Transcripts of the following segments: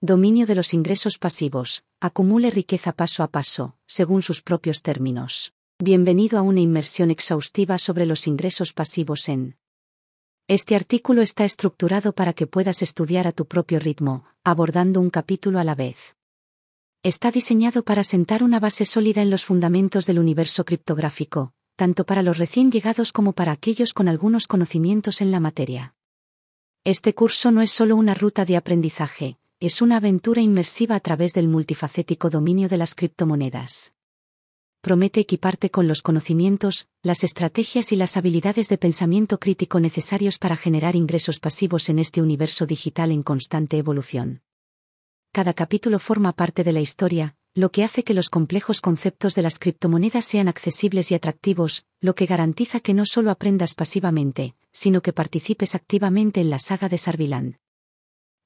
Dominio de los ingresos pasivos. Acumule riqueza paso a paso, según sus propios términos. Bienvenido a una inmersión exhaustiva sobre los ingresos pasivos en. Este artículo está estructurado para que puedas estudiar a tu propio ritmo, abordando un capítulo a la vez. Está diseñado para sentar una base sólida en los fundamentos del universo criptográfico, tanto para los recién llegados como para aquellos con algunos conocimientos en la materia. Este curso no es solo una ruta de aprendizaje, es una aventura inmersiva a través del multifacético dominio de las criptomonedas. Promete equiparte con los conocimientos, las estrategias y las habilidades de pensamiento crítico necesarios para generar ingresos pasivos en este universo digital en constante evolución. Cada capítulo forma parte de la historia, lo que hace que los complejos conceptos de las criptomonedas sean accesibles y atractivos, lo que garantiza que no solo aprendas pasivamente, sino que participes activamente en la saga de Sarviland.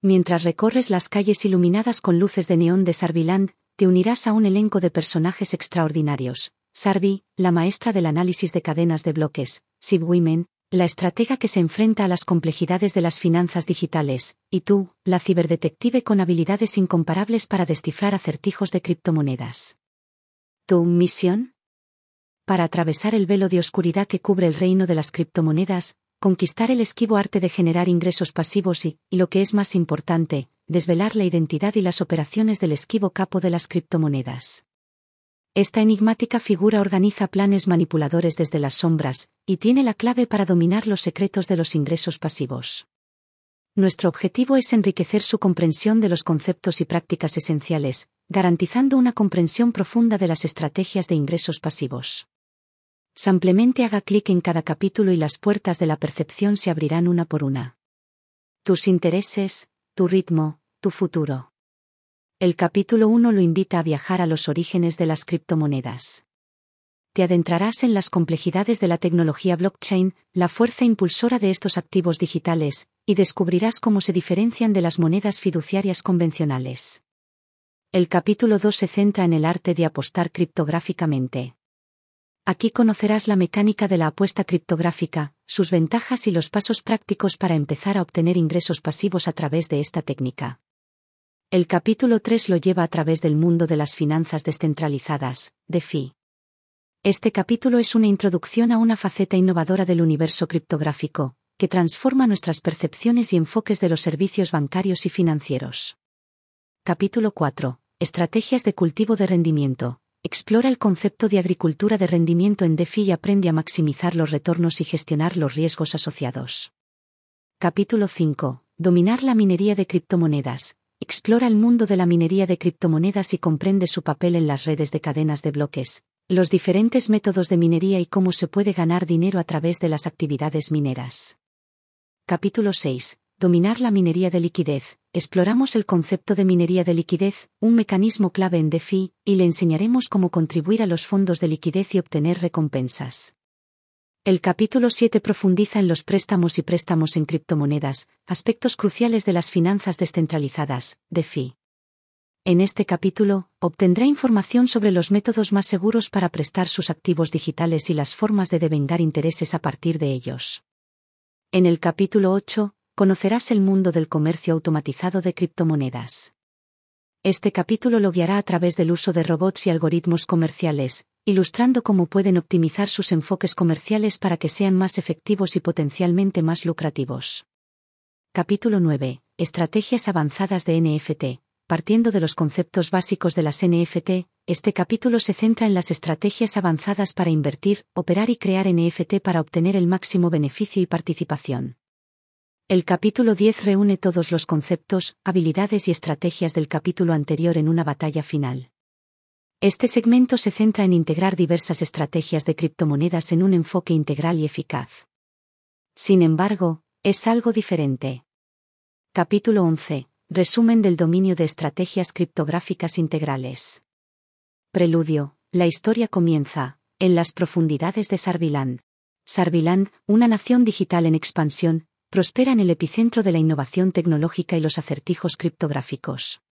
Mientras recorres las calles iluminadas con luces de neón de Sarviland, te unirás a un elenco de personajes extraordinarios. Sarvi, la maestra del análisis de cadenas de bloques, Sib Women, la estratega que se enfrenta a las complejidades de las finanzas digitales, y tú, la ciberdetective con habilidades incomparables para descifrar acertijos de criptomonedas. ¿Tu misión? Para atravesar el velo de oscuridad que cubre el reino de las criptomonedas, conquistar el esquivo arte de generar ingresos pasivos y, lo que es más importante, desvelar la identidad y las operaciones del esquivo capo de las criptomonedas. Esta enigmática figura organiza planes manipuladores desde las sombras, y tiene la clave para dominar los secretos de los ingresos pasivos. Nuestro objetivo es enriquecer su comprensión de los conceptos y prácticas esenciales, garantizando una comprensión profunda de las estrategias de ingresos pasivos. Simplemente haga clic en cada capítulo y las puertas de la percepción se abrirán una por una. Tus intereses, tu ritmo, tu futuro. El capítulo 1 lo invita a viajar a los orígenes de las criptomonedas. Te adentrarás en las complejidades de la tecnología blockchain, la fuerza impulsora de estos activos digitales, y descubrirás cómo se diferencian de las monedas fiduciarias convencionales. El capítulo 2 se centra en el arte de apostar criptográficamente. Aquí conocerás la mecánica de la apuesta criptográfica, sus ventajas y los pasos prácticos para empezar a obtener ingresos pasivos a través de esta técnica. El capítulo 3 lo lleva a través del mundo de las finanzas descentralizadas, DeFi. Este capítulo es una introducción a una faceta innovadora del universo criptográfico, que transforma nuestras percepciones y enfoques de los servicios bancarios y financieros. Capítulo 4. Estrategias de cultivo de rendimiento. Explora el concepto de agricultura de rendimiento en DeFi y aprende a maximizar los retornos y gestionar los riesgos asociados. Capítulo 5. Dominar la minería de criptomonedas explora el mundo de la minería de criptomonedas y comprende su papel en las redes de cadenas de bloques, los diferentes métodos de minería y cómo se puede ganar dinero a través de las actividades mineras. Capítulo 6. Dominar la minería de liquidez. Exploramos el concepto de minería de liquidez, un mecanismo clave en DeFi, y le enseñaremos cómo contribuir a los fondos de liquidez y obtener recompensas. El capítulo 7 profundiza en los préstamos y préstamos en criptomonedas, aspectos cruciales de las finanzas descentralizadas, DeFi. En este capítulo, obtendrá información sobre los métodos más seguros para prestar sus activos digitales y las formas de devengar intereses a partir de ellos. En el capítulo 8, conocerás el mundo del comercio automatizado de criptomonedas. Este capítulo lo guiará a través del uso de robots y algoritmos comerciales, ilustrando cómo pueden optimizar sus enfoques comerciales para que sean más efectivos y potencialmente más lucrativos. Capítulo 9. Estrategias avanzadas de NFT. Partiendo de los conceptos básicos de las NFT, este capítulo se centra en las estrategias avanzadas para invertir, operar y crear NFT para obtener el máximo beneficio y participación. El capítulo 10 reúne todos los conceptos, habilidades y estrategias del capítulo anterior en una batalla final. Este segmento se centra en integrar diversas estrategias de criptomonedas en un enfoque integral y eficaz. Sin embargo, es algo diferente. Capítulo 11. Resumen del dominio de estrategias criptográficas integrales. Preludio. La historia comienza, en las profundidades de Sarviland. Sarviland, una nación digital en expansión, prospera en el epicentro de la innovación tecnológica y los acertijos criptográficos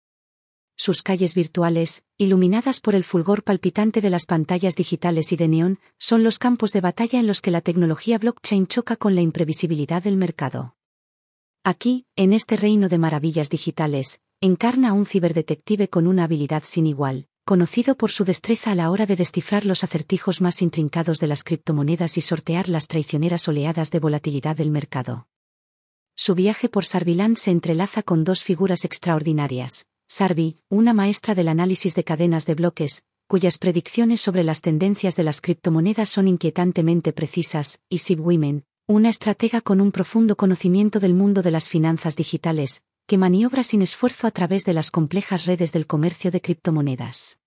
sus calles virtuales, iluminadas por el fulgor palpitante de las pantallas digitales y de neón, son los campos de batalla en los que la tecnología blockchain choca con la imprevisibilidad del mercado. Aquí, en este reino de maravillas digitales, encarna a un ciberdetective con una habilidad sin igual, conocido por su destreza a la hora de descifrar los acertijos más intrincados de las criptomonedas y sortear las traicioneras oleadas de volatilidad del mercado. Su viaje por Sarviland se entrelaza con dos figuras extraordinarias. Sarvi, una maestra del análisis de cadenas de bloques, cuyas predicciones sobre las tendencias de las criptomonedas son inquietantemente precisas, y Sib Women, una estratega con un profundo conocimiento del mundo de las finanzas digitales, que maniobra sin esfuerzo a través de las complejas redes del comercio de criptomonedas.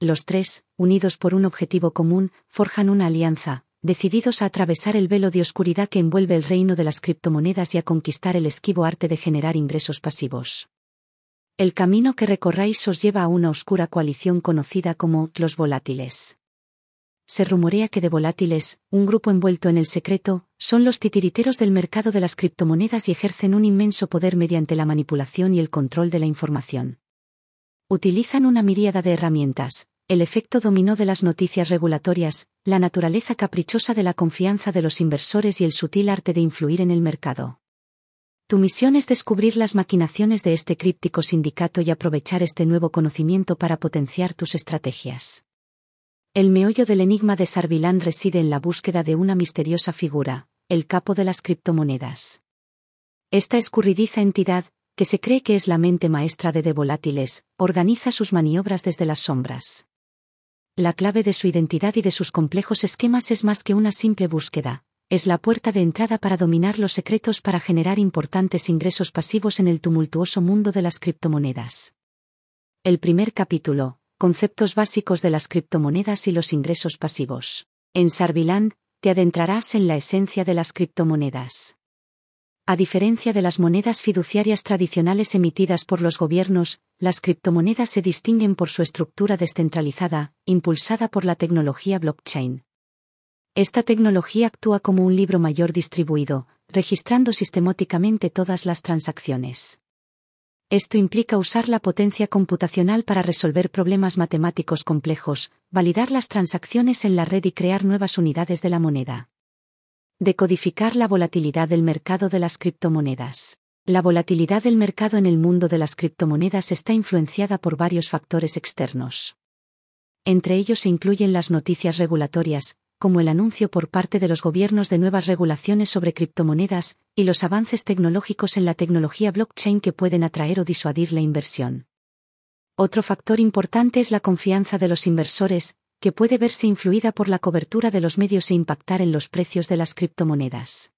Los tres, unidos por un objetivo común, forjan una alianza, decididos a atravesar el velo de oscuridad que envuelve el reino de las criptomonedas y a conquistar el esquivo arte de generar ingresos pasivos. El camino que recorráis os lleva a una oscura coalición conocida como los volátiles. Se rumorea que de volátiles, un grupo envuelto en el secreto, son los titiriteros del mercado de las criptomonedas y ejercen un inmenso poder mediante la manipulación y el control de la información. Utilizan una miríada de herramientas, el efecto dominó de las noticias regulatorias, la naturaleza caprichosa de la confianza de los inversores y el sutil arte de influir en el mercado. Tu misión es descubrir las maquinaciones de este críptico sindicato y aprovechar este nuevo conocimiento para potenciar tus estrategias. El meollo del enigma de Sarviland reside en la búsqueda de una misteriosa figura, el capo de las criptomonedas. Esta escurridiza entidad, que se cree que es la mente maestra de De Volátiles, organiza sus maniobras desde las sombras. La clave de su identidad y de sus complejos esquemas es más que una simple búsqueda, es la puerta de entrada para dominar los secretos para generar importantes ingresos pasivos en el tumultuoso mundo de las criptomonedas. El primer capítulo, Conceptos básicos de las criptomonedas y los ingresos pasivos. En Sarviland, te adentrarás en la esencia de las criptomonedas. A diferencia de las monedas fiduciarias tradicionales emitidas por los gobiernos, las criptomonedas se distinguen por su estructura descentralizada, impulsada por la tecnología blockchain. Esta tecnología actúa como un libro mayor distribuido, registrando sistemáticamente todas las transacciones. Esto implica usar la potencia computacional para resolver problemas matemáticos complejos, validar las transacciones en la red y crear nuevas unidades de la moneda. Decodificar la volatilidad del mercado de las criptomonedas. La volatilidad del mercado en el mundo de las criptomonedas está influenciada por varios factores externos. Entre ellos se incluyen las noticias regulatorias, como el anuncio por parte de los gobiernos de nuevas regulaciones sobre criptomonedas, y los avances tecnológicos en la tecnología blockchain que pueden atraer o disuadir la inversión. Otro factor importante es la confianza de los inversores, que puede verse influida por la cobertura de los medios e impactar en los precios de las criptomonedas.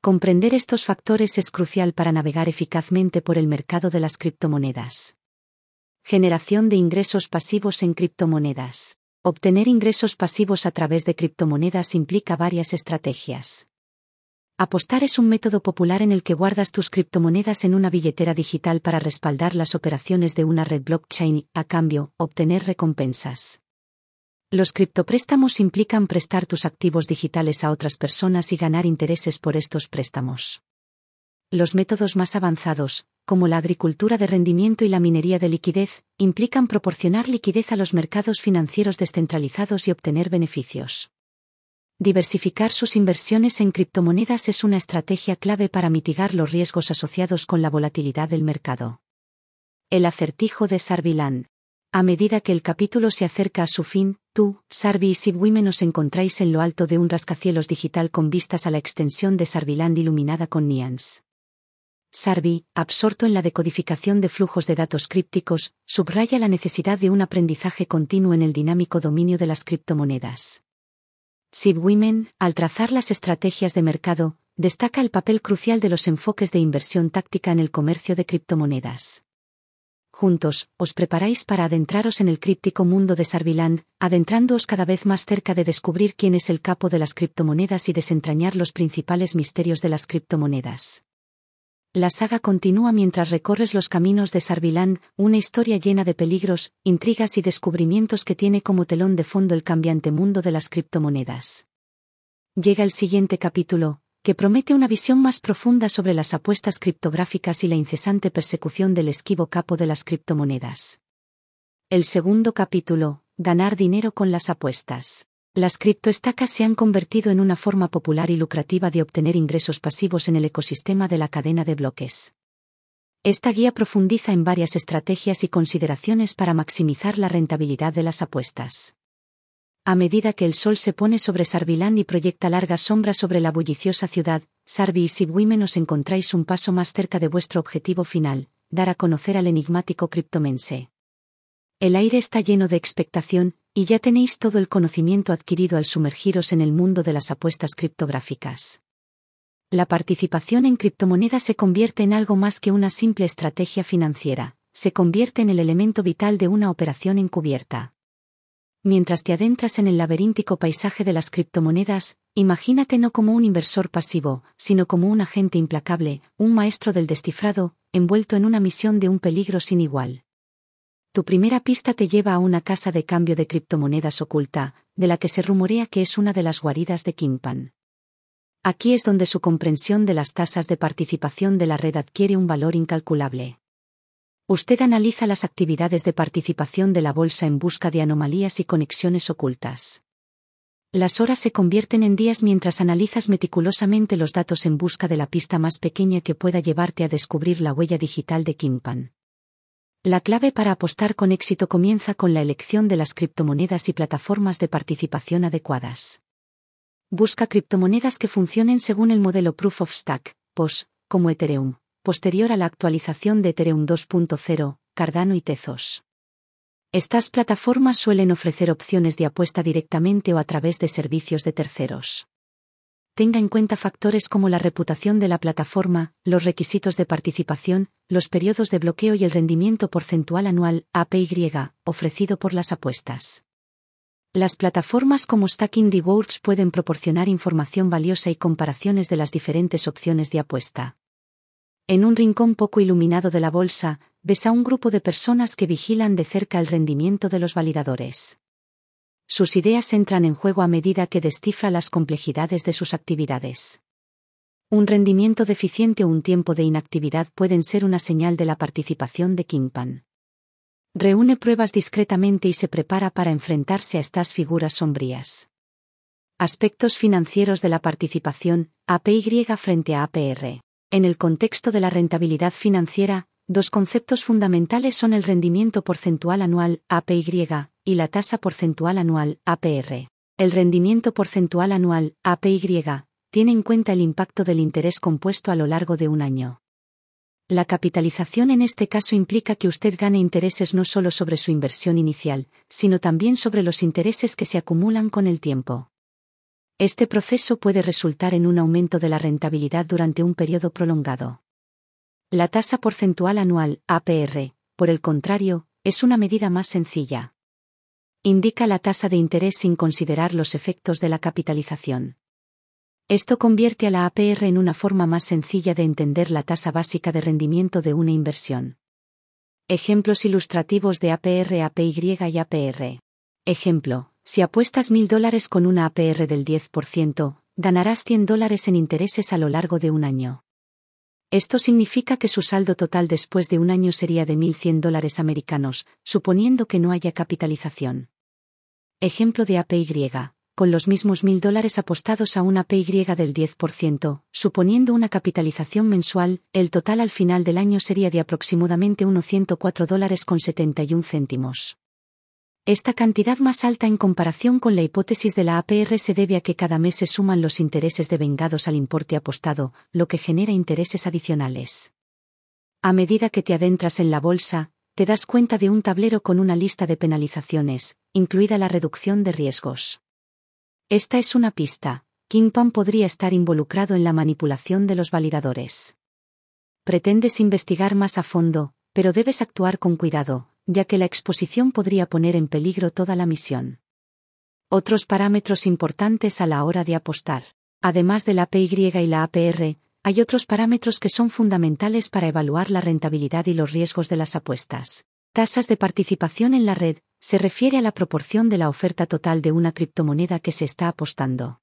Comprender estos factores es crucial para navegar eficazmente por el mercado de las criptomonedas. Generación de ingresos pasivos en criptomonedas. Obtener ingresos pasivos a través de criptomonedas implica varias estrategias. Apostar es un método popular en el que guardas tus criptomonedas en una billetera digital para respaldar las operaciones de una red blockchain y, a cambio, obtener recompensas. Los criptopréstamos implican prestar tus activos digitales a otras personas y ganar intereses por estos préstamos. Los métodos más avanzados, como la agricultura de rendimiento y la minería de liquidez, implican proporcionar liquidez a los mercados financieros descentralizados y obtener beneficios. Diversificar sus inversiones en criptomonedas es una estrategia clave para mitigar los riesgos asociados con la volatilidad del mercado. El acertijo de Sarviland. A medida que el capítulo se acerca a su fin, tú, Sarvi y Sibwime os encontráis en lo alto de un rascacielos digital con vistas a la extensión de Sarviland iluminada con Nians. Sarvi, absorto en la decodificación de flujos de datos crípticos, subraya la necesidad de un aprendizaje continuo en el dinámico dominio de las criptomonedas. Women, al trazar las estrategias de mercado, destaca el papel crucial de los enfoques de inversión táctica en el comercio de criptomonedas. Juntos, os preparáis para adentraros en el críptico mundo de Sarviland, adentrándoos cada vez más cerca de descubrir quién es el capo de las criptomonedas y desentrañar los principales misterios de las criptomonedas. La saga continúa mientras recorres los caminos de Sarviland, una historia llena de peligros, intrigas y descubrimientos que tiene como telón de fondo el cambiante mundo de las criptomonedas. Llega el siguiente capítulo, que promete una visión más profunda sobre las apuestas criptográficas y la incesante persecución del esquivo capo de las criptomonedas. El segundo capítulo, ganar dinero con las apuestas. Las criptoestacas se han convertido en una forma popular y lucrativa de obtener ingresos pasivos en el ecosistema de la cadena de bloques. Esta guía profundiza en varias estrategias y consideraciones para maximizar la rentabilidad de las apuestas. A medida que el sol se pone sobre Sarviland y proyecta largas sombras sobre la bulliciosa ciudad, Sarvi y Sibwimen os encontráis un paso más cerca de vuestro objetivo final, dar a conocer al enigmático criptomense. El aire está lleno de expectación, y ya tenéis todo el conocimiento adquirido al sumergiros en el mundo de las apuestas criptográficas. La participación en criptomonedas se convierte en algo más que una simple estrategia financiera, se convierte en el elemento vital de una operación encubierta. Mientras te adentras en el laberíntico paisaje de las criptomonedas, imagínate no como un inversor pasivo, sino como un agente implacable, un maestro del descifrado, envuelto en una misión de un peligro sin igual. Tu primera pista te lleva a una casa de cambio de criptomonedas oculta, de la que se rumorea que es una de las guaridas de Kimpan. Aquí es donde su comprensión de las tasas de participación de la red adquiere un valor incalculable. Usted analiza las actividades de participación de la bolsa en busca de anomalías y conexiones ocultas. Las horas se convierten en días mientras analizas meticulosamente los datos en busca de la pista más pequeña que pueda llevarte a descubrir la huella digital de Kimpan. La clave para apostar con éxito comienza con la elección de las criptomonedas y plataformas de participación adecuadas. Busca criptomonedas que funcionen según el modelo Proof of Stack, POS, como Ethereum, posterior a la actualización de Ethereum 2.0, Cardano y Tezos. Estas plataformas suelen ofrecer opciones de apuesta directamente o a través de servicios de terceros. Tenga en cuenta factores como la reputación de la plataforma, los requisitos de participación, los periodos de bloqueo y el rendimiento porcentual anual, APY, ofrecido por las apuestas. Las plataformas como Stacking Rewards pueden proporcionar información valiosa y comparaciones de las diferentes opciones de apuesta. En un rincón poco iluminado de la bolsa, ves a un grupo de personas que vigilan de cerca el rendimiento de los validadores. Sus ideas entran en juego a medida que descifra las complejidades de sus actividades. Un rendimiento deficiente o un tiempo de inactividad pueden ser una señal de la participación de Kimpan. Reúne pruebas discretamente y se prepara para enfrentarse a estas figuras sombrías. Aspectos financieros de la participación, APY frente a APR. En el contexto de la rentabilidad financiera, dos conceptos fundamentales son el rendimiento porcentual anual, APY, y la tasa porcentual anual, APR. El rendimiento porcentual anual, APY, tiene en cuenta el impacto del interés compuesto a lo largo de un año. La capitalización en este caso implica que usted gane intereses no solo sobre su inversión inicial, sino también sobre los intereses que se acumulan con el tiempo. Este proceso puede resultar en un aumento de la rentabilidad durante un periodo prolongado. La tasa porcentual anual, APR, por el contrario, es una medida más sencilla. Indica la tasa de interés sin considerar los efectos de la capitalización. Esto convierte a la APR en una forma más sencilla de entender la tasa básica de rendimiento de una inversión. Ejemplos ilustrativos de APR, APY y APR. Ejemplo, si apuestas mil dólares con una APR del 10%, ganarás 100 dólares en intereses a lo largo de un año. Esto significa que su saldo total después de un año sería de 1.100 dólares americanos, suponiendo que no haya capitalización. Ejemplo de APY. Con los mismos mil dólares apostados a una APY del 10%, suponiendo una capitalización mensual, el total al final del año sería de aproximadamente 104 dólares con 71 céntimos. Esta cantidad más alta en comparación con la hipótesis de la APR se debe a que cada mes se suman los intereses devengados al importe apostado, lo que genera intereses adicionales. A medida que te adentras en la bolsa, te das cuenta de un tablero con una lista de penalizaciones, incluida la reducción de riesgos. Esta es una pista. Kingpan podría estar involucrado en la manipulación de los validadores. Pretendes investigar más a fondo, pero debes actuar con cuidado, ya que la exposición podría poner en peligro toda la misión. Otros parámetros importantes a la hora de apostar. Además de la PY y la APR, hay otros parámetros que son fundamentales para evaluar la rentabilidad y los riesgos de las apuestas. Tasas de participación en la red, se refiere a la proporción de la oferta total de una criptomoneda que se está apostando.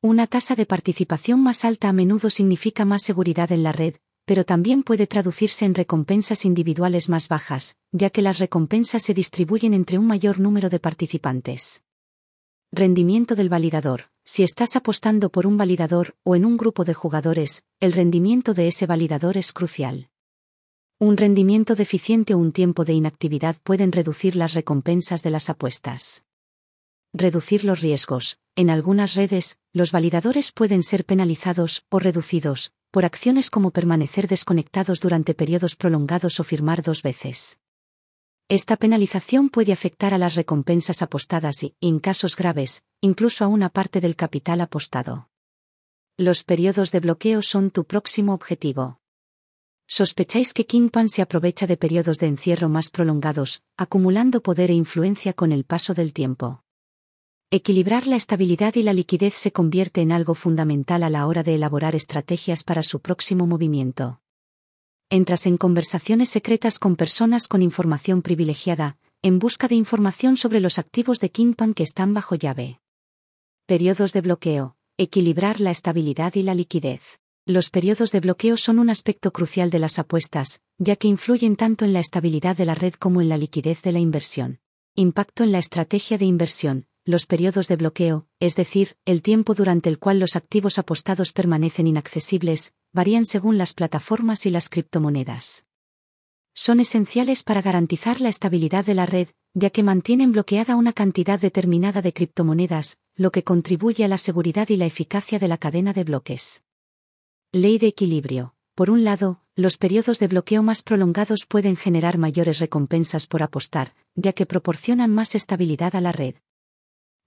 Una tasa de participación más alta a menudo significa más seguridad en la red, pero también puede traducirse en recompensas individuales más bajas, ya que las recompensas se distribuyen entre un mayor número de participantes. Rendimiento del validador. Si estás apostando por un validador o en un grupo de jugadores, el rendimiento de ese validador es crucial. Un rendimiento deficiente o un tiempo de inactividad pueden reducir las recompensas de las apuestas. Reducir los riesgos. En algunas redes, los validadores pueden ser penalizados o reducidos por acciones como permanecer desconectados durante periodos prolongados o firmar dos veces. Esta penalización puede afectar a las recompensas apostadas y, en casos graves, incluso a una parte del capital apostado. Los periodos de bloqueo son tu próximo objetivo. Sospecháis que Kingpan se aprovecha de periodos de encierro más prolongados, acumulando poder e influencia con el paso del tiempo. Equilibrar la estabilidad y la liquidez se convierte en algo fundamental a la hora de elaborar estrategias para su próximo movimiento. Entras en conversaciones secretas con personas con información privilegiada, en busca de información sobre los activos de Kingpan que están bajo llave. Periodos de bloqueo. Equilibrar la estabilidad y la liquidez. Los periodos de bloqueo son un aspecto crucial de las apuestas, ya que influyen tanto en la estabilidad de la red como en la liquidez de la inversión. Impacto en la estrategia de inversión. Los periodos de bloqueo, es decir, el tiempo durante el cual los activos apostados permanecen inaccesibles, varían según las plataformas y las criptomonedas. Son esenciales para garantizar la estabilidad de la red, ya que mantienen bloqueada una cantidad determinada de criptomonedas, lo que contribuye a la seguridad y la eficacia de la cadena de bloques. Ley de equilibrio. Por un lado, los periodos de bloqueo más prolongados pueden generar mayores recompensas por apostar, ya que proporcionan más estabilidad a la red.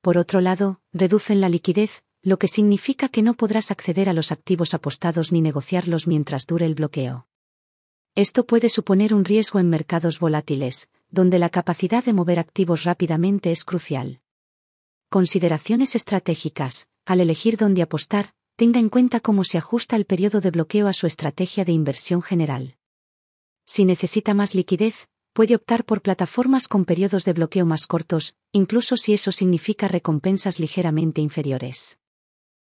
Por otro lado, reducen la liquidez, lo que significa que no podrás acceder a los activos apostados ni negociarlos mientras dure el bloqueo. Esto puede suponer un riesgo en mercados volátiles, donde la capacidad de mover activos rápidamente es crucial. Consideraciones estratégicas. Al elegir dónde apostar, tenga en cuenta cómo se ajusta el periodo de bloqueo a su estrategia de inversión general. Si necesita más liquidez, puede optar por plataformas con periodos de bloqueo más cortos, incluso si eso significa recompensas ligeramente inferiores.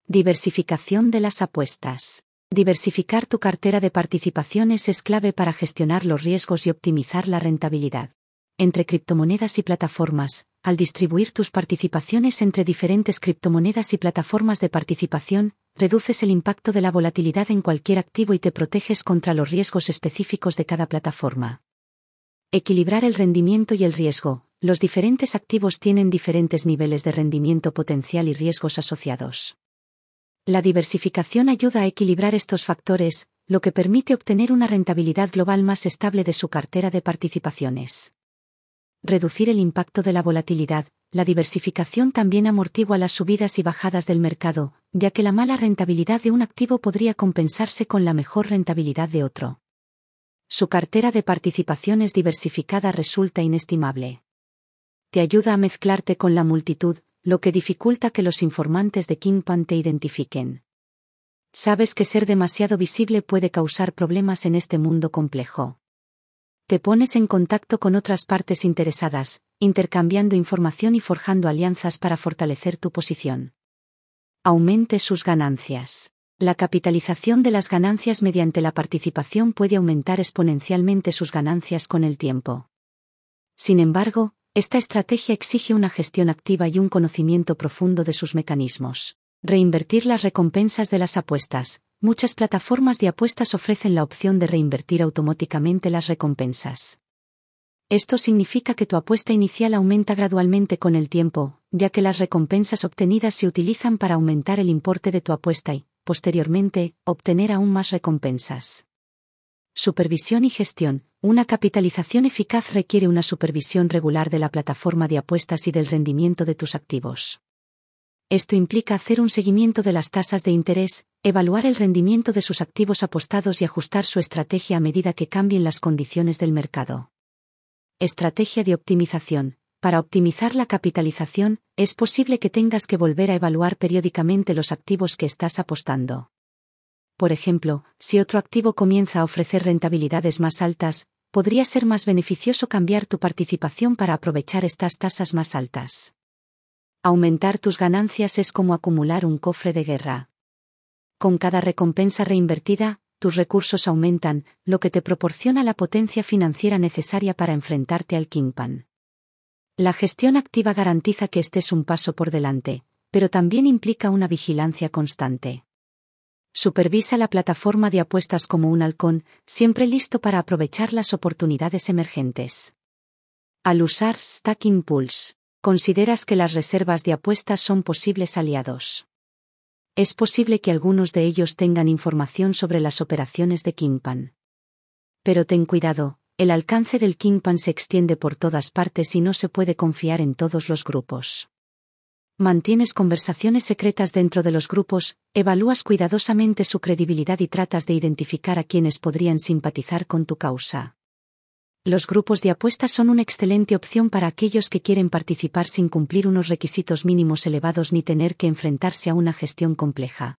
Diversificación de las apuestas. Diversificar tu cartera de participaciones es clave para gestionar los riesgos y optimizar la rentabilidad entre criptomonedas y plataformas, al distribuir tus participaciones entre diferentes criptomonedas y plataformas de participación, reduces el impacto de la volatilidad en cualquier activo y te proteges contra los riesgos específicos de cada plataforma. Equilibrar el rendimiento y el riesgo. Los diferentes activos tienen diferentes niveles de rendimiento potencial y riesgos asociados. La diversificación ayuda a equilibrar estos factores, lo que permite obtener una rentabilidad global más estable de su cartera de participaciones reducir el impacto de la volatilidad, la diversificación también amortigua las subidas y bajadas del mercado, ya que la mala rentabilidad de un activo podría compensarse con la mejor rentabilidad de otro. Su cartera de participaciones diversificada resulta inestimable. Te ayuda a mezclarte con la multitud, lo que dificulta que los informantes de Kingpan te identifiquen. Sabes que ser demasiado visible puede causar problemas en este mundo complejo te pones en contacto con otras partes interesadas, intercambiando información y forjando alianzas para fortalecer tu posición. Aumente sus ganancias. La capitalización de las ganancias mediante la participación puede aumentar exponencialmente sus ganancias con el tiempo. Sin embargo, esta estrategia exige una gestión activa y un conocimiento profundo de sus mecanismos. Reinvertir las recompensas de las apuestas, muchas plataformas de apuestas ofrecen la opción de reinvertir automáticamente las recompensas. Esto significa que tu apuesta inicial aumenta gradualmente con el tiempo, ya que las recompensas obtenidas se utilizan para aumentar el importe de tu apuesta y, posteriormente, obtener aún más recompensas. Supervisión y gestión. Una capitalización eficaz requiere una supervisión regular de la plataforma de apuestas y del rendimiento de tus activos. Esto implica hacer un seguimiento de las tasas de interés, evaluar el rendimiento de sus activos apostados y ajustar su estrategia a medida que cambien las condiciones del mercado. Estrategia de optimización. Para optimizar la capitalización, es posible que tengas que volver a evaluar periódicamente los activos que estás apostando. Por ejemplo, si otro activo comienza a ofrecer rentabilidades más altas, podría ser más beneficioso cambiar tu participación para aprovechar estas tasas más altas. Aumentar tus ganancias es como acumular un cofre de guerra. Con cada recompensa reinvertida, tus recursos aumentan, lo que te proporciona la potencia financiera necesaria para enfrentarte al Kimpan. La gestión activa garantiza que estés un paso por delante, pero también implica una vigilancia constante. Supervisa la plataforma de apuestas como un halcón, siempre listo para aprovechar las oportunidades emergentes. Al usar Stacking Pools, consideras que las reservas de apuestas son posibles aliados. Es posible que algunos de ellos tengan información sobre las operaciones de Kingpan. Pero ten cuidado, el alcance del Kingpan se extiende por todas partes y no se puede confiar en todos los grupos. Mantienes conversaciones secretas dentro de los grupos, evalúas cuidadosamente su credibilidad y tratas de identificar a quienes podrían simpatizar con tu causa. Los grupos de apuestas son una excelente opción para aquellos que quieren participar sin cumplir unos requisitos mínimos elevados ni tener que enfrentarse a una gestión compleja.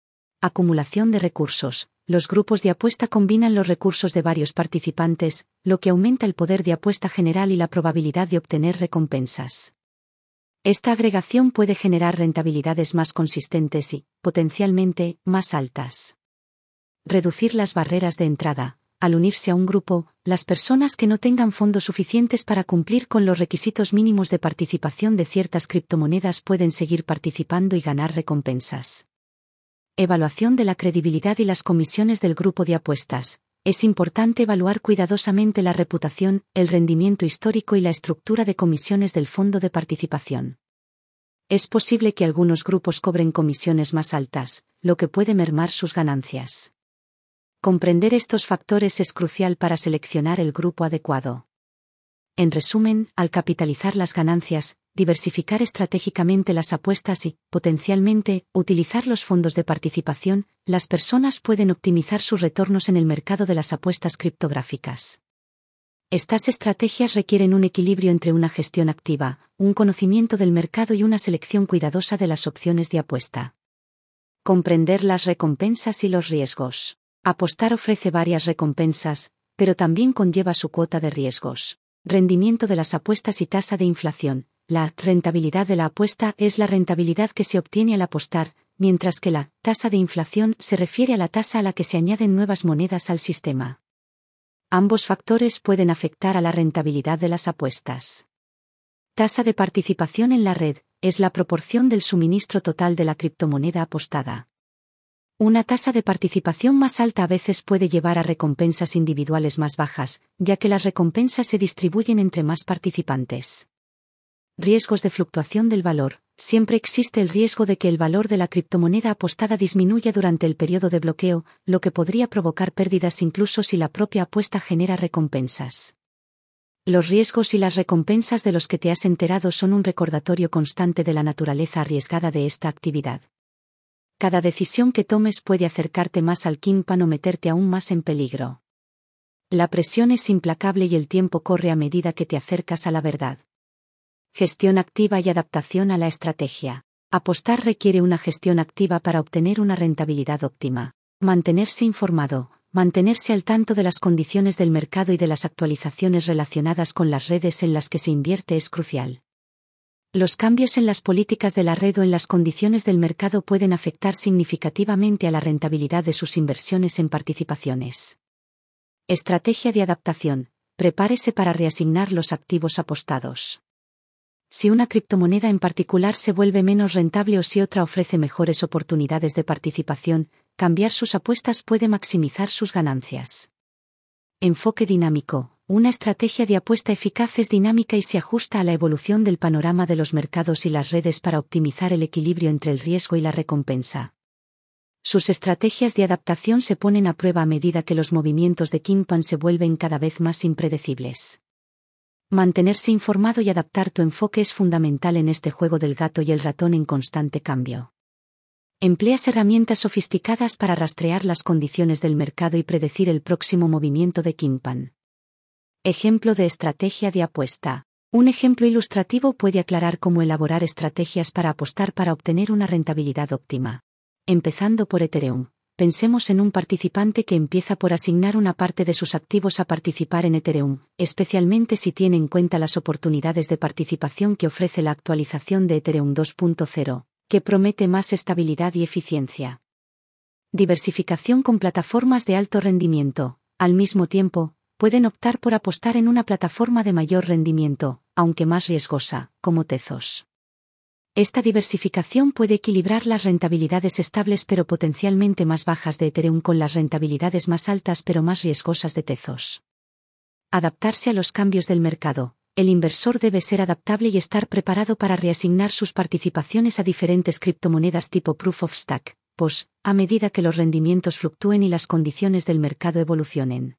Acumulación de recursos. Los grupos de apuesta combinan los recursos de varios participantes, lo que aumenta el poder de apuesta general y la probabilidad de obtener recompensas. Esta agregación puede generar rentabilidades más consistentes y, potencialmente, más altas. Reducir las barreras de entrada. Al unirse a un grupo, las personas que no tengan fondos suficientes para cumplir con los requisitos mínimos de participación de ciertas criptomonedas pueden seguir participando y ganar recompensas. Evaluación de la credibilidad y las comisiones del grupo de apuestas. Es importante evaluar cuidadosamente la reputación, el rendimiento histórico y la estructura de comisiones del fondo de participación. Es posible que algunos grupos cobren comisiones más altas, lo que puede mermar sus ganancias. Comprender estos factores es crucial para seleccionar el grupo adecuado. En resumen, al capitalizar las ganancias, diversificar estratégicamente las apuestas y, potencialmente, utilizar los fondos de participación, las personas pueden optimizar sus retornos en el mercado de las apuestas criptográficas. Estas estrategias requieren un equilibrio entre una gestión activa, un conocimiento del mercado y una selección cuidadosa de las opciones de apuesta. Comprender las recompensas y los riesgos. Apostar ofrece varias recompensas, pero también conlleva su cuota de riesgos. Rendimiento de las apuestas y tasa de inflación, la rentabilidad de la apuesta es la rentabilidad que se obtiene al apostar, mientras que la tasa de inflación se refiere a la tasa a la que se añaden nuevas monedas al sistema. Ambos factores pueden afectar a la rentabilidad de las apuestas. Tasa de participación en la red es la proporción del suministro total de la criptomoneda apostada. Una tasa de participación más alta a veces puede llevar a recompensas individuales más bajas, ya que las recompensas se distribuyen entre más participantes. Riesgos de fluctuación del valor. Siempre existe el riesgo de que el valor de la criptomoneda apostada disminuya durante el periodo de bloqueo, lo que podría provocar pérdidas incluso si la propia apuesta genera recompensas. Los riesgos y las recompensas de los que te has enterado son un recordatorio constante de la naturaleza arriesgada de esta actividad. Cada decisión que tomes puede acercarte más al Kimpan o meterte aún más en peligro. La presión es implacable y el tiempo corre a medida que te acercas a la verdad. Gestión activa y adaptación a la estrategia. Apostar requiere una gestión activa para obtener una rentabilidad óptima. Mantenerse informado, mantenerse al tanto de las condiciones del mercado y de las actualizaciones relacionadas con las redes en las que se invierte es crucial. Los cambios en las políticas de la red o en las condiciones del mercado pueden afectar significativamente a la rentabilidad de sus inversiones en participaciones. Estrategia de adaptación. Prepárese para reasignar los activos apostados si una criptomoneda en particular se vuelve menos rentable o si otra ofrece mejores oportunidades de participación, cambiar sus apuestas puede maximizar sus ganancias. Enfoque dinámico. Una estrategia de apuesta eficaz es dinámica y se ajusta a la evolución del panorama de los mercados y las redes para optimizar el equilibrio entre el riesgo y la recompensa. Sus estrategias de adaptación se ponen a prueba a medida que los movimientos de Kimpan se vuelven cada vez más impredecibles. Mantenerse informado y adaptar tu enfoque es fundamental en este juego del gato y el ratón en constante cambio. Empleas herramientas sofisticadas para rastrear las condiciones del mercado y predecir el próximo movimiento de Kimpan. Ejemplo de estrategia de apuesta. Un ejemplo ilustrativo puede aclarar cómo elaborar estrategias para apostar para obtener una rentabilidad óptima. Empezando por Ethereum pensemos en un participante que empieza por asignar una parte de sus activos a participar en Ethereum, especialmente si tiene en cuenta las oportunidades de participación que ofrece la actualización de Ethereum 2.0, que promete más estabilidad y eficiencia. Diversificación con plataformas de alto rendimiento. Al mismo tiempo, pueden optar por apostar en una plataforma de mayor rendimiento, aunque más riesgosa, como Tezos. Esta diversificación puede equilibrar las rentabilidades estables pero potencialmente más bajas de Ethereum con las rentabilidades más altas pero más riesgosas de Tezos. Adaptarse a los cambios del mercado. El inversor debe ser adaptable y estar preparado para reasignar sus participaciones a diferentes criptomonedas tipo Proof of Stack, POS, a medida que los rendimientos fluctúen y las condiciones del mercado evolucionen.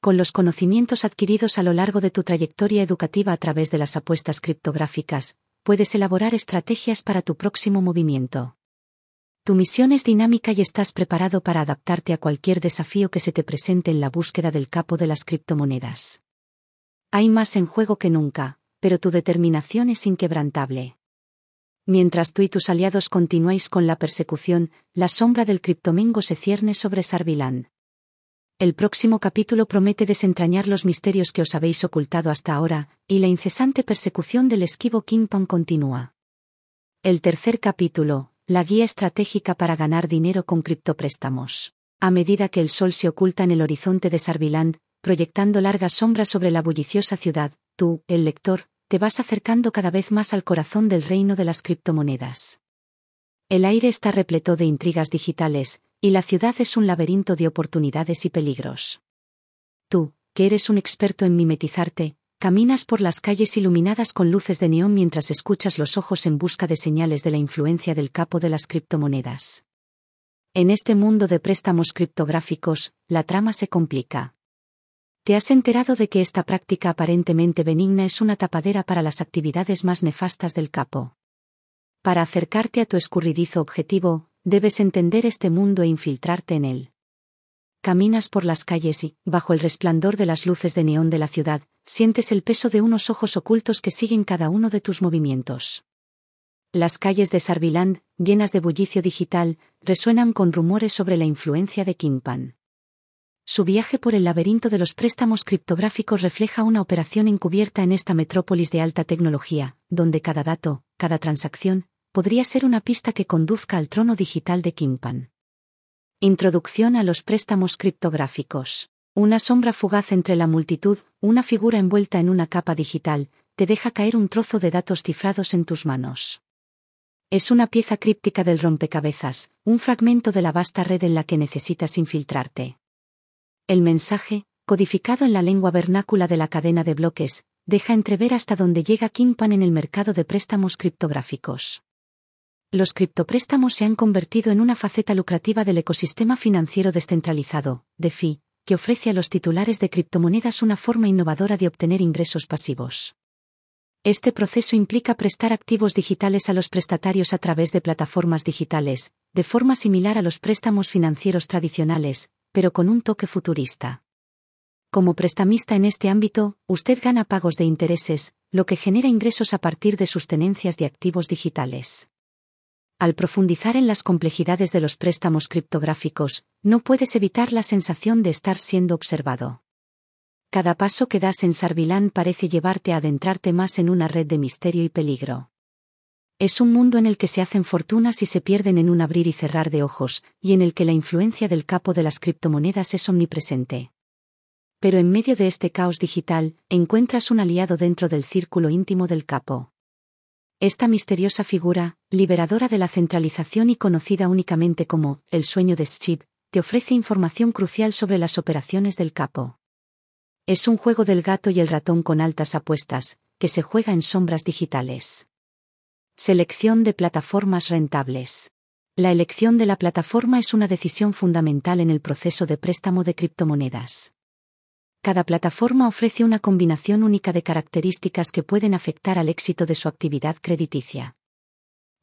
Con los conocimientos adquiridos a lo largo de tu trayectoria educativa a través de las apuestas criptográficas, puedes elaborar estrategias para tu próximo movimiento. Tu misión es dinámica y estás preparado para adaptarte a cualquier desafío que se te presente en la búsqueda del capo de las criptomonedas. Hay más en juego que nunca, pero tu determinación es inquebrantable. Mientras tú y tus aliados continuáis con la persecución, la sombra del criptomingo se cierne sobre Sarviland. El próximo capítulo promete desentrañar los misterios que os habéis ocultado hasta ahora, y la incesante persecución del esquivo Kingpong continúa. El tercer capítulo, la guía estratégica para ganar dinero con criptopréstamos. A medida que el sol se oculta en el horizonte de Sarviland, proyectando largas sombras sobre la bulliciosa ciudad, tú, el lector, te vas acercando cada vez más al corazón del reino de las criptomonedas. El aire está repleto de intrigas digitales, y la ciudad es un laberinto de oportunidades y peligros. Tú, que eres un experto en mimetizarte, caminas por las calles iluminadas con luces de neón mientras escuchas los ojos en busca de señales de la influencia del capo de las criptomonedas. En este mundo de préstamos criptográficos, la trama se complica. ¿Te has enterado de que esta práctica aparentemente benigna es una tapadera para las actividades más nefastas del capo? Para acercarte a tu escurridizo objetivo, debes entender este mundo e infiltrarte en él. Caminas por las calles y, bajo el resplandor de las luces de neón de la ciudad, sientes el peso de unos ojos ocultos que siguen cada uno de tus movimientos. Las calles de Sarviland, llenas de bullicio digital, resuenan con rumores sobre la influencia de Kimpan. Su viaje por el laberinto de los préstamos criptográficos refleja una operación encubierta en esta metrópolis de alta tecnología, donde cada dato, cada transacción, podría ser una pista que conduzca al trono digital de Kimpan. Introducción a los préstamos criptográficos. Una sombra fugaz entre la multitud, una figura envuelta en una capa digital, te deja caer un trozo de datos cifrados en tus manos. Es una pieza críptica del rompecabezas, un fragmento de la vasta red en la que necesitas infiltrarte. El mensaje, codificado en la lengua vernácula de la cadena de bloques, deja entrever hasta dónde llega Kimpan en el mercado de préstamos criptográficos. Los criptopréstamos se han convertido en una faceta lucrativa del ecosistema financiero descentralizado, DeFi, que ofrece a los titulares de criptomonedas una forma innovadora de obtener ingresos pasivos. Este proceso implica prestar activos digitales a los prestatarios a través de plataformas digitales, de forma similar a los préstamos financieros tradicionales, pero con un toque futurista. Como prestamista en este ámbito, usted gana pagos de intereses, lo que genera ingresos a partir de sus tenencias de activos digitales. Al profundizar en las complejidades de los préstamos criptográficos, no puedes evitar la sensación de estar siendo observado. Cada paso que das en Sarvilán parece llevarte a adentrarte más en una red de misterio y peligro. Es un mundo en el que se hacen fortunas y se pierden en un abrir y cerrar de ojos, y en el que la influencia del capo de las criptomonedas es omnipresente. Pero en medio de este caos digital, encuentras un aliado dentro del círculo íntimo del capo. Esta misteriosa figura, liberadora de la centralización y conocida únicamente como el sueño de Schip, te ofrece información crucial sobre las operaciones del capo. Es un juego del gato y el ratón con altas apuestas, que se juega en sombras digitales. Selección de plataformas rentables. La elección de la plataforma es una decisión fundamental en el proceso de préstamo de criptomonedas. Cada plataforma ofrece una combinación única de características que pueden afectar al éxito de su actividad crediticia.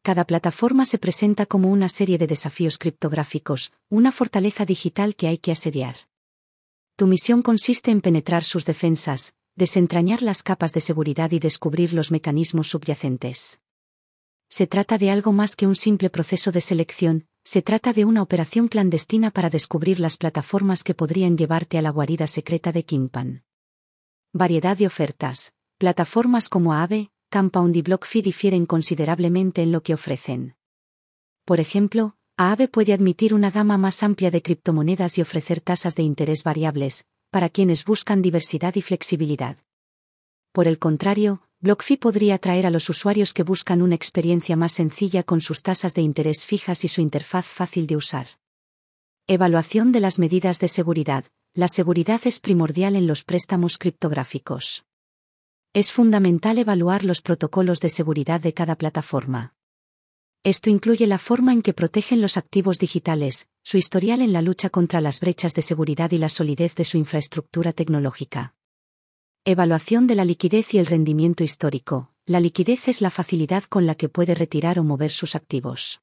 Cada plataforma se presenta como una serie de desafíos criptográficos, una fortaleza digital que hay que asediar. Tu misión consiste en penetrar sus defensas, desentrañar las capas de seguridad y descubrir los mecanismos subyacentes. Se trata de algo más que un simple proceso de selección, se trata de una operación clandestina para descubrir las plataformas que podrían llevarte a la guarida secreta de Kimpan. Variedad de ofertas. Plataformas como Aave, Compound y BlockFi difieren considerablemente en lo que ofrecen. Por ejemplo, Aave puede admitir una gama más amplia de criptomonedas y ofrecer tasas de interés variables, para quienes buscan diversidad y flexibilidad. Por el contrario, BlockFi podría atraer a los usuarios que buscan una experiencia más sencilla con sus tasas de interés fijas y su interfaz fácil de usar. Evaluación de las medidas de seguridad. La seguridad es primordial en los préstamos criptográficos. Es fundamental evaluar los protocolos de seguridad de cada plataforma. Esto incluye la forma en que protegen los activos digitales, su historial en la lucha contra las brechas de seguridad y la solidez de su infraestructura tecnológica. Evaluación de la liquidez y el rendimiento histórico. La liquidez es la facilidad con la que puede retirar o mover sus activos.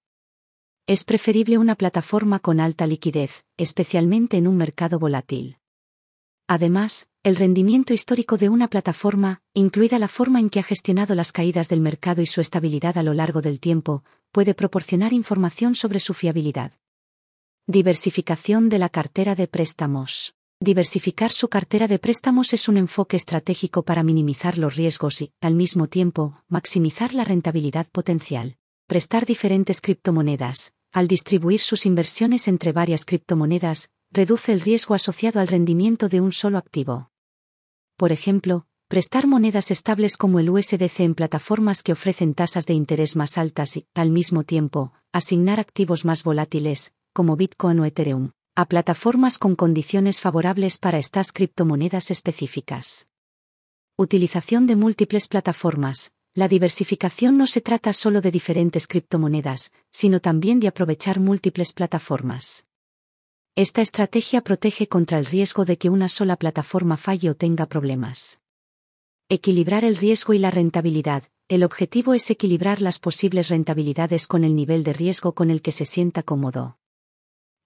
Es preferible una plataforma con alta liquidez, especialmente en un mercado volátil. Además, el rendimiento histórico de una plataforma, incluida la forma en que ha gestionado las caídas del mercado y su estabilidad a lo largo del tiempo, puede proporcionar información sobre su fiabilidad. Diversificación de la cartera de préstamos. Diversificar su cartera de préstamos es un enfoque estratégico para minimizar los riesgos y, al mismo tiempo, maximizar la rentabilidad potencial. Prestar diferentes criptomonedas. Al distribuir sus inversiones entre varias criptomonedas, reduce el riesgo asociado al rendimiento de un solo activo. Por ejemplo, prestar monedas estables como el USDC en plataformas que ofrecen tasas de interés más altas y, al mismo tiempo, asignar activos más volátiles, como Bitcoin o Ethereum, a plataformas con condiciones favorables para estas criptomonedas específicas. Utilización de múltiples plataformas. La diversificación no se trata solo de diferentes criptomonedas, sino también de aprovechar múltiples plataformas. Esta estrategia protege contra el riesgo de que una sola plataforma falle o tenga problemas. Equilibrar el riesgo y la rentabilidad. El objetivo es equilibrar las posibles rentabilidades con el nivel de riesgo con el que se sienta cómodo.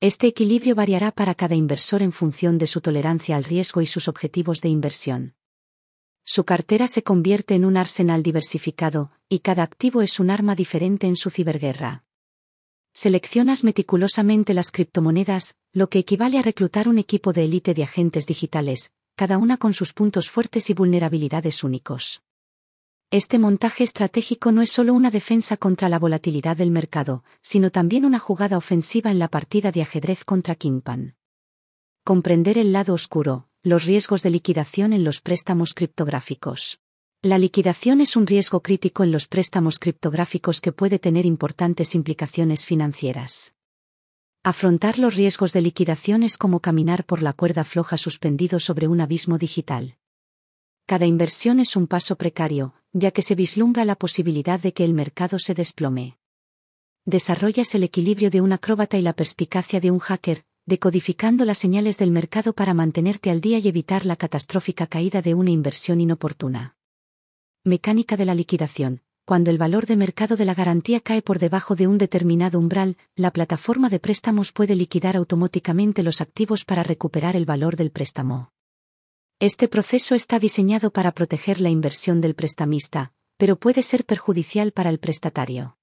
Este equilibrio variará para cada inversor en función de su tolerancia al riesgo y sus objetivos de inversión. Su cartera se convierte en un arsenal diversificado, y cada activo es un arma diferente en su ciberguerra. Seleccionas meticulosamente las criptomonedas, lo que equivale a reclutar un equipo de élite de agentes digitales, cada una con sus puntos fuertes y vulnerabilidades únicos. Este montaje estratégico no es solo una defensa contra la volatilidad del mercado, sino también una jugada ofensiva en la partida de ajedrez contra Kimpan. Comprender el lado oscuro, los riesgos de liquidación en los préstamos criptográficos. La liquidación es un riesgo crítico en los préstamos criptográficos que puede tener importantes implicaciones financieras. Afrontar los riesgos de liquidación es como caminar por la cuerda floja suspendido sobre un abismo digital. Cada inversión es un paso precario, ya que se vislumbra la posibilidad de que el mercado se desplome. Desarrollas el equilibrio de un acróbata y la perspicacia de un hacker, decodificando las señales del mercado para mantenerte al día y evitar la catastrófica caída de una inversión inoportuna. Mecánica de la liquidación. Cuando el valor de mercado de la garantía cae por debajo de un determinado umbral, la plataforma de préstamos puede liquidar automáticamente los activos para recuperar el valor del préstamo. Este proceso está diseñado para proteger la inversión del prestamista, pero puede ser perjudicial para el prestatario.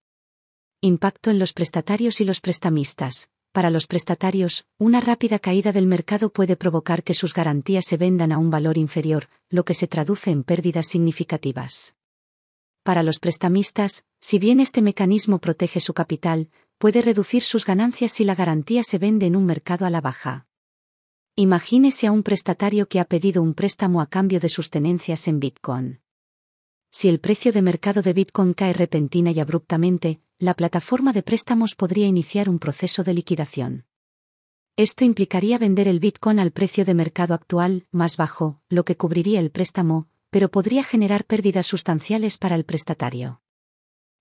Impacto en los prestatarios y los prestamistas. Para los prestatarios, una rápida caída del mercado puede provocar que sus garantías se vendan a un valor inferior, lo que se traduce en pérdidas significativas. Para los prestamistas, si bien este mecanismo protege su capital, puede reducir sus ganancias si la garantía se vende en un mercado a la baja. Imagínese a un prestatario que ha pedido un préstamo a cambio de sus tenencias en Bitcoin. Si el precio de mercado de Bitcoin cae repentina y abruptamente, la plataforma de préstamos podría iniciar un proceso de liquidación. Esto implicaría vender el Bitcoin al precio de mercado actual, más bajo, lo que cubriría el préstamo, pero podría generar pérdidas sustanciales para el prestatario.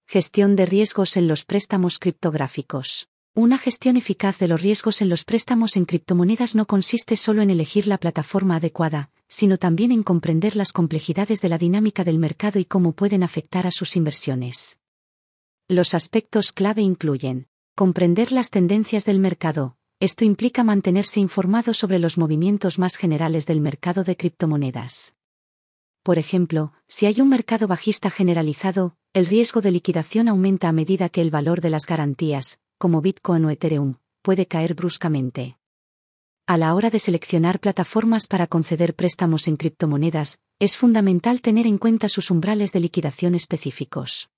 Gestión de riesgos en los préstamos criptográficos. Una gestión eficaz de los riesgos en los préstamos en criptomonedas no consiste solo en elegir la plataforma adecuada, sino también en comprender las complejidades de la dinámica del mercado y cómo pueden afectar a sus inversiones. Los aspectos clave incluyen comprender las tendencias del mercado. Esto implica mantenerse informado sobre los movimientos más generales del mercado de criptomonedas. Por ejemplo, si hay un mercado bajista generalizado, el riesgo de liquidación aumenta a medida que el valor de las garantías, como Bitcoin o Ethereum, puede caer bruscamente. A la hora de seleccionar plataformas para conceder préstamos en criptomonedas, es fundamental tener en cuenta sus umbrales de liquidación específicos.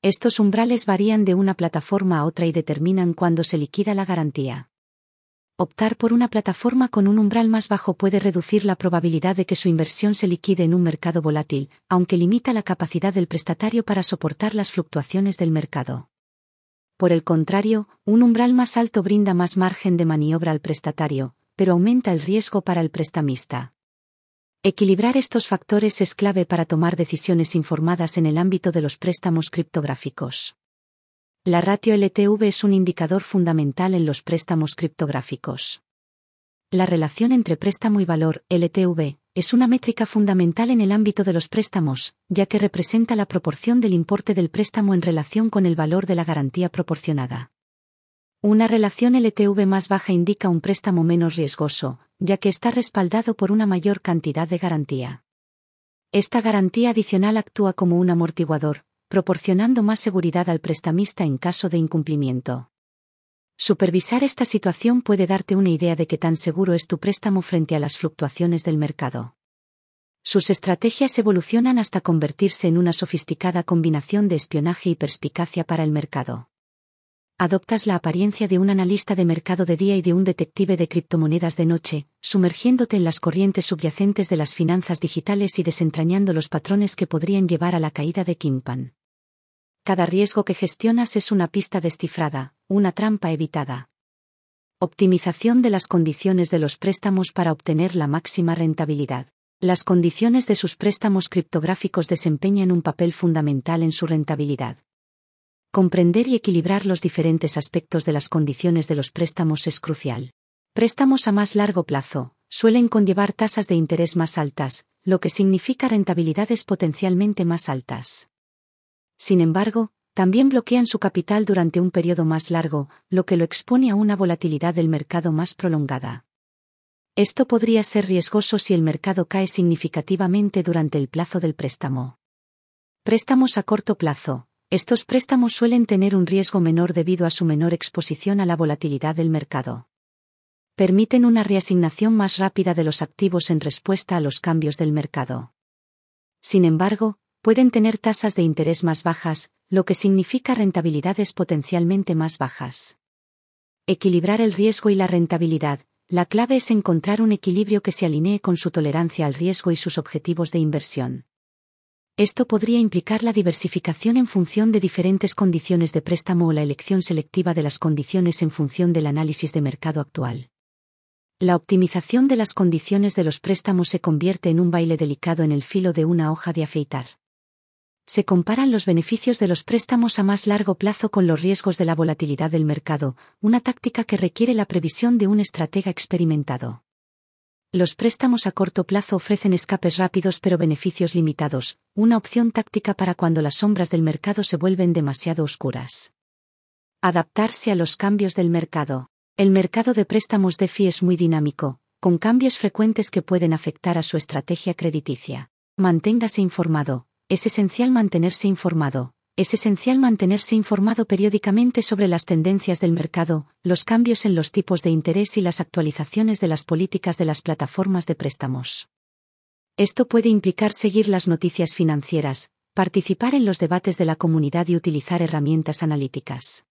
Estos umbrales varían de una plataforma a otra y determinan cuándo se liquida la garantía. Optar por una plataforma con un umbral más bajo puede reducir la probabilidad de que su inversión se liquide en un mercado volátil, aunque limita la capacidad del prestatario para soportar las fluctuaciones del mercado. Por el contrario, un umbral más alto brinda más margen de maniobra al prestatario, pero aumenta el riesgo para el prestamista. Equilibrar estos factores es clave para tomar decisiones informadas en el ámbito de los préstamos criptográficos. La ratio LTV es un indicador fundamental en los préstamos criptográficos. La relación entre préstamo y valor, LTV, es una métrica fundamental en el ámbito de los préstamos, ya que representa la proporción del importe del préstamo en relación con el valor de la garantía proporcionada. Una relación LTV más baja indica un préstamo menos riesgoso, ya que está respaldado por una mayor cantidad de garantía. Esta garantía adicional actúa como un amortiguador, proporcionando más seguridad al prestamista en caso de incumplimiento. Supervisar esta situación puede darte una idea de qué tan seguro es tu préstamo frente a las fluctuaciones del mercado. Sus estrategias evolucionan hasta convertirse en una sofisticada combinación de espionaje y perspicacia para el mercado. Adoptas la apariencia de un analista de mercado de día y de un detective de criptomonedas de noche, sumergiéndote en las corrientes subyacentes de las finanzas digitales y desentrañando los patrones que podrían llevar a la caída de Kimpan. Cada riesgo que gestionas es una pista descifrada, una trampa evitada. Optimización de las condiciones de los préstamos para obtener la máxima rentabilidad. Las condiciones de sus préstamos criptográficos desempeñan un papel fundamental en su rentabilidad. Comprender y equilibrar los diferentes aspectos de las condiciones de los préstamos es crucial. Préstamos a más largo plazo suelen conllevar tasas de interés más altas, lo que significa rentabilidades potencialmente más altas. Sin embargo, también bloquean su capital durante un periodo más largo, lo que lo expone a una volatilidad del mercado más prolongada. Esto podría ser riesgoso si el mercado cae significativamente durante el plazo del préstamo. Préstamos a corto plazo. Estos préstamos suelen tener un riesgo menor debido a su menor exposición a la volatilidad del mercado. Permiten una reasignación más rápida de los activos en respuesta a los cambios del mercado. Sin embargo, pueden tener tasas de interés más bajas, lo que significa rentabilidades potencialmente más bajas. Equilibrar el riesgo y la rentabilidad. La clave es encontrar un equilibrio que se alinee con su tolerancia al riesgo y sus objetivos de inversión. Esto podría implicar la diversificación en función de diferentes condiciones de préstamo o la elección selectiva de las condiciones en función del análisis de mercado actual. La optimización de las condiciones de los préstamos se convierte en un baile delicado en el filo de una hoja de afeitar se comparan los beneficios de los préstamos a más largo plazo con los riesgos de la volatilidad del mercado, una táctica que requiere la previsión de un estratega experimentado. Los préstamos a corto plazo ofrecen escapes rápidos pero beneficios limitados, una opción táctica para cuando las sombras del mercado se vuelven demasiado oscuras. Adaptarse a los cambios del mercado. El mercado de préstamos DeFi es muy dinámico, con cambios frecuentes que pueden afectar a su estrategia crediticia. Manténgase informado, es esencial mantenerse informado. Es esencial mantenerse informado periódicamente sobre las tendencias del mercado, los cambios en los tipos de interés y las actualizaciones de las políticas de las plataformas de préstamos. Esto puede implicar seguir las noticias financieras, participar en los debates de la comunidad y utilizar herramientas analíticas.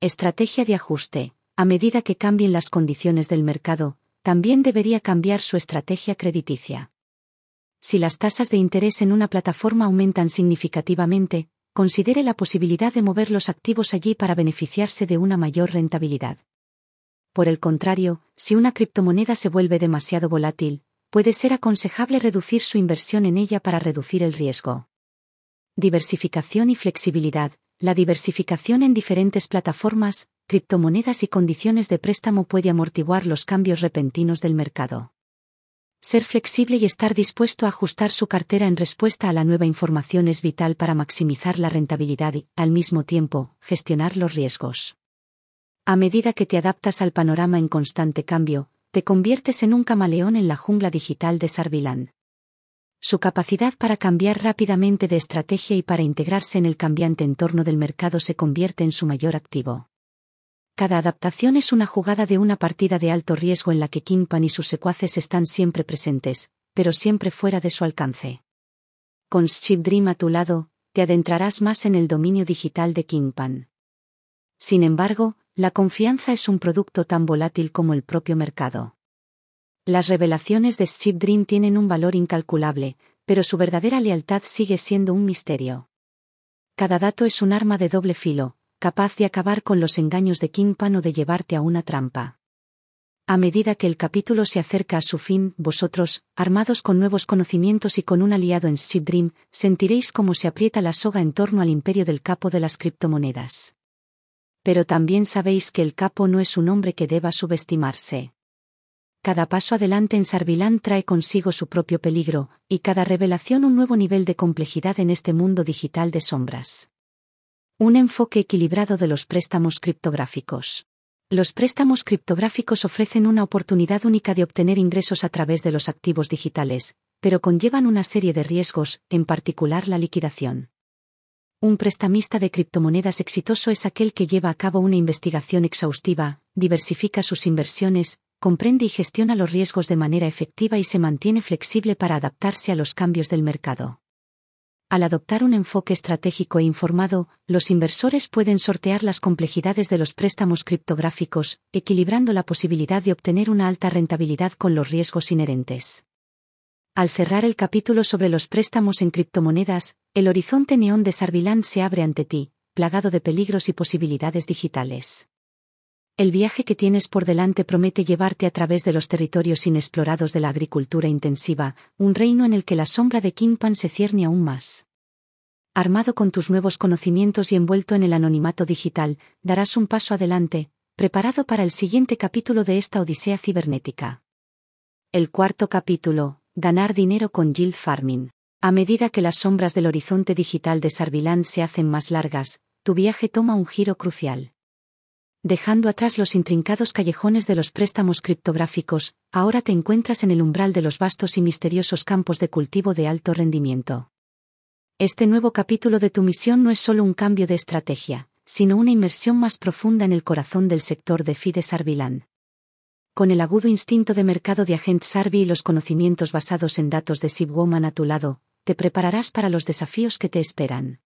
Estrategia de ajuste. A medida que cambien las condiciones del mercado, también debería cambiar su estrategia crediticia. Si las tasas de interés en una plataforma aumentan significativamente, considere la posibilidad de mover los activos allí para beneficiarse de una mayor rentabilidad. Por el contrario, si una criptomoneda se vuelve demasiado volátil, puede ser aconsejable reducir su inversión en ella para reducir el riesgo. Diversificación y flexibilidad. La diversificación en diferentes plataformas, criptomonedas y condiciones de préstamo puede amortiguar los cambios repentinos del mercado ser flexible y estar dispuesto a ajustar su cartera en respuesta a la nueva información es vital para maximizar la rentabilidad y, al mismo tiempo, gestionar los riesgos. A medida que te adaptas al panorama en constante cambio, te conviertes en un camaleón en la jungla digital de Sarviland. Su capacidad para cambiar rápidamente de estrategia y para integrarse en el cambiante entorno del mercado se convierte en su mayor activo. Cada adaptación es una jugada de una partida de alto riesgo en la que Kimpan y sus secuaces están siempre presentes, pero siempre fuera de su alcance. Con Ship Dream a tu lado, te adentrarás más en el dominio digital de Kimpan. Sin embargo, la confianza es un producto tan volátil como el propio mercado. Las revelaciones de Ship Dream tienen un valor incalculable, pero su verdadera lealtad sigue siendo un misterio. Cada dato es un arma de doble filo, capaz de acabar con los engaños de Kingpan o de llevarte a una trampa. A medida que el capítulo se acerca a su fin, vosotros, armados con nuevos conocimientos y con un aliado en Ship Dream, sentiréis cómo se aprieta la soga en torno al imperio del capo de las criptomonedas. Pero también sabéis que el capo no es un hombre que deba subestimarse. Cada paso adelante en Sarvilán trae consigo su propio peligro, y cada revelación un nuevo nivel de complejidad en este mundo digital de sombras. Un enfoque equilibrado de los préstamos criptográficos. Los préstamos criptográficos ofrecen una oportunidad única de obtener ingresos a través de los activos digitales, pero conllevan una serie de riesgos, en particular la liquidación. Un prestamista de criptomonedas exitoso es aquel que lleva a cabo una investigación exhaustiva, diversifica sus inversiones, comprende y gestiona los riesgos de manera efectiva y se mantiene flexible para adaptarse a los cambios del mercado. Al adoptar un enfoque estratégico e informado, los inversores pueden sortear las complejidades de los préstamos criptográficos, equilibrando la posibilidad de obtener una alta rentabilidad con los riesgos inherentes. Al cerrar el capítulo sobre los préstamos en criptomonedas, el horizonte neón de Sarvilán se abre ante ti, plagado de peligros y posibilidades digitales. El viaje que tienes por delante promete llevarte a través de los territorios inexplorados de la agricultura intensiva, un reino en el que la sombra de Kingpan se cierne aún más. Armado con tus nuevos conocimientos y envuelto en el anonimato digital, darás un paso adelante, preparado para el siguiente capítulo de esta Odisea cibernética. El cuarto capítulo, Ganar dinero con Yield Farming. A medida que las sombras del horizonte digital de Sarvilán se hacen más largas, tu viaje toma un giro crucial dejando atrás los intrincados callejones de los préstamos criptográficos, ahora te encuentras en el umbral de los vastos y misteriosos campos de cultivo de alto rendimiento. Este nuevo capítulo de tu misión no es solo un cambio de estrategia, sino una inmersión más profunda en el corazón del sector de Fide Sarvilán. Con el agudo instinto de mercado de Agent Sarvi y los conocimientos basados en datos de Sibwoman a tu lado, te prepararás para los desafíos que te esperan.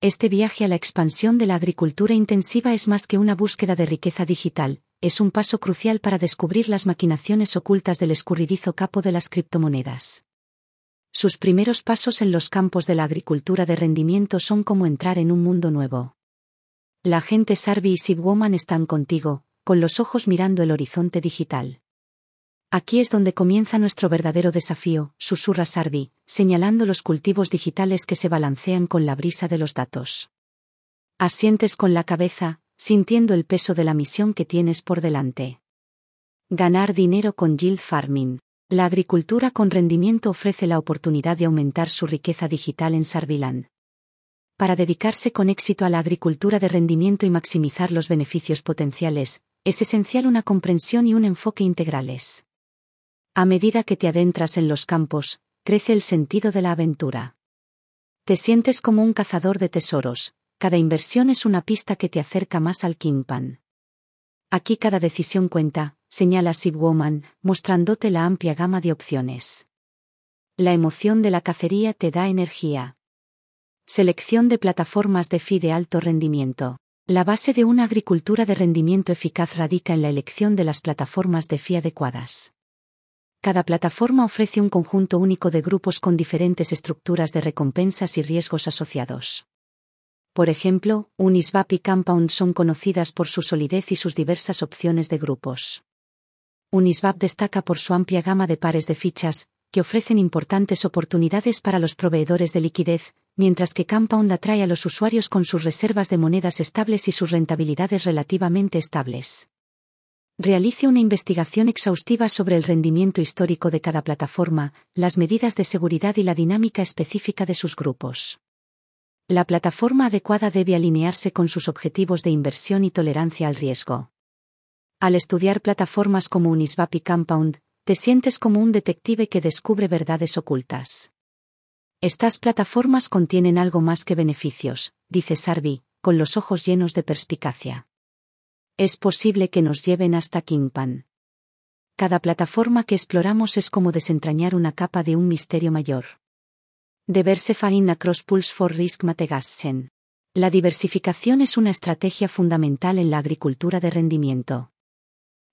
Este viaje a la expansión de la agricultura intensiva es más que una búsqueda de riqueza digital, es un paso crucial para descubrir las maquinaciones ocultas del escurridizo capo de las criptomonedas. Sus primeros pasos en los campos de la agricultura de rendimiento son como entrar en un mundo nuevo. La gente Sarvi y Sibwoman están contigo, con los ojos mirando el horizonte digital. Aquí es donde comienza nuestro verdadero desafío, susurra Sarvi, señalando los cultivos digitales que se balancean con la brisa de los datos. Asientes con la cabeza, sintiendo el peso de la misión que tienes por delante. Ganar dinero con yield farming. La agricultura con rendimiento ofrece la oportunidad de aumentar su riqueza digital en Sarvilán. Para dedicarse con éxito a la agricultura de rendimiento y maximizar los beneficios potenciales, es esencial una comprensión y un enfoque integrales. A medida que te adentras en los campos, crece el sentido de la aventura. Te sientes como un cazador de tesoros, cada inversión es una pista que te acerca más al Kimpan. Aquí cada decisión cuenta, señala Sibwoman, mostrándote la amplia gama de opciones. La emoción de la cacería te da energía. Selección de plataformas de FI de alto rendimiento. La base de una agricultura de rendimiento eficaz radica en la elección de las plataformas de FI adecuadas. Cada plataforma ofrece un conjunto único de grupos con diferentes estructuras de recompensas y riesgos asociados. Por ejemplo, Uniswap y Compound son conocidas por su solidez y sus diversas opciones de grupos. Uniswap destaca por su amplia gama de pares de fichas, que ofrecen importantes oportunidades para los proveedores de liquidez, mientras que Compound atrae a los usuarios con sus reservas de monedas estables y sus rentabilidades relativamente estables. Realice una investigación exhaustiva sobre el rendimiento histórico de cada plataforma, las medidas de seguridad y la dinámica específica de sus grupos. La plataforma adecuada debe alinearse con sus objetivos de inversión y tolerancia al riesgo. Al estudiar plataformas como Uniswap y Compound, te sientes como un detective que descubre verdades ocultas. Estas plataformas contienen algo más que beneficios, dice Sarvi, con los ojos llenos de perspicacia es posible que nos lleven hasta Kingpan. Cada plataforma que exploramos es como desentrañar una capa de un misterio mayor. Deberse fain across pulse for risk mategassen. La diversificación es una estrategia fundamental en la agricultura de rendimiento.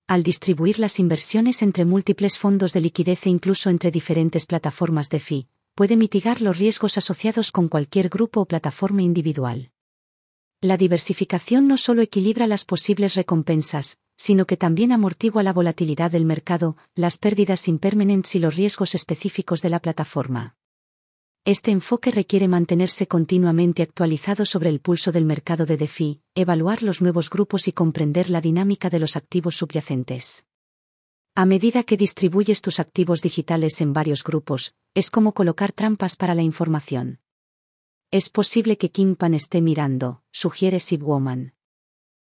Al distribuir las inversiones entre múltiples fondos de liquidez e incluso entre diferentes plataformas de FI, puede mitigar los riesgos asociados con cualquier grupo o plataforma individual. La diversificación no solo equilibra las posibles recompensas, sino que también amortigua la volatilidad del mercado, las pérdidas impermanentes y los riesgos específicos de la plataforma. Este enfoque requiere mantenerse continuamente actualizado sobre el pulso del mercado de DeFi, evaluar los nuevos grupos y comprender la dinámica de los activos subyacentes. A medida que distribuyes tus activos digitales en varios grupos, es como colocar trampas para la información. Es posible que Kimpan esté mirando, sugiere Sibwoman.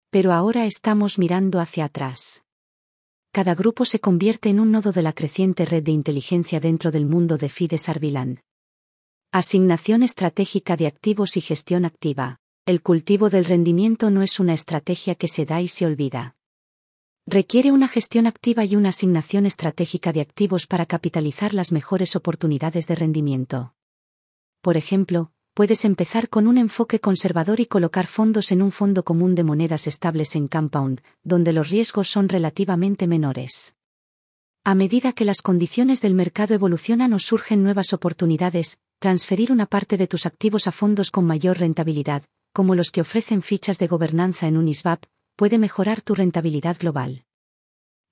Pero ahora estamos mirando hacia atrás. Cada grupo se convierte en un nodo de la creciente red de inteligencia dentro del mundo de FI de Sarviland. Asignación estratégica de activos y gestión activa. El cultivo del rendimiento no es una estrategia que se da y se olvida. Requiere una gestión activa y una asignación estratégica de activos para capitalizar las mejores oportunidades de rendimiento. Por ejemplo, puedes empezar con un enfoque conservador y colocar fondos en un fondo común de monedas estables en Compound, donde los riesgos son relativamente menores. A medida que las condiciones del mercado evolucionan o surgen nuevas oportunidades, transferir una parte de tus activos a fondos con mayor rentabilidad, como los que ofrecen fichas de gobernanza en Uniswap, puede mejorar tu rentabilidad global.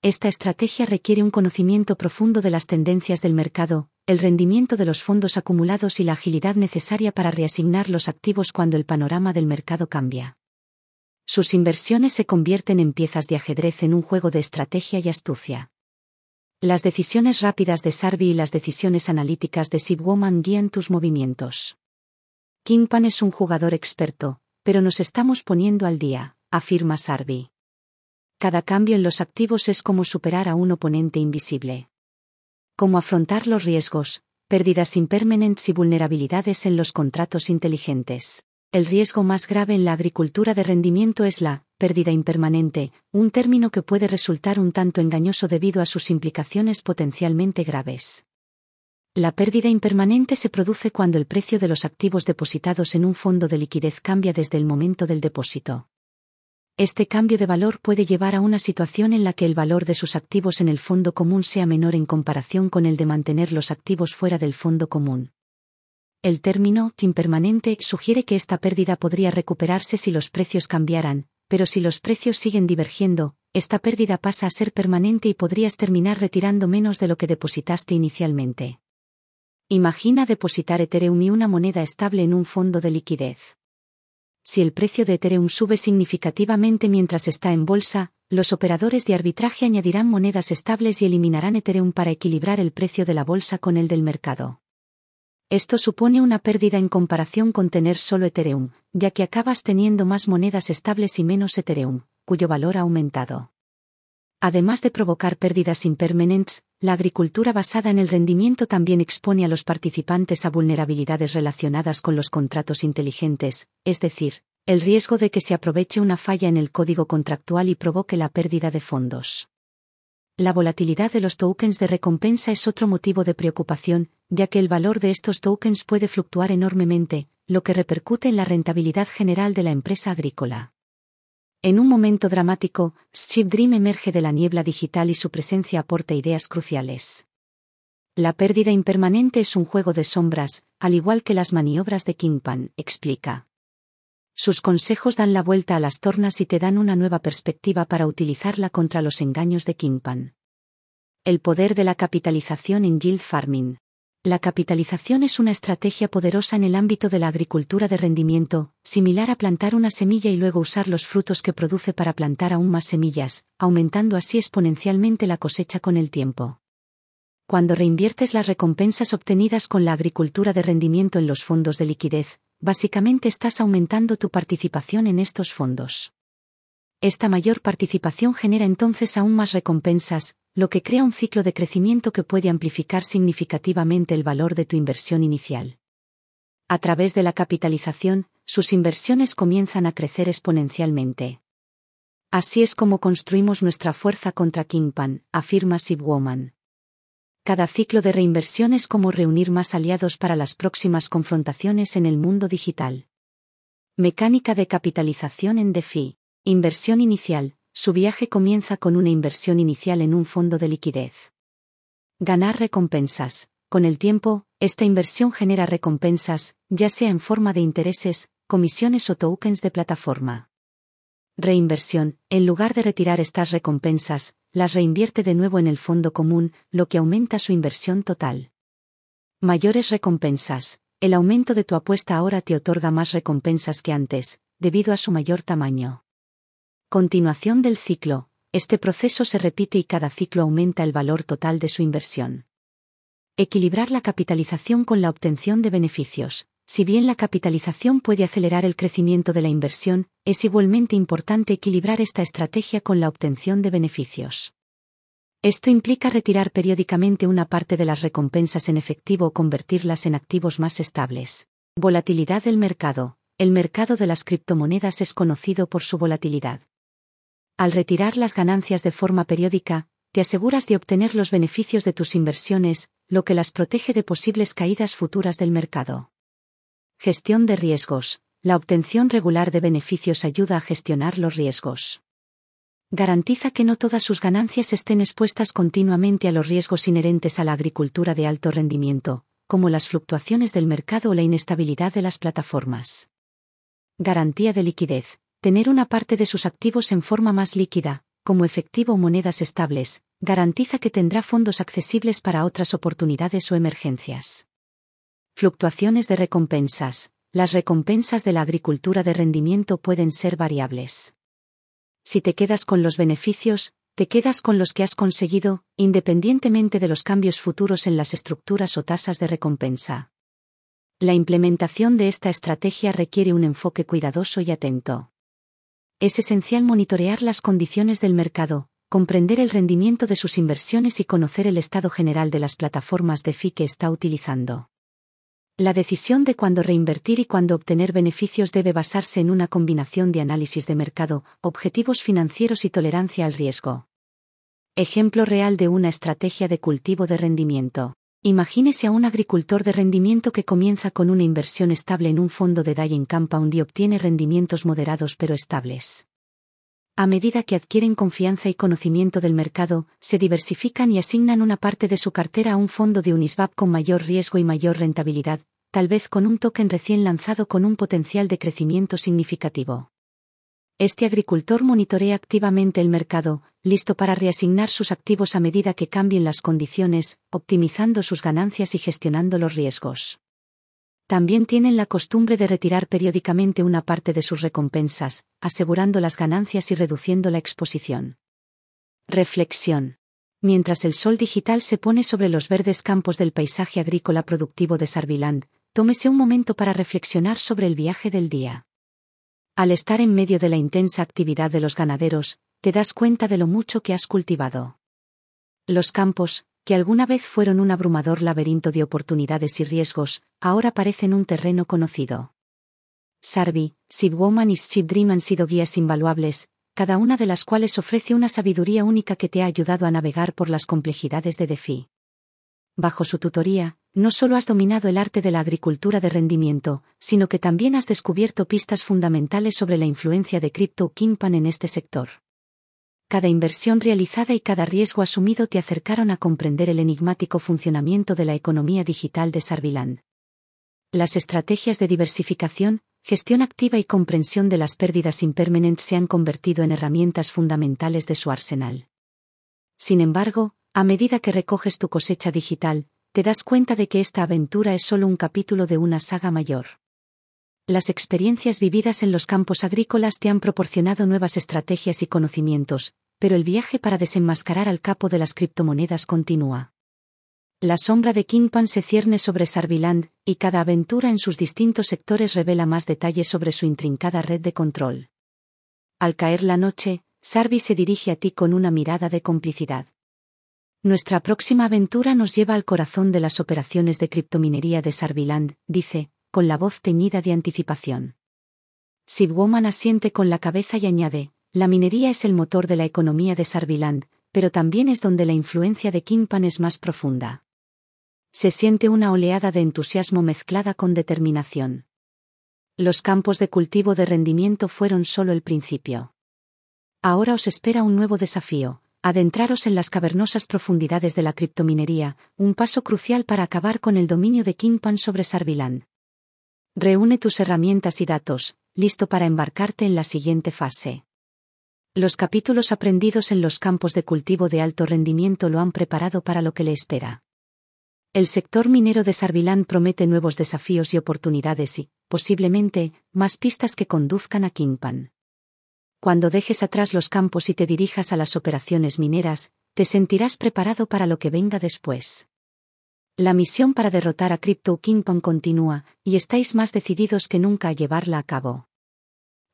Esta estrategia requiere un conocimiento profundo de las tendencias del mercado, el rendimiento de los fondos acumulados y la agilidad necesaria para reasignar los activos cuando el panorama del mercado cambia. Sus inversiones se convierten en piezas de ajedrez en un juego de estrategia y astucia. Las decisiones rápidas de Sarvi y las decisiones analíticas de Sibwoman guían tus movimientos. Kingpan es un jugador experto, pero nos estamos poniendo al día, afirma Sarvi. Cada cambio en los activos es como superar a un oponente invisible cómo afrontar los riesgos, pérdidas impermanentes y vulnerabilidades en los contratos inteligentes. El riesgo más grave en la agricultura de rendimiento es la pérdida impermanente, un término que puede resultar un tanto engañoso debido a sus implicaciones potencialmente graves. La pérdida impermanente se produce cuando el precio de los activos depositados en un fondo de liquidez cambia desde el momento del depósito. Este cambio de valor puede llevar a una situación en la que el valor de sus activos en el fondo común sea menor en comparación con el de mantener los activos fuera del fondo común. El término impermanente sugiere que esta pérdida podría recuperarse si los precios cambiaran, pero si los precios siguen divergiendo, esta pérdida pasa a ser permanente y podrías terminar retirando menos de lo que depositaste inicialmente. Imagina depositar Ethereum y una moneda estable en un fondo de liquidez si el precio de Ethereum sube significativamente mientras está en bolsa, los operadores de arbitraje añadirán monedas estables y eliminarán Ethereum para equilibrar el precio de la bolsa con el del mercado. Esto supone una pérdida en comparación con tener solo Ethereum, ya que acabas teniendo más monedas estables y menos Ethereum, cuyo valor ha aumentado. Además de provocar pérdidas impermanentes, la agricultura basada en el rendimiento también expone a los participantes a vulnerabilidades relacionadas con los contratos inteligentes, es decir, el riesgo de que se aproveche una falla en el código contractual y provoque la pérdida de fondos. La volatilidad de los tokens de recompensa es otro motivo de preocupación, ya que el valor de estos tokens puede fluctuar enormemente, lo que repercute en la rentabilidad general de la empresa agrícola. En un momento dramático, Dream emerge de la niebla digital y su presencia aporta ideas cruciales. La pérdida impermanente es un juego de sombras, al igual que las maniobras de Kingpan, explica. Sus consejos dan la vuelta a las tornas y te dan una nueva perspectiva para utilizarla contra los engaños de Kingpan. El poder de la capitalización en yield farming. La capitalización es una estrategia poderosa en el ámbito de la agricultura de rendimiento, similar a plantar una semilla y luego usar los frutos que produce para plantar aún más semillas, aumentando así exponencialmente la cosecha con el tiempo. Cuando reinviertes las recompensas obtenidas con la agricultura de rendimiento en los fondos de liquidez, básicamente estás aumentando tu participación en estos fondos. Esta mayor participación genera entonces aún más recompensas, lo que crea un ciclo de crecimiento que puede amplificar significativamente el valor de tu inversión inicial. A través de la capitalización, sus inversiones comienzan a crecer exponencialmente. Así es como construimos nuestra fuerza contra Kingpan, afirma Sibwoman. Cada ciclo de reinversión es como reunir más aliados para las próximas confrontaciones en el mundo digital. Mecánica de capitalización en DeFi. Inversión inicial. Su viaje comienza con una inversión inicial en un fondo de liquidez. Ganar recompensas. Con el tiempo, esta inversión genera recompensas, ya sea en forma de intereses, comisiones o tokens de plataforma. Reinversión. En lugar de retirar estas recompensas, las reinvierte de nuevo en el fondo común, lo que aumenta su inversión total. Mayores recompensas. El aumento de tu apuesta ahora te otorga más recompensas que antes, debido a su mayor tamaño. Continuación del ciclo. Este proceso se repite y cada ciclo aumenta el valor total de su inversión. Equilibrar la capitalización con la obtención de beneficios. Si bien la capitalización puede acelerar el crecimiento de la inversión, es igualmente importante equilibrar esta estrategia con la obtención de beneficios. Esto implica retirar periódicamente una parte de las recompensas en efectivo o convertirlas en activos más estables. Volatilidad del mercado. El mercado de las criptomonedas es conocido por su volatilidad. Al retirar las ganancias de forma periódica, te aseguras de obtener los beneficios de tus inversiones, lo que las protege de posibles caídas futuras del mercado. Gestión de riesgos. La obtención regular de beneficios ayuda a gestionar los riesgos garantiza que no todas sus ganancias estén expuestas continuamente a los riesgos inherentes a la agricultura de alto rendimiento, como las fluctuaciones del mercado o la inestabilidad de las plataformas. Garantía de liquidez. Tener una parte de sus activos en forma más líquida, como efectivo o monedas estables, garantiza que tendrá fondos accesibles para otras oportunidades o emergencias. Fluctuaciones de recompensas. Las recompensas de la agricultura de rendimiento pueden ser variables si te quedas con los beneficios, te quedas con los que has conseguido, independientemente de los cambios futuros en las estructuras o tasas de recompensa. La implementación de esta estrategia requiere un enfoque cuidadoso y atento. Es esencial monitorear las condiciones del mercado, comprender el rendimiento de sus inversiones y conocer el estado general de las plataformas de FI que está utilizando. La decisión de cuándo reinvertir y cuándo obtener beneficios debe basarse en una combinación de análisis de mercado, objetivos financieros y tolerancia al riesgo. Ejemplo real de una estrategia de cultivo de rendimiento. Imagínese a un agricultor de rendimiento que comienza con una inversión estable en un fondo de en Compound y obtiene rendimientos moderados pero estables. A medida que adquieren confianza y conocimiento del mercado, se diversifican y asignan una parte de su cartera a un fondo de Uniswap con mayor riesgo y mayor rentabilidad, tal vez con un token recién lanzado con un potencial de crecimiento significativo. Este agricultor monitorea activamente el mercado, listo para reasignar sus activos a medida que cambien las condiciones, optimizando sus ganancias y gestionando los riesgos. También tienen la costumbre de retirar periódicamente una parte de sus recompensas, asegurando las ganancias y reduciendo la exposición. Reflexión. Mientras el sol digital se pone sobre los verdes campos del paisaje agrícola productivo de Sarviland, tómese un momento para reflexionar sobre el viaje del día. Al estar en medio de la intensa actividad de los ganaderos, te das cuenta de lo mucho que has cultivado. Los campos, que alguna vez fueron un abrumador laberinto de oportunidades y riesgos, ahora parecen un terreno conocido. Sarvi, Woman y Dream han sido guías invaluables, cada una de las cuales ofrece una sabiduría única que te ha ayudado a navegar por las complejidades de DeFi. Bajo su tutoría, no solo has dominado el arte de la agricultura de rendimiento, sino que también has descubierto pistas fundamentales sobre la influencia de Crypto Kimpan en este sector. Cada inversión realizada y cada riesgo asumido te acercaron a comprender el enigmático funcionamiento de la economía digital de Sarviland. Las estrategias de diversificación, gestión activa y comprensión de las pérdidas impermanentes se han convertido en herramientas fundamentales de su arsenal. Sin embargo, a medida que recoges tu cosecha digital, te das cuenta de que esta aventura es solo un capítulo de una saga mayor. Las experiencias vividas en los campos agrícolas te han proporcionado nuevas estrategias y conocimientos, pero el viaje para desenmascarar al capo de las criptomonedas continúa. La sombra de Kingpan se cierne sobre Sarviland, y cada aventura en sus distintos sectores revela más detalles sobre su intrincada red de control. Al caer la noche, Sarvi se dirige a ti con una mirada de complicidad. Nuestra próxima aventura nos lleva al corazón de las operaciones de criptominería de Sarviland, dice, con la voz teñida de anticipación. Sibwoman asiente con la cabeza y añade, la minería es el motor de la economía de Sarviland, pero también es donde la influencia de Kingpan es más profunda. Se siente una oleada de entusiasmo mezclada con determinación. Los campos de cultivo de rendimiento fueron solo el principio. Ahora os espera un nuevo desafío, adentraros en las cavernosas profundidades de la criptominería, un paso crucial para acabar con el dominio de Kingpan sobre Sarviland. Reúne tus herramientas y datos, listo para embarcarte en la siguiente fase. Los capítulos aprendidos en los campos de cultivo de alto rendimiento lo han preparado para lo que le espera. El sector minero de Sarviland promete nuevos desafíos y oportunidades y, posiblemente, más pistas que conduzcan a Kingpan. Cuando dejes atrás los campos y te dirijas a las operaciones mineras, te sentirás preparado para lo que venga después. La misión para derrotar a Crypto Kingpan continúa, y estáis más decididos que nunca a llevarla a cabo.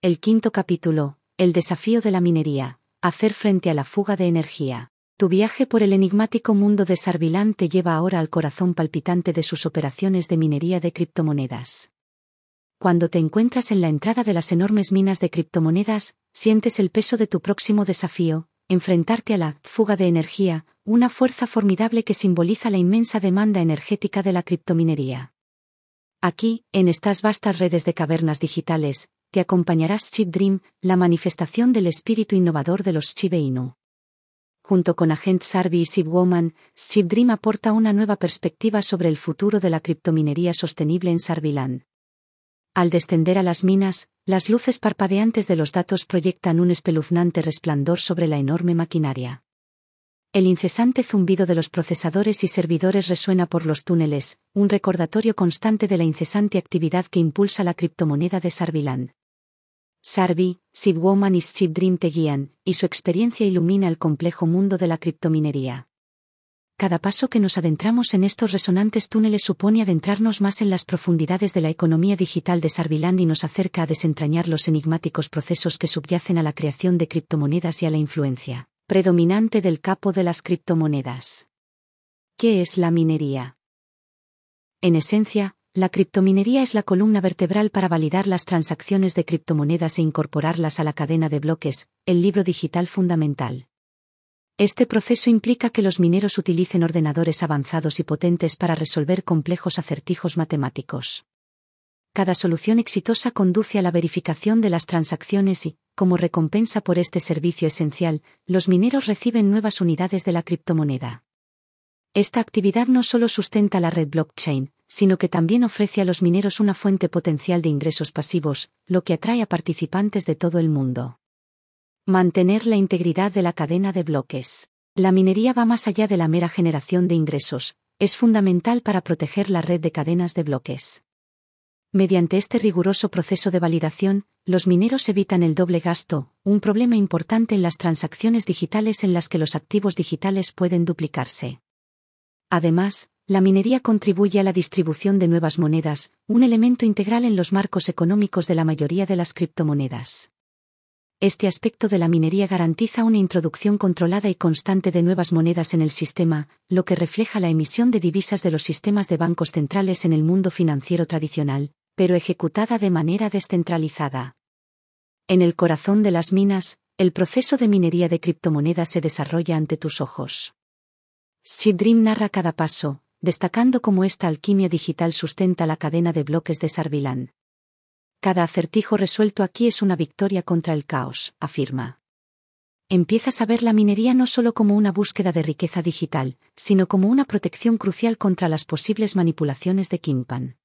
El quinto capítulo, el desafío de la minería, hacer frente a la fuga de energía. Tu viaje por el enigmático mundo de Sarvilán te lleva ahora al corazón palpitante de sus operaciones de minería de criptomonedas. Cuando te encuentras en la entrada de las enormes minas de criptomonedas, sientes el peso de tu próximo desafío, enfrentarte a la fuga de energía, una fuerza formidable que simboliza la inmensa demanda energética de la criptominería. Aquí, en estas vastas redes de cavernas digitales, te acompañarás Chip Dream, la manifestación del espíritu innovador de los Chibe Inu. Junto con Agent Sarvi y Woman, Chip Dream aporta una nueva perspectiva sobre el futuro de la criptominería sostenible en Sarviland. Al descender a las minas, las luces parpadeantes de los datos proyectan un espeluznante resplandor sobre la enorme maquinaria. El incesante zumbido de los procesadores y servidores resuena por los túneles, un recordatorio constante de la incesante actividad que impulsa la criptomoneda de Sarviland. Sarvi, Sibwoman y Dream te guían, y su experiencia ilumina el complejo mundo de la criptominería. Cada paso que nos adentramos en estos resonantes túneles supone adentrarnos más en las profundidades de la economía digital de Sarviland y nos acerca a desentrañar los enigmáticos procesos que subyacen a la creación de criptomonedas y a la influencia predominante del capo de las criptomonedas. ¿Qué es la minería? En esencia, la criptominería es la columna vertebral para validar las transacciones de criptomonedas e incorporarlas a la cadena de bloques, el libro digital fundamental. Este proceso implica que los mineros utilicen ordenadores avanzados y potentes para resolver complejos acertijos matemáticos. Cada solución exitosa conduce a la verificación de las transacciones y, como recompensa por este servicio esencial, los mineros reciben nuevas unidades de la criptomoneda. Esta actividad no solo sustenta la red blockchain, sino que también ofrece a los mineros una fuente potencial de ingresos pasivos, lo que atrae a participantes de todo el mundo. Mantener la integridad de la cadena de bloques. La minería va más allá de la mera generación de ingresos, es fundamental para proteger la red de cadenas de bloques. Mediante este riguroso proceso de validación, los mineros evitan el doble gasto, un problema importante en las transacciones digitales en las que los activos digitales pueden duplicarse. Además, la minería contribuye a la distribución de nuevas monedas, un elemento integral en los marcos económicos de la mayoría de las criptomonedas. Este aspecto de la minería garantiza una introducción controlada y constante de nuevas monedas en el sistema, lo que refleja la emisión de divisas de los sistemas de bancos centrales en el mundo financiero tradicional, pero ejecutada de manera descentralizada. En el corazón de las minas, el proceso de minería de criptomonedas se desarrolla ante tus ojos. Dream narra cada paso, destacando cómo esta alquimia digital sustenta la cadena de bloques de Sarviland. Cada acertijo resuelto aquí es una victoria contra el caos, afirma. Empiezas a ver la minería no solo como una búsqueda de riqueza digital, sino como una protección crucial contra las posibles manipulaciones de Kimpan.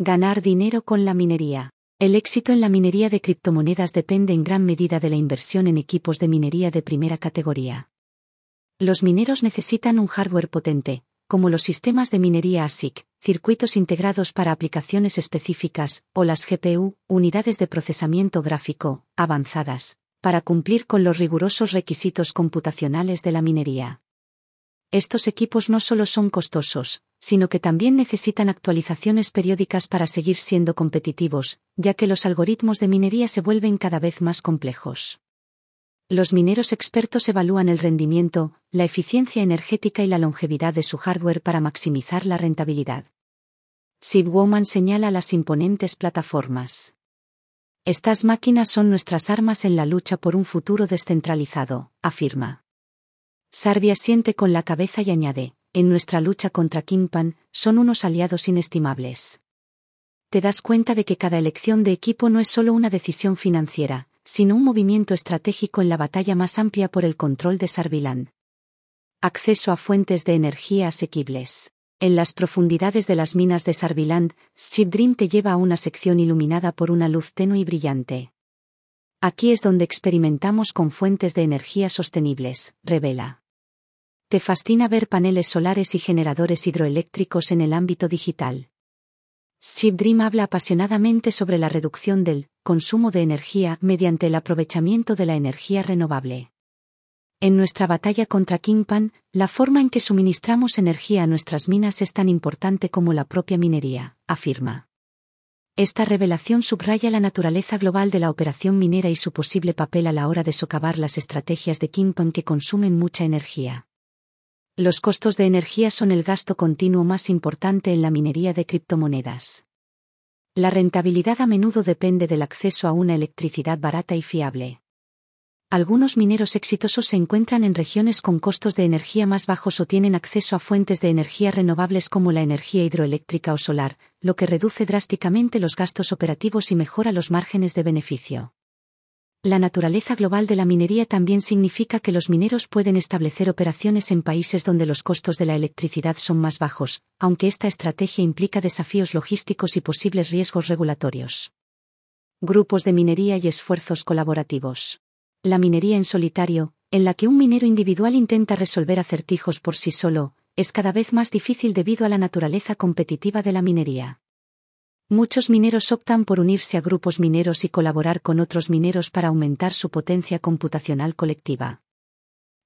Ganar dinero con la minería. El éxito en la minería de criptomonedas depende en gran medida de la inversión en equipos de minería de primera categoría. Los mineros necesitan un hardware potente, como los sistemas de minería ASIC, circuitos integrados para aplicaciones específicas, o las GPU, unidades de procesamiento gráfico, avanzadas, para cumplir con los rigurosos requisitos computacionales de la minería. Estos equipos no solo son costosos, sino que también necesitan actualizaciones periódicas para seguir siendo competitivos, ya que los algoritmos de minería se vuelven cada vez más complejos. Los mineros expertos evalúan el rendimiento, la eficiencia energética y la longevidad de su hardware para maximizar la rentabilidad. Woman señala las imponentes plataformas. Estas máquinas son nuestras armas en la lucha por un futuro descentralizado, afirma. Sarvia siente con la cabeza y añade, en nuestra lucha contra Kimpan, son unos aliados inestimables. te das cuenta de que cada elección de equipo no es solo una decisión financiera, sino un movimiento estratégico en la batalla más amplia por el control de Sarviland. Acceso a fuentes de energía asequibles. En las profundidades de las minas de Sarviland, Dream te lleva a una sección iluminada por una luz tenue y brillante. Aquí es donde experimentamos con fuentes de energía sostenibles, revela. Te fascina ver paneles solares y generadores hidroeléctricos en el ámbito digital. Dream habla apasionadamente sobre la reducción del consumo de energía mediante el aprovechamiento de la energía renovable. En nuestra batalla contra Kingpan, la forma en que suministramos energía a nuestras minas es tan importante como la propia minería, afirma. Esta revelación subraya la naturaleza global de la operación minera y su posible papel a la hora de socavar las estrategias de Kingpan que consumen mucha energía. Los costos de energía son el gasto continuo más importante en la minería de criptomonedas. La rentabilidad a menudo depende del acceso a una electricidad barata y fiable. Algunos mineros exitosos se encuentran en regiones con costos de energía más bajos o tienen acceso a fuentes de energía renovables como la energía hidroeléctrica o solar, lo que reduce drásticamente los gastos operativos y mejora los márgenes de beneficio. La naturaleza global de la minería también significa que los mineros pueden establecer operaciones en países donde los costos de la electricidad son más bajos, aunque esta estrategia implica desafíos logísticos y posibles riesgos regulatorios. Grupos de minería y esfuerzos colaborativos. La minería en solitario, en la que un minero individual intenta resolver acertijos por sí solo, es cada vez más difícil debido a la naturaleza competitiva de la minería. Muchos mineros optan por unirse a grupos mineros y colaborar con otros mineros para aumentar su potencia computacional colectiva.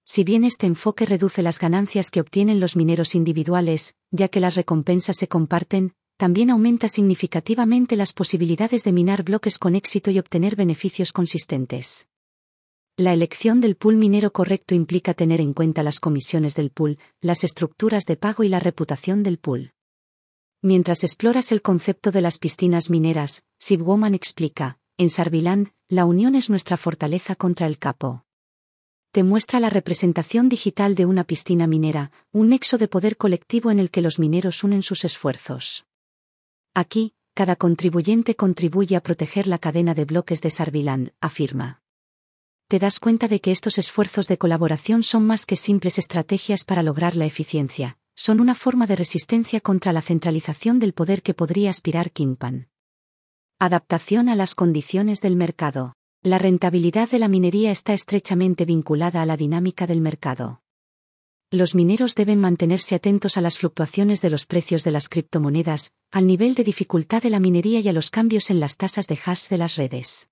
Si bien este enfoque reduce las ganancias que obtienen los mineros individuales, ya que las recompensas se comparten, también aumenta significativamente las posibilidades de minar bloques con éxito y obtener beneficios consistentes. La elección del pool minero correcto implica tener en cuenta las comisiones del pool, las estructuras de pago y la reputación del pool. Mientras exploras el concepto de las piscinas mineras, Woman explica, en Sarviland, la unión es nuestra fortaleza contra el capo. Te muestra la representación digital de una piscina minera, un nexo de poder colectivo en el que los mineros unen sus esfuerzos. Aquí, cada contribuyente contribuye a proteger la cadena de bloques de Sarviland, afirma. Te das cuenta de que estos esfuerzos de colaboración son más que simples estrategias para lograr la eficiencia, son una forma de resistencia contra la centralización del poder que podría aspirar Kimpan. Adaptación a las condiciones del mercado. La rentabilidad de la minería está estrechamente vinculada a la dinámica del mercado. Los mineros deben mantenerse atentos a las fluctuaciones de los precios de las criptomonedas, al nivel de dificultad de la minería y a los cambios en las tasas de hash de las redes.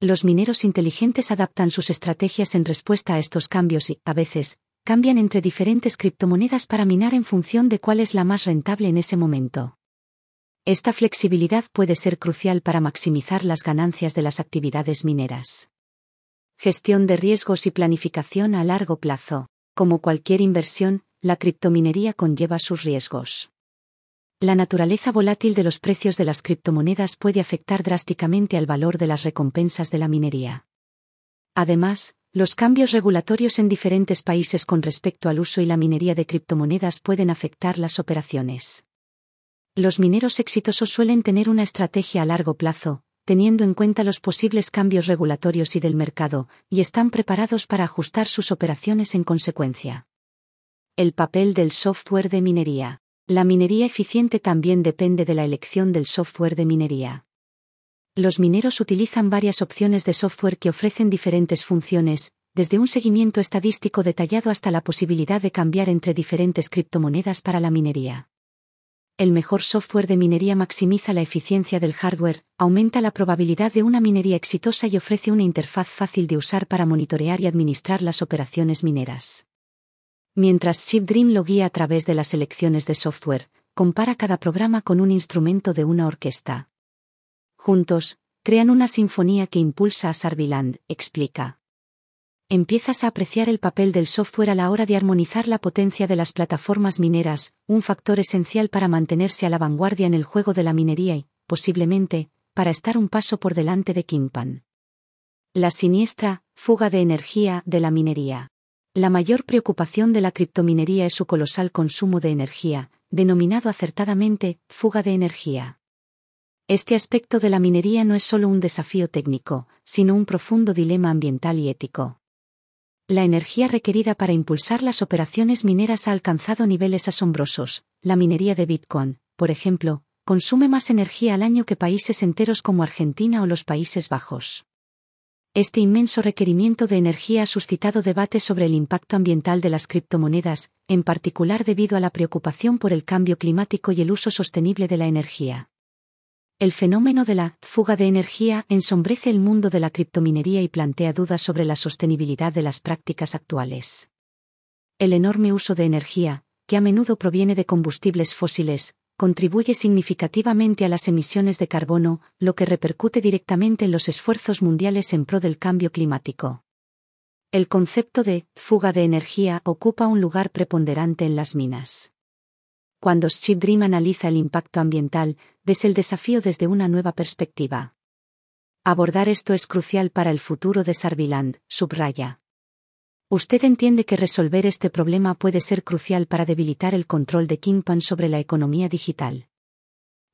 Los mineros inteligentes adaptan sus estrategias en respuesta a estos cambios y, a veces, cambian entre diferentes criptomonedas para minar en función de cuál es la más rentable en ese momento. Esta flexibilidad puede ser crucial para maximizar las ganancias de las actividades mineras. Gestión de riesgos y planificación a largo plazo. Como cualquier inversión, la criptominería conlleva sus riesgos. La naturaleza volátil de los precios de las criptomonedas puede afectar drásticamente al valor de las recompensas de la minería. Además, los cambios regulatorios en diferentes países con respecto al uso y la minería de criptomonedas pueden afectar las operaciones. Los mineros exitosos suelen tener una estrategia a largo plazo, teniendo en cuenta los posibles cambios regulatorios y del mercado, y están preparados para ajustar sus operaciones en consecuencia. El papel del software de minería. La minería eficiente también depende de la elección del software de minería. Los mineros utilizan varias opciones de software que ofrecen diferentes funciones, desde un seguimiento estadístico detallado hasta la posibilidad de cambiar entre diferentes criptomonedas para la minería. El mejor software de minería maximiza la eficiencia del hardware, aumenta la probabilidad de una minería exitosa y ofrece una interfaz fácil de usar para monitorear y administrar las operaciones mineras. Mientras ShipDream lo guía a través de las elecciones de software, compara cada programa con un instrumento de una orquesta. Juntos, crean una sinfonía que impulsa a Sarviland, explica. Empiezas a apreciar el papel del software a la hora de armonizar la potencia de las plataformas mineras, un factor esencial para mantenerse a la vanguardia en el juego de la minería y, posiblemente, para estar un paso por delante de Kimpan. La siniestra, fuga de energía de la minería. La mayor preocupación de la criptominería es su colosal consumo de energía, denominado acertadamente fuga de energía. Este aspecto de la minería no es solo un desafío técnico, sino un profundo dilema ambiental y ético. La energía requerida para impulsar las operaciones mineras ha alcanzado niveles asombrosos. La minería de Bitcoin, por ejemplo, consume más energía al año que países enteros como Argentina o los Países Bajos. Este inmenso requerimiento de energía ha suscitado debates sobre el impacto ambiental de las criptomonedas, en particular debido a la preocupación por el cambio climático y el uso sostenible de la energía. El fenómeno de la fuga de energía ensombrece el mundo de la criptominería y plantea dudas sobre la sostenibilidad de las prácticas actuales. El enorme uso de energía, que a menudo proviene de combustibles fósiles, contribuye significativamente a las emisiones de carbono, lo que repercute directamente en los esfuerzos mundiales en pro del cambio climático. El concepto de fuga de energía ocupa un lugar preponderante en las minas. Cuando Dream analiza el impacto ambiental, ves el desafío desde una nueva perspectiva. Abordar esto es crucial para el futuro de Sarviland, subraya. Usted entiende que resolver este problema puede ser crucial para debilitar el control de Kingpan sobre la economía digital.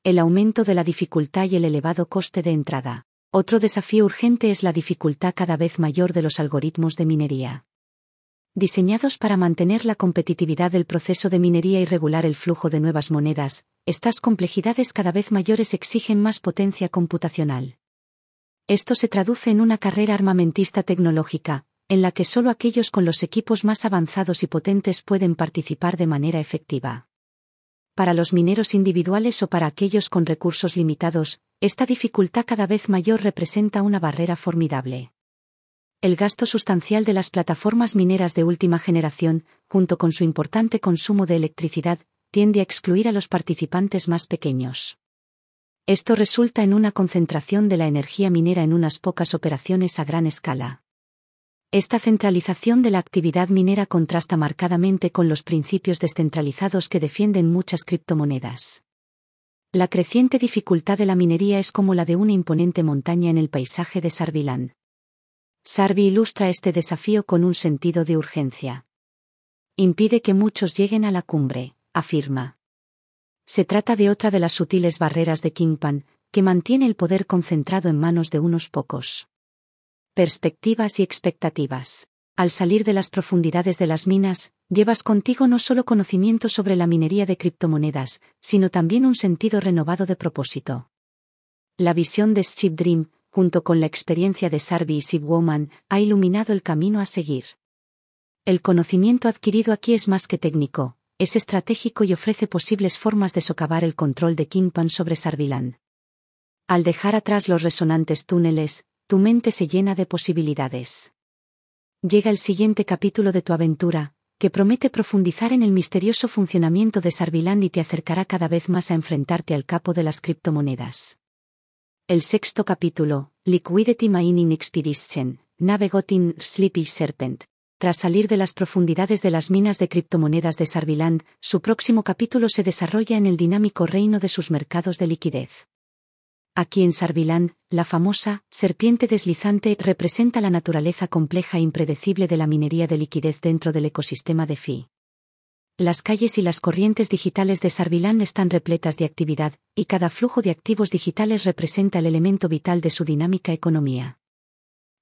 El aumento de la dificultad y el elevado coste de entrada. Otro desafío urgente es la dificultad cada vez mayor de los algoritmos de minería diseñados para mantener la competitividad del proceso de minería y regular el flujo de nuevas monedas, estas complejidades cada vez mayores exigen más potencia computacional. Esto se traduce en una carrera armamentista tecnológica, en la que solo aquellos con los equipos más avanzados y potentes pueden participar de manera efectiva. Para los mineros individuales o para aquellos con recursos limitados, esta dificultad cada vez mayor representa una barrera formidable el gasto sustancial de las plataformas mineras de última generación, junto con su importante consumo de electricidad, tiende a excluir a los participantes más pequeños. Esto resulta en una concentración de la energía minera en unas pocas operaciones a gran escala. Esta centralización de la actividad minera contrasta marcadamente con los principios descentralizados que defienden muchas criptomonedas. La creciente dificultad de la minería es como la de una imponente montaña en el paisaje de Sarviland. Sarvi ilustra este desafío con un sentido de urgencia. Impide que muchos lleguen a la cumbre, afirma. Se trata de otra de las sutiles barreras de Kingpan, que mantiene el poder concentrado en manos de unos pocos. Perspectivas y expectativas. Al salir de las profundidades de las minas, llevas contigo no solo conocimiento sobre la minería de criptomonedas, sino también un sentido renovado de propósito. La visión de Chip Dream, junto con la experiencia de Sarvi y Woman, ha iluminado el camino a seguir. El conocimiento adquirido aquí es más que técnico, es estratégico y ofrece posibles formas de socavar el control de Kingpan sobre Sarviland. Al dejar atrás los resonantes túneles, tu mente se llena de posibilidades. Llega el siguiente capítulo de tu aventura, que promete profundizar en el misterioso funcionamiento de Sarviland y te acercará cada vez más a enfrentarte al capo de las criptomonedas. El sexto capítulo, Liquidity Mining Expedition, Navigating Sleepy Serpent. Tras salir de las profundidades de las minas de criptomonedas de Sarviland, su próximo capítulo se desarrolla en el dinámico reino de sus mercados de liquidez. Aquí en Sarviland, la famosa serpiente deslizante representa la naturaleza compleja e impredecible de la minería de liquidez dentro del ecosistema de FI. Las calles y las corrientes digitales de Sarvilán están repletas de actividad, y cada flujo de activos digitales representa el elemento vital de su dinámica economía.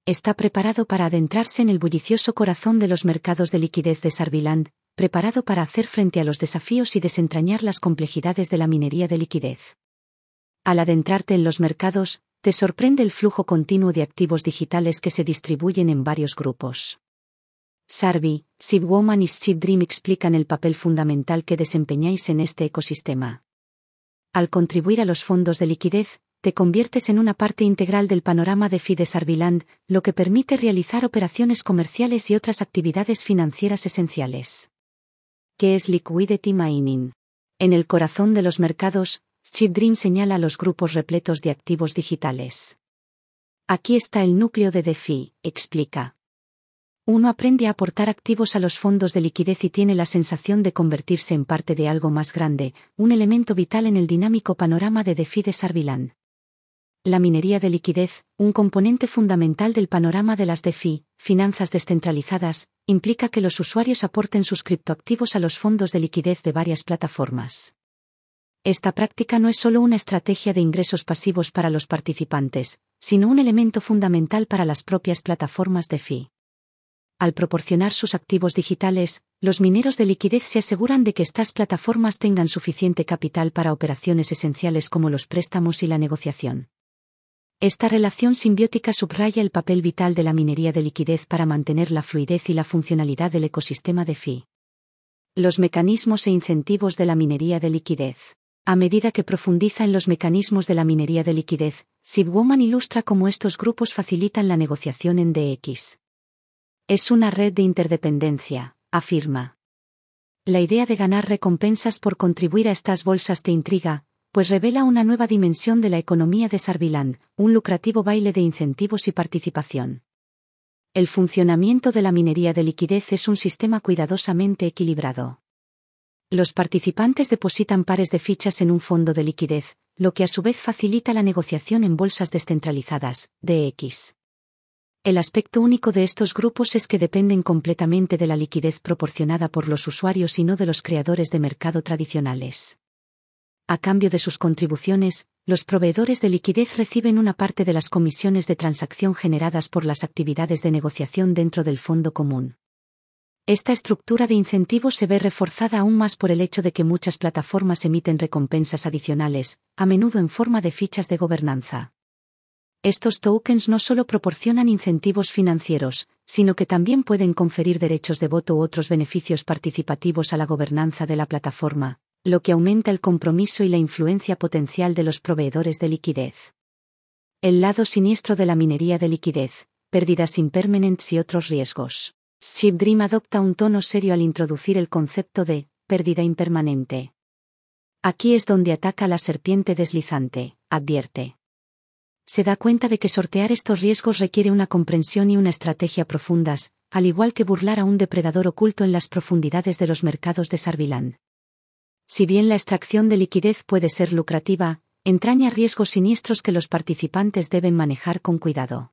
Está preparado para adentrarse en el bullicioso corazón de los mercados de liquidez de Sarviland, preparado para hacer frente a los desafíos y desentrañar las complejidades de la minería de liquidez. Al adentrarte en los mercados, te sorprende el flujo continuo de activos digitales que se distribuyen en varios grupos. Sarvi, Woman y Dream explican el papel fundamental que desempeñáis en este ecosistema. Al contribuir a los fondos de liquidez, te conviertes en una parte integral del panorama de FI de Sarviland, lo que permite realizar operaciones comerciales y otras actividades financieras esenciales. ¿Qué es Liquidity Mining? En el corazón de los mercados, Dream señala los grupos repletos de activos digitales. Aquí está el núcleo de DeFi, explica. Uno aprende a aportar activos a los fondos de liquidez y tiene la sensación de convertirse en parte de algo más grande, un elemento vital en el dinámico panorama de DeFi de Sarviland. La minería de liquidez, un componente fundamental del panorama de las DeFi, finanzas descentralizadas, implica que los usuarios aporten sus criptoactivos a los fondos de liquidez de varias plataformas. Esta práctica no es solo una estrategia de ingresos pasivos para los participantes, sino un elemento fundamental para las propias plataformas de FI. Al proporcionar sus activos digitales, los mineros de liquidez se aseguran de que estas plataformas tengan suficiente capital para operaciones esenciales como los préstamos y la negociación. Esta relación simbiótica subraya el papel vital de la minería de liquidez para mantener la fluidez y la funcionalidad del ecosistema de FI. Los mecanismos e incentivos de la minería de liquidez. A medida que profundiza en los mecanismos de la minería de liquidez, Sibwoman ilustra cómo estos grupos facilitan la negociación en DX. Es una red de interdependencia, afirma. La idea de ganar recompensas por contribuir a estas bolsas te intriga, pues revela una nueva dimensión de la economía de Sarviland, un lucrativo baile de incentivos y participación. El funcionamiento de la minería de liquidez es un sistema cuidadosamente equilibrado. Los participantes depositan pares de fichas en un fondo de liquidez, lo que a su vez facilita la negociación en bolsas descentralizadas, DX. El aspecto único de estos grupos es que dependen completamente de la liquidez proporcionada por los usuarios y no de los creadores de mercado tradicionales. A cambio de sus contribuciones, los proveedores de liquidez reciben una parte de las comisiones de transacción generadas por las actividades de negociación dentro del fondo común. Esta estructura de incentivos se ve reforzada aún más por el hecho de que muchas plataformas emiten recompensas adicionales, a menudo en forma de fichas de gobernanza. Estos tokens no solo proporcionan incentivos financieros, sino que también pueden conferir derechos de voto u otros beneficios participativos a la gobernanza de la plataforma, lo que aumenta el compromiso y la influencia potencial de los proveedores de liquidez. El lado siniestro de la minería de liquidez, pérdidas impermanentes y otros riesgos. Dream adopta un tono serio al introducir el concepto de pérdida impermanente. Aquí es donde ataca la serpiente deslizante, advierte. Se da cuenta de que sortear estos riesgos requiere una comprensión y una estrategia profundas, al igual que burlar a un depredador oculto en las profundidades de los mercados de Sarvilán. Si bien la extracción de liquidez puede ser lucrativa, entraña riesgos siniestros que los participantes deben manejar con cuidado.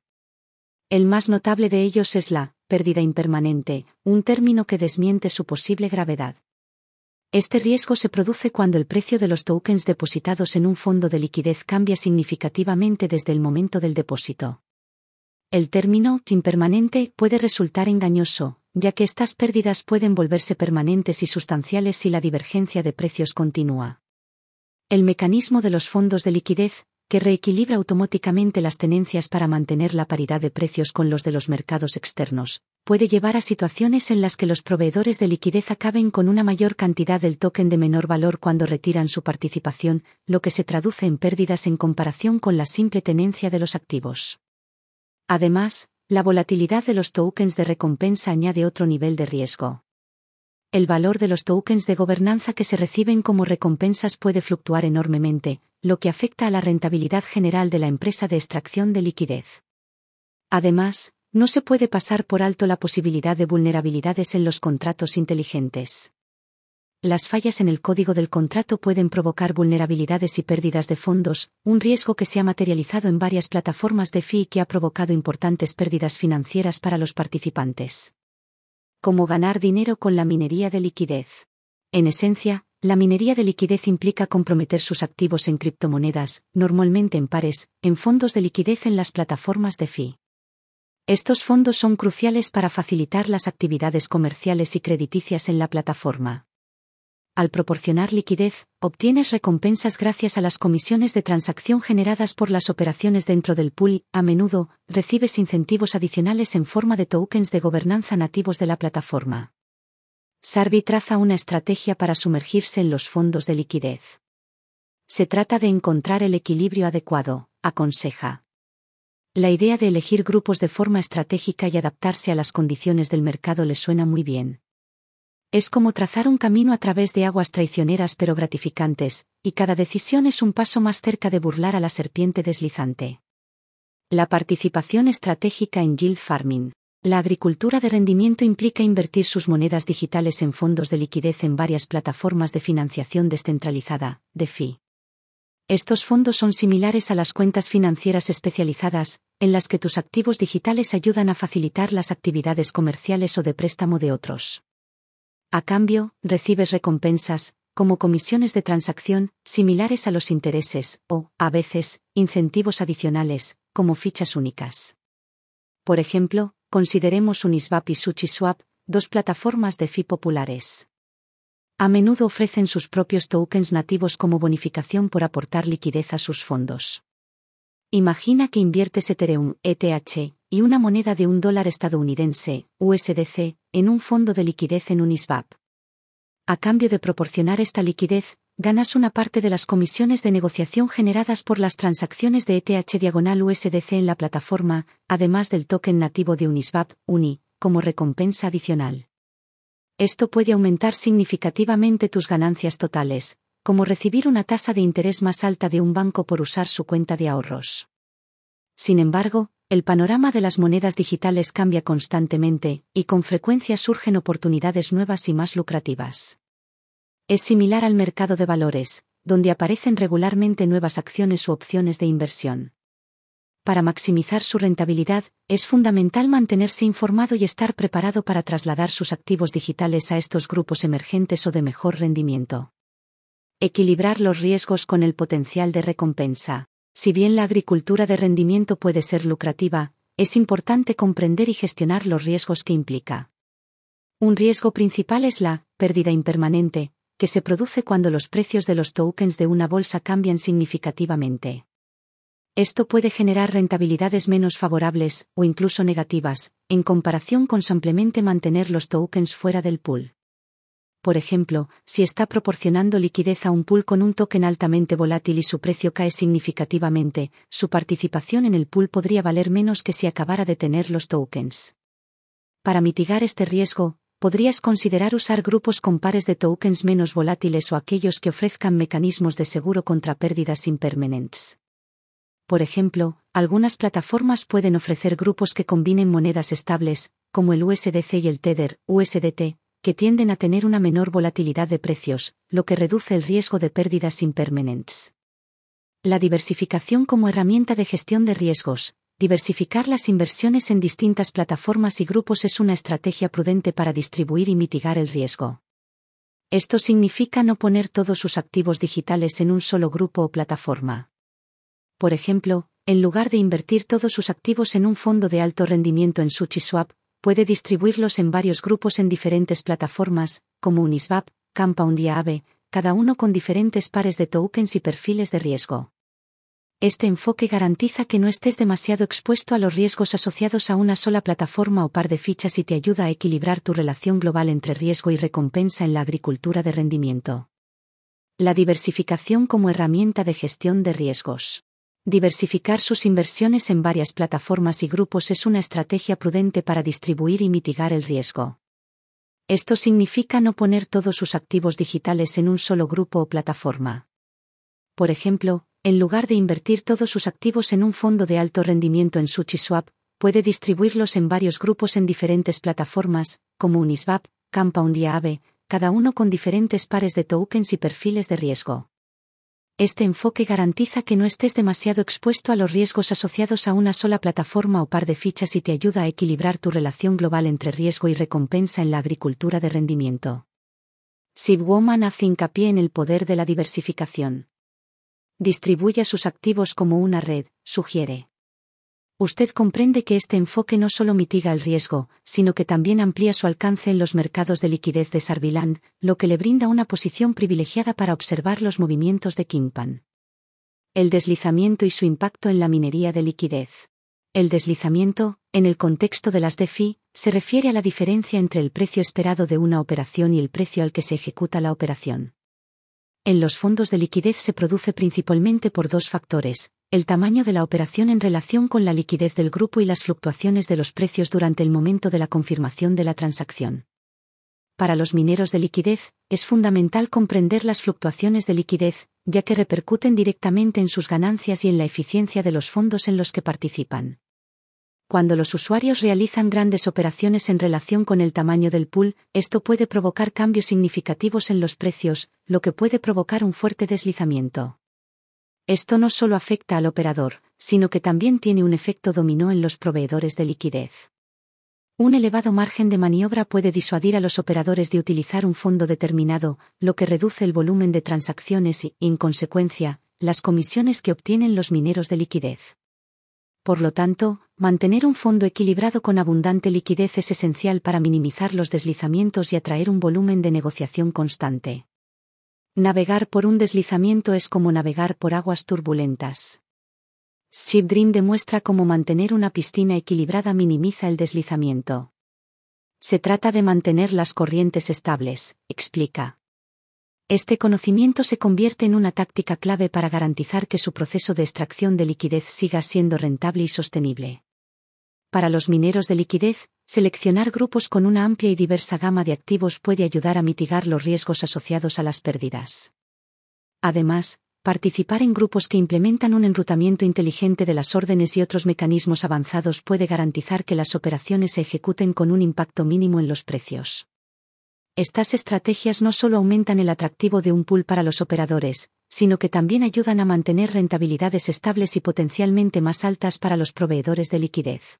El más notable de ellos es la pérdida impermanente, un término que desmiente su posible gravedad. Este riesgo se produce cuando el precio de los tokens depositados en un fondo de liquidez cambia significativamente desde el momento del depósito. El término impermanente puede resultar engañoso, ya que estas pérdidas pueden volverse permanentes y sustanciales si la divergencia de precios continúa. El mecanismo de los fondos de liquidez, que reequilibra automáticamente las tenencias para mantener la paridad de precios con los de los mercados externos, puede llevar a situaciones en las que los proveedores de liquidez acaben con una mayor cantidad del token de menor valor cuando retiran su participación, lo que se traduce en pérdidas en comparación con la simple tenencia de los activos. Además, la volatilidad de los tokens de recompensa añade otro nivel de riesgo el valor de los tokens de gobernanza que se reciben como recompensas puede fluctuar enormemente, lo que afecta a la rentabilidad general de la empresa de extracción de liquidez. Además, no se puede pasar por alto la posibilidad de vulnerabilidades en los contratos inteligentes. Las fallas en el código del contrato pueden provocar vulnerabilidades y pérdidas de fondos, un riesgo que se ha materializado en varias plataformas de FI y que ha provocado importantes pérdidas financieras para los participantes como ganar dinero con la minería de liquidez. En esencia, la minería de liquidez implica comprometer sus activos en criptomonedas, normalmente en pares, en fondos de liquidez en las plataformas de FI. Estos fondos son cruciales para facilitar las actividades comerciales y crediticias en la plataforma. Al proporcionar liquidez, obtienes recompensas gracias a las comisiones de transacción generadas por las operaciones dentro del pool, a menudo, recibes incentivos adicionales en forma de tokens de gobernanza nativos de la plataforma. Sarvi traza una estrategia para sumergirse en los fondos de liquidez. Se trata de encontrar el equilibrio adecuado, aconseja. La idea de elegir grupos de forma estratégica y adaptarse a las condiciones del mercado le suena muy bien. Es como trazar un camino a través de aguas traicioneras pero gratificantes, y cada decisión es un paso más cerca de burlar a la serpiente deslizante. La participación estratégica en yield farming. La agricultura de rendimiento implica invertir sus monedas digitales en fondos de liquidez en varias plataformas de financiación descentralizada, DeFi. Estos fondos son similares a las cuentas financieras especializadas, en las que tus activos digitales ayudan a facilitar las actividades comerciales o de préstamo de otros. A cambio, recibes recompensas, como comisiones de transacción, similares a los intereses, o, a veces, incentivos adicionales, como fichas únicas. Por ejemplo, consideremos Uniswap y SushiSwap, dos plataformas de FI populares. A menudo ofrecen sus propios tokens nativos como bonificación por aportar liquidez a sus fondos. Imagina que inviertes Ethereum, ETH, y una moneda de un dólar estadounidense, USDC, en un fondo de liquidez en Uniswap. A cambio de proporcionar esta liquidez, ganas una parte de las comisiones de negociación generadas por las transacciones de ETH diagonal USDC en la plataforma, además del token nativo de Uniswap, UNI, como recompensa adicional. Esto puede aumentar significativamente tus ganancias totales, como recibir una tasa de interés más alta de un banco por usar su cuenta de ahorros. Sin embargo, el panorama de las monedas digitales cambia constantemente, y con frecuencia surgen oportunidades nuevas y más lucrativas. Es similar al mercado de valores, donde aparecen regularmente nuevas acciones u opciones de inversión para maximizar su rentabilidad, es fundamental mantenerse informado y estar preparado para trasladar sus activos digitales a estos grupos emergentes o de mejor rendimiento. Equilibrar los riesgos con el potencial de recompensa. Si bien la agricultura de rendimiento puede ser lucrativa, es importante comprender y gestionar los riesgos que implica. Un riesgo principal es la pérdida impermanente, que se produce cuando los precios de los tokens de una bolsa cambian significativamente. Esto puede generar rentabilidades menos favorables, o incluso negativas, en comparación con simplemente mantener los tokens fuera del pool. Por ejemplo, si está proporcionando liquidez a un pool con un token altamente volátil y su precio cae significativamente, su participación en el pool podría valer menos que si acabara de tener los tokens. Para mitigar este riesgo, podrías considerar usar grupos con pares de tokens menos volátiles o aquellos que ofrezcan mecanismos de seguro contra pérdidas impermanentes. Por ejemplo, algunas plataformas pueden ofrecer grupos que combinen monedas estables, como el USDC y el Tether, USDT, que tienden a tener una menor volatilidad de precios, lo que reduce el riesgo de pérdidas impermanentes. La diversificación como herramienta de gestión de riesgos. Diversificar las inversiones en distintas plataformas y grupos es una estrategia prudente para distribuir y mitigar el riesgo. Esto significa no poner todos sus activos digitales en un solo grupo o plataforma por ejemplo, en lugar de invertir todos sus activos en un fondo de alto rendimiento en SushiSwap, puede distribuirlos en varios grupos en diferentes plataformas, como Uniswap, Compound y Aave, cada uno con diferentes pares de tokens y perfiles de riesgo. Este enfoque garantiza que no estés demasiado expuesto a los riesgos asociados a una sola plataforma o par de fichas y te ayuda a equilibrar tu relación global entre riesgo y recompensa en la agricultura de rendimiento. La diversificación como herramienta de gestión de riesgos. Diversificar sus inversiones en varias plataformas y grupos es una estrategia prudente para distribuir y mitigar el riesgo. Esto significa no poner todos sus activos digitales en un solo grupo o plataforma. Por ejemplo, en lugar de invertir todos sus activos en un fondo de alto rendimiento en SushiSwap, puede distribuirlos en varios grupos en diferentes plataformas, como Uniswap, Compound y Aave, cada uno con diferentes pares de tokens y perfiles de riesgo. Este enfoque garantiza que no estés demasiado expuesto a los riesgos asociados a una sola plataforma o par de fichas y te ayuda a equilibrar tu relación global entre riesgo y recompensa en la agricultura de rendimiento. Sibwoman hace hincapié en el poder de la diversificación. Distribuya sus activos como una red, sugiere usted comprende que este enfoque no solo mitiga el riesgo, sino que también amplía su alcance en los mercados de liquidez de Sarviland, lo que le brinda una posición privilegiada para observar los movimientos de Kimpan. El deslizamiento y su impacto en la minería de liquidez. El deslizamiento, en el contexto de las DeFi, se refiere a la diferencia entre el precio esperado de una operación y el precio al que se ejecuta la operación. En los fondos de liquidez se produce principalmente por dos factores, el tamaño de la operación en relación con la liquidez del grupo y las fluctuaciones de los precios durante el momento de la confirmación de la transacción. Para los mineros de liquidez, es fundamental comprender las fluctuaciones de liquidez, ya que repercuten directamente en sus ganancias y en la eficiencia de los fondos en los que participan. Cuando los usuarios realizan grandes operaciones en relación con el tamaño del pool, esto puede provocar cambios significativos en los precios, lo que puede provocar un fuerte deslizamiento. Esto no solo afecta al operador, sino que también tiene un efecto dominó en los proveedores de liquidez. Un elevado margen de maniobra puede disuadir a los operadores de utilizar un fondo determinado, lo que reduce el volumen de transacciones y, en consecuencia, las comisiones que obtienen los mineros de liquidez. Por lo tanto, mantener un fondo equilibrado con abundante liquidez es esencial para minimizar los deslizamientos y atraer un volumen de negociación constante. Navegar por un deslizamiento es como navegar por aguas turbulentas. ShipDream demuestra cómo mantener una piscina equilibrada minimiza el deslizamiento. Se trata de mantener las corrientes estables, explica. Este conocimiento se convierte en una táctica clave para garantizar que su proceso de extracción de liquidez siga siendo rentable y sostenible. Para los mineros de liquidez, seleccionar grupos con una amplia y diversa gama de activos puede ayudar a mitigar los riesgos asociados a las pérdidas. Además, participar en grupos que implementan un enrutamiento inteligente de las órdenes y otros mecanismos avanzados puede garantizar que las operaciones se ejecuten con un impacto mínimo en los precios. Estas estrategias no solo aumentan el atractivo de un pool para los operadores, sino que también ayudan a mantener rentabilidades estables y potencialmente más altas para los proveedores de liquidez.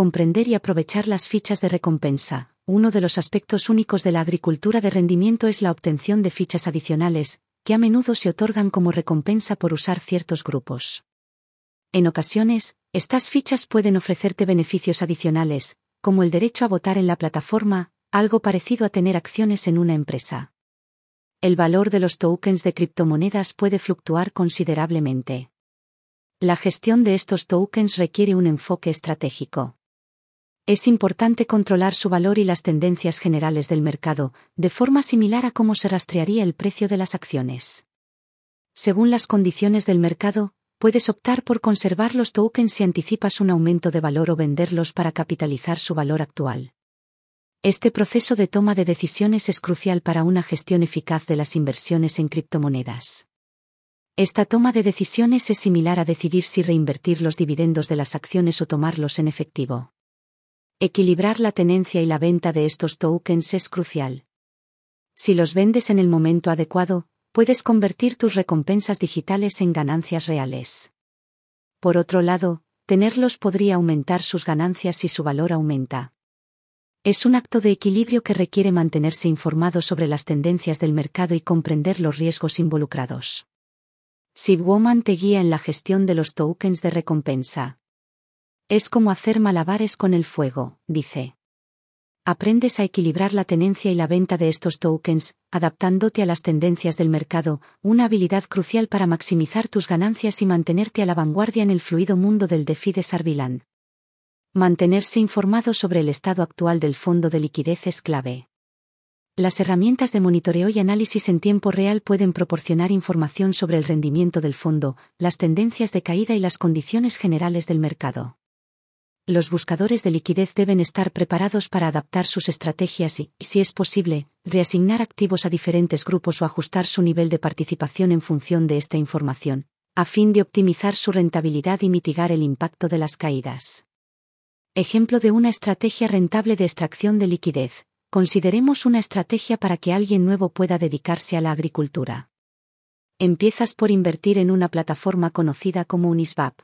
Comprender y aprovechar las fichas de recompensa. Uno de los aspectos únicos de la agricultura de rendimiento es la obtención de fichas adicionales, que a menudo se otorgan como recompensa por usar ciertos grupos. En ocasiones, estas fichas pueden ofrecerte beneficios adicionales, como el derecho a votar en la plataforma, algo parecido a tener acciones en una empresa. El valor de los tokens de criptomonedas puede fluctuar considerablemente. La gestión de estos tokens requiere un enfoque estratégico. Es importante controlar su valor y las tendencias generales del mercado, de forma similar a cómo se rastrearía el precio de las acciones. Según las condiciones del mercado, puedes optar por conservar los tokens si anticipas un aumento de valor o venderlos para capitalizar su valor actual. Este proceso de toma de decisiones es crucial para una gestión eficaz de las inversiones en criptomonedas. Esta toma de decisiones es similar a decidir si reinvertir los dividendos de las acciones o tomarlos en efectivo. Equilibrar la tenencia y la venta de estos tokens es crucial. Si los vendes en el momento adecuado, puedes convertir tus recompensas digitales en ganancias reales. Por otro lado, tenerlos podría aumentar sus ganancias si su valor aumenta. Es un acto de equilibrio que requiere mantenerse informado sobre las tendencias del mercado y comprender los riesgos involucrados. Sibwoman te guía en la gestión de los tokens de recompensa. Es como hacer malabares con el fuego, dice. Aprendes a equilibrar la tenencia y la venta de estos tokens, adaptándote a las tendencias del mercado, una habilidad crucial para maximizar tus ganancias y mantenerte a la vanguardia en el fluido mundo del DeFi de Sarvilan. Mantenerse informado sobre el estado actual del fondo de liquidez es clave. Las herramientas de monitoreo y análisis en tiempo real pueden proporcionar información sobre el rendimiento del fondo, las tendencias de caída y las condiciones generales del mercado. Los buscadores de liquidez deben estar preparados para adaptar sus estrategias y, si es posible, reasignar activos a diferentes grupos o ajustar su nivel de participación en función de esta información, a fin de optimizar su rentabilidad y mitigar el impacto de las caídas. Ejemplo de una estrategia rentable de extracción de liquidez. Consideremos una estrategia para que alguien nuevo pueda dedicarse a la agricultura. Empiezas por invertir en una plataforma conocida como Uniswap.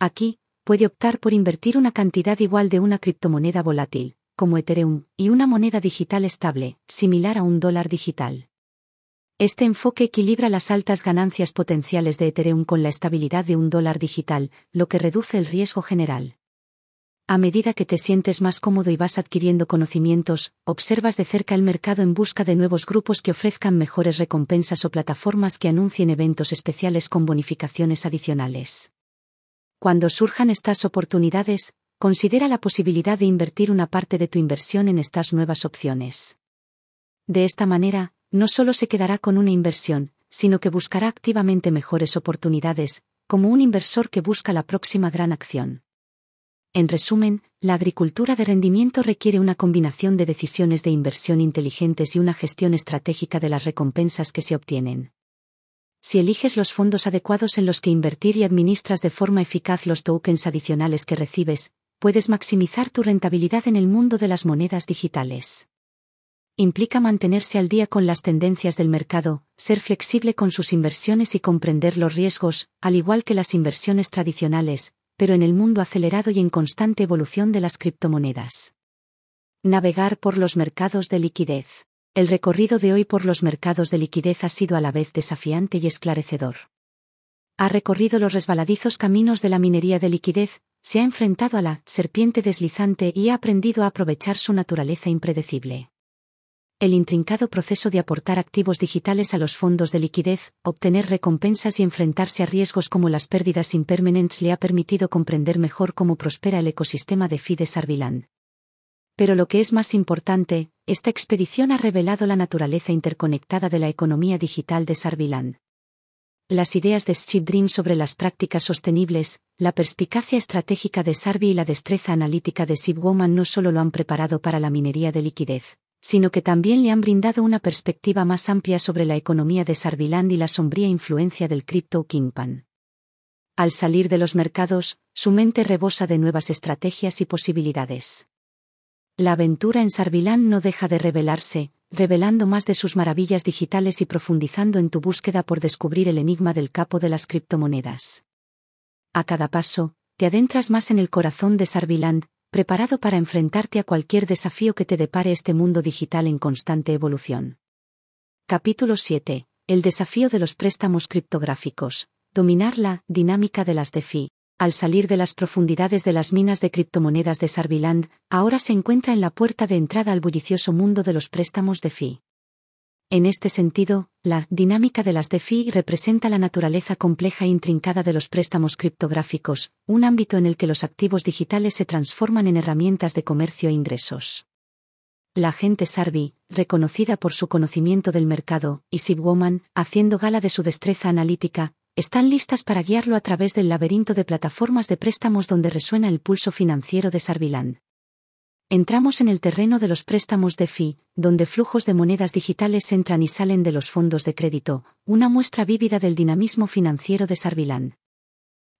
Aquí, puede optar por invertir una cantidad igual de una criptomoneda volátil, como Ethereum, y una moneda digital estable, similar a un dólar digital. Este enfoque equilibra las altas ganancias potenciales de Ethereum con la estabilidad de un dólar digital, lo que reduce el riesgo general. A medida que te sientes más cómodo y vas adquiriendo conocimientos, observas de cerca el mercado en busca de nuevos grupos que ofrezcan mejores recompensas o plataformas que anuncien eventos especiales con bonificaciones adicionales. Cuando surjan estas oportunidades, considera la posibilidad de invertir una parte de tu inversión en estas nuevas opciones. De esta manera, no solo se quedará con una inversión, sino que buscará activamente mejores oportunidades, como un inversor que busca la próxima gran acción. En resumen, la agricultura de rendimiento requiere una combinación de decisiones de inversión inteligentes y una gestión estratégica de las recompensas que se obtienen. Si eliges los fondos adecuados en los que invertir y administras de forma eficaz los tokens adicionales que recibes, puedes maximizar tu rentabilidad en el mundo de las monedas digitales. Implica mantenerse al día con las tendencias del mercado, ser flexible con sus inversiones y comprender los riesgos, al igual que las inversiones tradicionales, pero en el mundo acelerado y en constante evolución de las criptomonedas. Navegar por los mercados de liquidez. El recorrido de hoy por los mercados de liquidez ha sido a la vez desafiante y esclarecedor. Ha recorrido los resbaladizos caminos de la minería de liquidez, se ha enfrentado a la serpiente deslizante y ha aprendido a aprovechar su naturaleza impredecible. El intrincado proceso de aportar activos digitales a los fondos de liquidez, obtener recompensas y enfrentarse a riesgos como las pérdidas impermanentes le ha permitido comprender mejor cómo prospera el ecosistema de Fides Arviland. Pero lo que es más importante, esta expedición ha revelado la naturaleza interconectada de la economía digital de Sarviland las ideas de Steve Dream sobre las prácticas sostenibles, la perspicacia estratégica de Sarvi y la destreza analítica de Sib Woman no solo lo han preparado para la minería de liquidez, sino que también le han brindado una perspectiva más amplia sobre la economía de Sarviland y la sombría influencia del crypto Kingpan. Al salir de los mercados, su mente rebosa de nuevas estrategias y posibilidades. La aventura en Sarviland no deja de revelarse, revelando más de sus maravillas digitales y profundizando en tu búsqueda por descubrir el enigma del capo de las criptomonedas. A cada paso, te adentras más en el corazón de Sarviland, preparado para enfrentarte a cualquier desafío que te depare este mundo digital en constante evolución. Capítulo 7. El desafío de los préstamos criptográficos. Dominar la dinámica de las DeFi al salir de las profundidades de las minas de criptomonedas de Sarviland, ahora se encuentra en la puerta de entrada al bullicioso mundo de los préstamos de FI. En este sentido, la dinámica de las DeFi representa la naturaleza compleja e intrincada de los préstamos criptográficos, un ámbito en el que los activos digitales se transforman en herramientas de comercio e ingresos. La agente Sarvi, reconocida por su conocimiento del mercado, y Sibwoman, haciendo gala de su destreza analítica, están listas para guiarlo a través del laberinto de plataformas de préstamos donde resuena el pulso financiero de Sarviland. Entramos en el terreno de los préstamos de FI, donde flujos de monedas digitales entran y salen de los fondos de crédito, una muestra vívida del dinamismo financiero de Sarviland.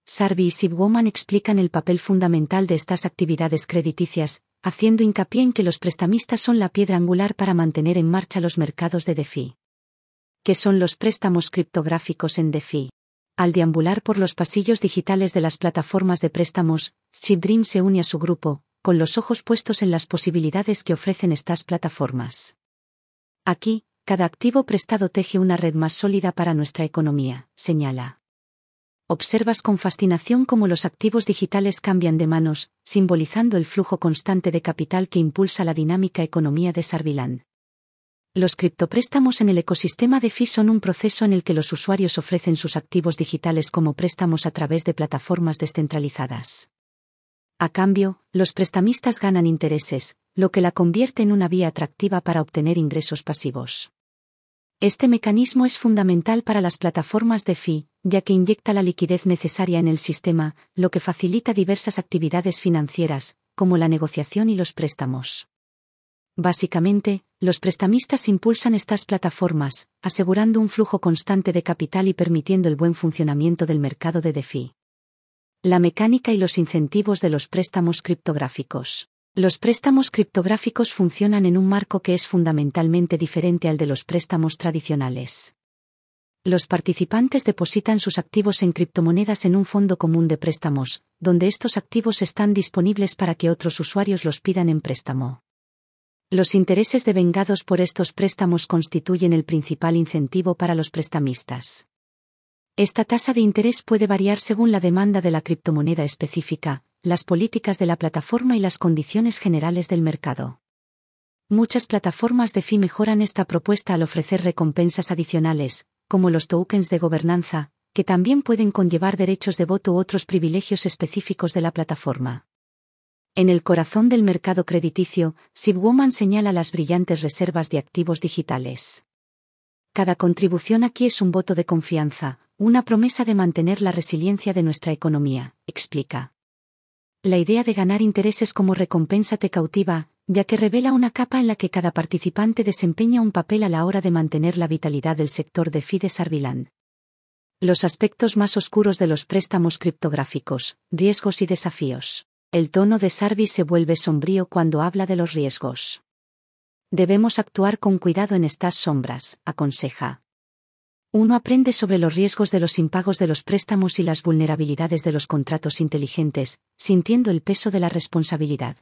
Sarvi y Sibwoman explican el papel fundamental de estas actividades crediticias, haciendo hincapié en que los prestamistas son la piedra angular para mantener en marcha los mercados de DeFi. ¿Qué son los préstamos criptográficos en DeFi? Al deambular por los pasillos digitales de las plataformas de préstamos, Dream se une a su grupo, con los ojos puestos en las posibilidades que ofrecen estas plataformas. Aquí, cada activo prestado teje una red más sólida para nuestra economía, señala. Observas con fascinación cómo los activos digitales cambian de manos, simbolizando el flujo constante de capital que impulsa la dinámica economía de Sarviland. Los criptopréstamos en el ecosistema de FI son un proceso en el que los usuarios ofrecen sus activos digitales como préstamos a través de plataformas descentralizadas. A cambio, los prestamistas ganan intereses, lo que la convierte en una vía atractiva para obtener ingresos pasivos. Este mecanismo es fundamental para las plataformas de FI, ya que inyecta la liquidez necesaria en el sistema, lo que facilita diversas actividades financieras, como la negociación y los préstamos. Básicamente, los prestamistas impulsan estas plataformas, asegurando un flujo constante de capital y permitiendo el buen funcionamiento del mercado de DeFi. La mecánica y los incentivos de los préstamos criptográficos. Los préstamos criptográficos funcionan en un marco que es fundamentalmente diferente al de los préstamos tradicionales. Los participantes depositan sus activos en criptomonedas en un fondo común de préstamos, donde estos activos están disponibles para que otros usuarios los pidan en préstamo. Los intereses devengados por estos préstamos constituyen el principal incentivo para los prestamistas. Esta tasa de interés puede variar según la demanda de la criptomoneda específica, las políticas de la plataforma y las condiciones generales del mercado. Muchas plataformas de FI mejoran esta propuesta al ofrecer recompensas adicionales, como los tokens de gobernanza, que también pueden conllevar derechos de voto u otros privilegios específicos de la plataforma. En el corazón del mercado crediticio, Sibwoman señala las brillantes reservas de activos digitales. Cada contribución aquí es un voto de confianza, una promesa de mantener la resiliencia de nuestra economía, explica. La idea de ganar intereses como recompensa te cautiva, ya que revela una capa en la que cada participante desempeña un papel a la hora de mantener la vitalidad del sector de Fides Arviland. Los aspectos más oscuros de los préstamos criptográficos, riesgos y desafíos. El tono de Sarvi se vuelve sombrío cuando habla de los riesgos. Debemos actuar con cuidado en estas sombras, aconseja. Uno aprende sobre los riesgos de los impagos de los préstamos y las vulnerabilidades de los contratos inteligentes, sintiendo el peso de la responsabilidad.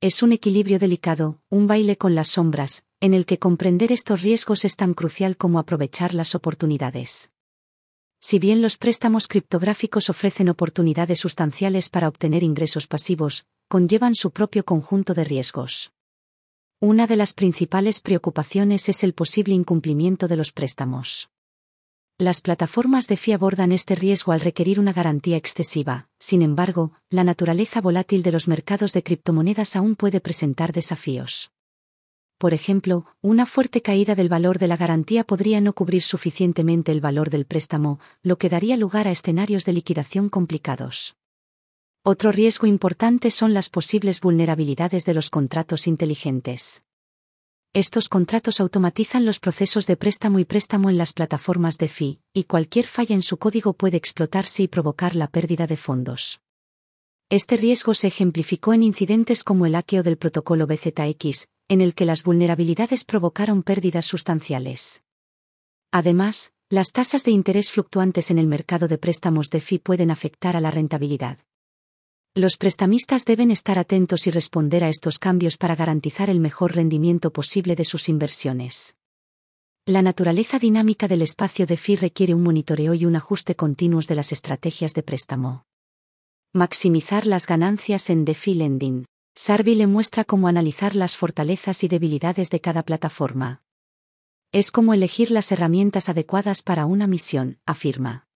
Es un equilibrio delicado, un baile con las sombras, en el que comprender estos riesgos es tan crucial como aprovechar las oportunidades. Si bien los préstamos criptográficos ofrecen oportunidades sustanciales para obtener ingresos pasivos, conllevan su propio conjunto de riesgos. Una de las principales preocupaciones es el posible incumplimiento de los préstamos. Las plataformas de FI abordan este riesgo al requerir una garantía excesiva, sin embargo, la naturaleza volátil de los mercados de criptomonedas aún puede presentar desafíos. Por ejemplo, una fuerte caída del valor de la garantía podría no cubrir suficientemente el valor del préstamo, lo que daría lugar a escenarios de liquidación complicados. Otro riesgo importante son las posibles vulnerabilidades de los contratos inteligentes. Estos contratos automatizan los procesos de préstamo y préstamo en las plataformas de FI, y cualquier falla en su código puede explotarse y provocar la pérdida de fondos. Este riesgo se ejemplificó en incidentes como el hackeo del protocolo BZX, en el que las vulnerabilidades provocaron pérdidas sustanciales. Además, las tasas de interés fluctuantes en el mercado de préstamos de FI pueden afectar a la rentabilidad. Los prestamistas deben estar atentos y responder a estos cambios para garantizar el mejor rendimiento posible de sus inversiones. La naturaleza dinámica del espacio de FI requiere un monitoreo y un ajuste continuos de las estrategias de préstamo. Maximizar las ganancias en DeFi Lending. Sarvi le muestra cómo analizar las fortalezas y debilidades de cada plataforma. Es como elegir las herramientas adecuadas para una misión, afirma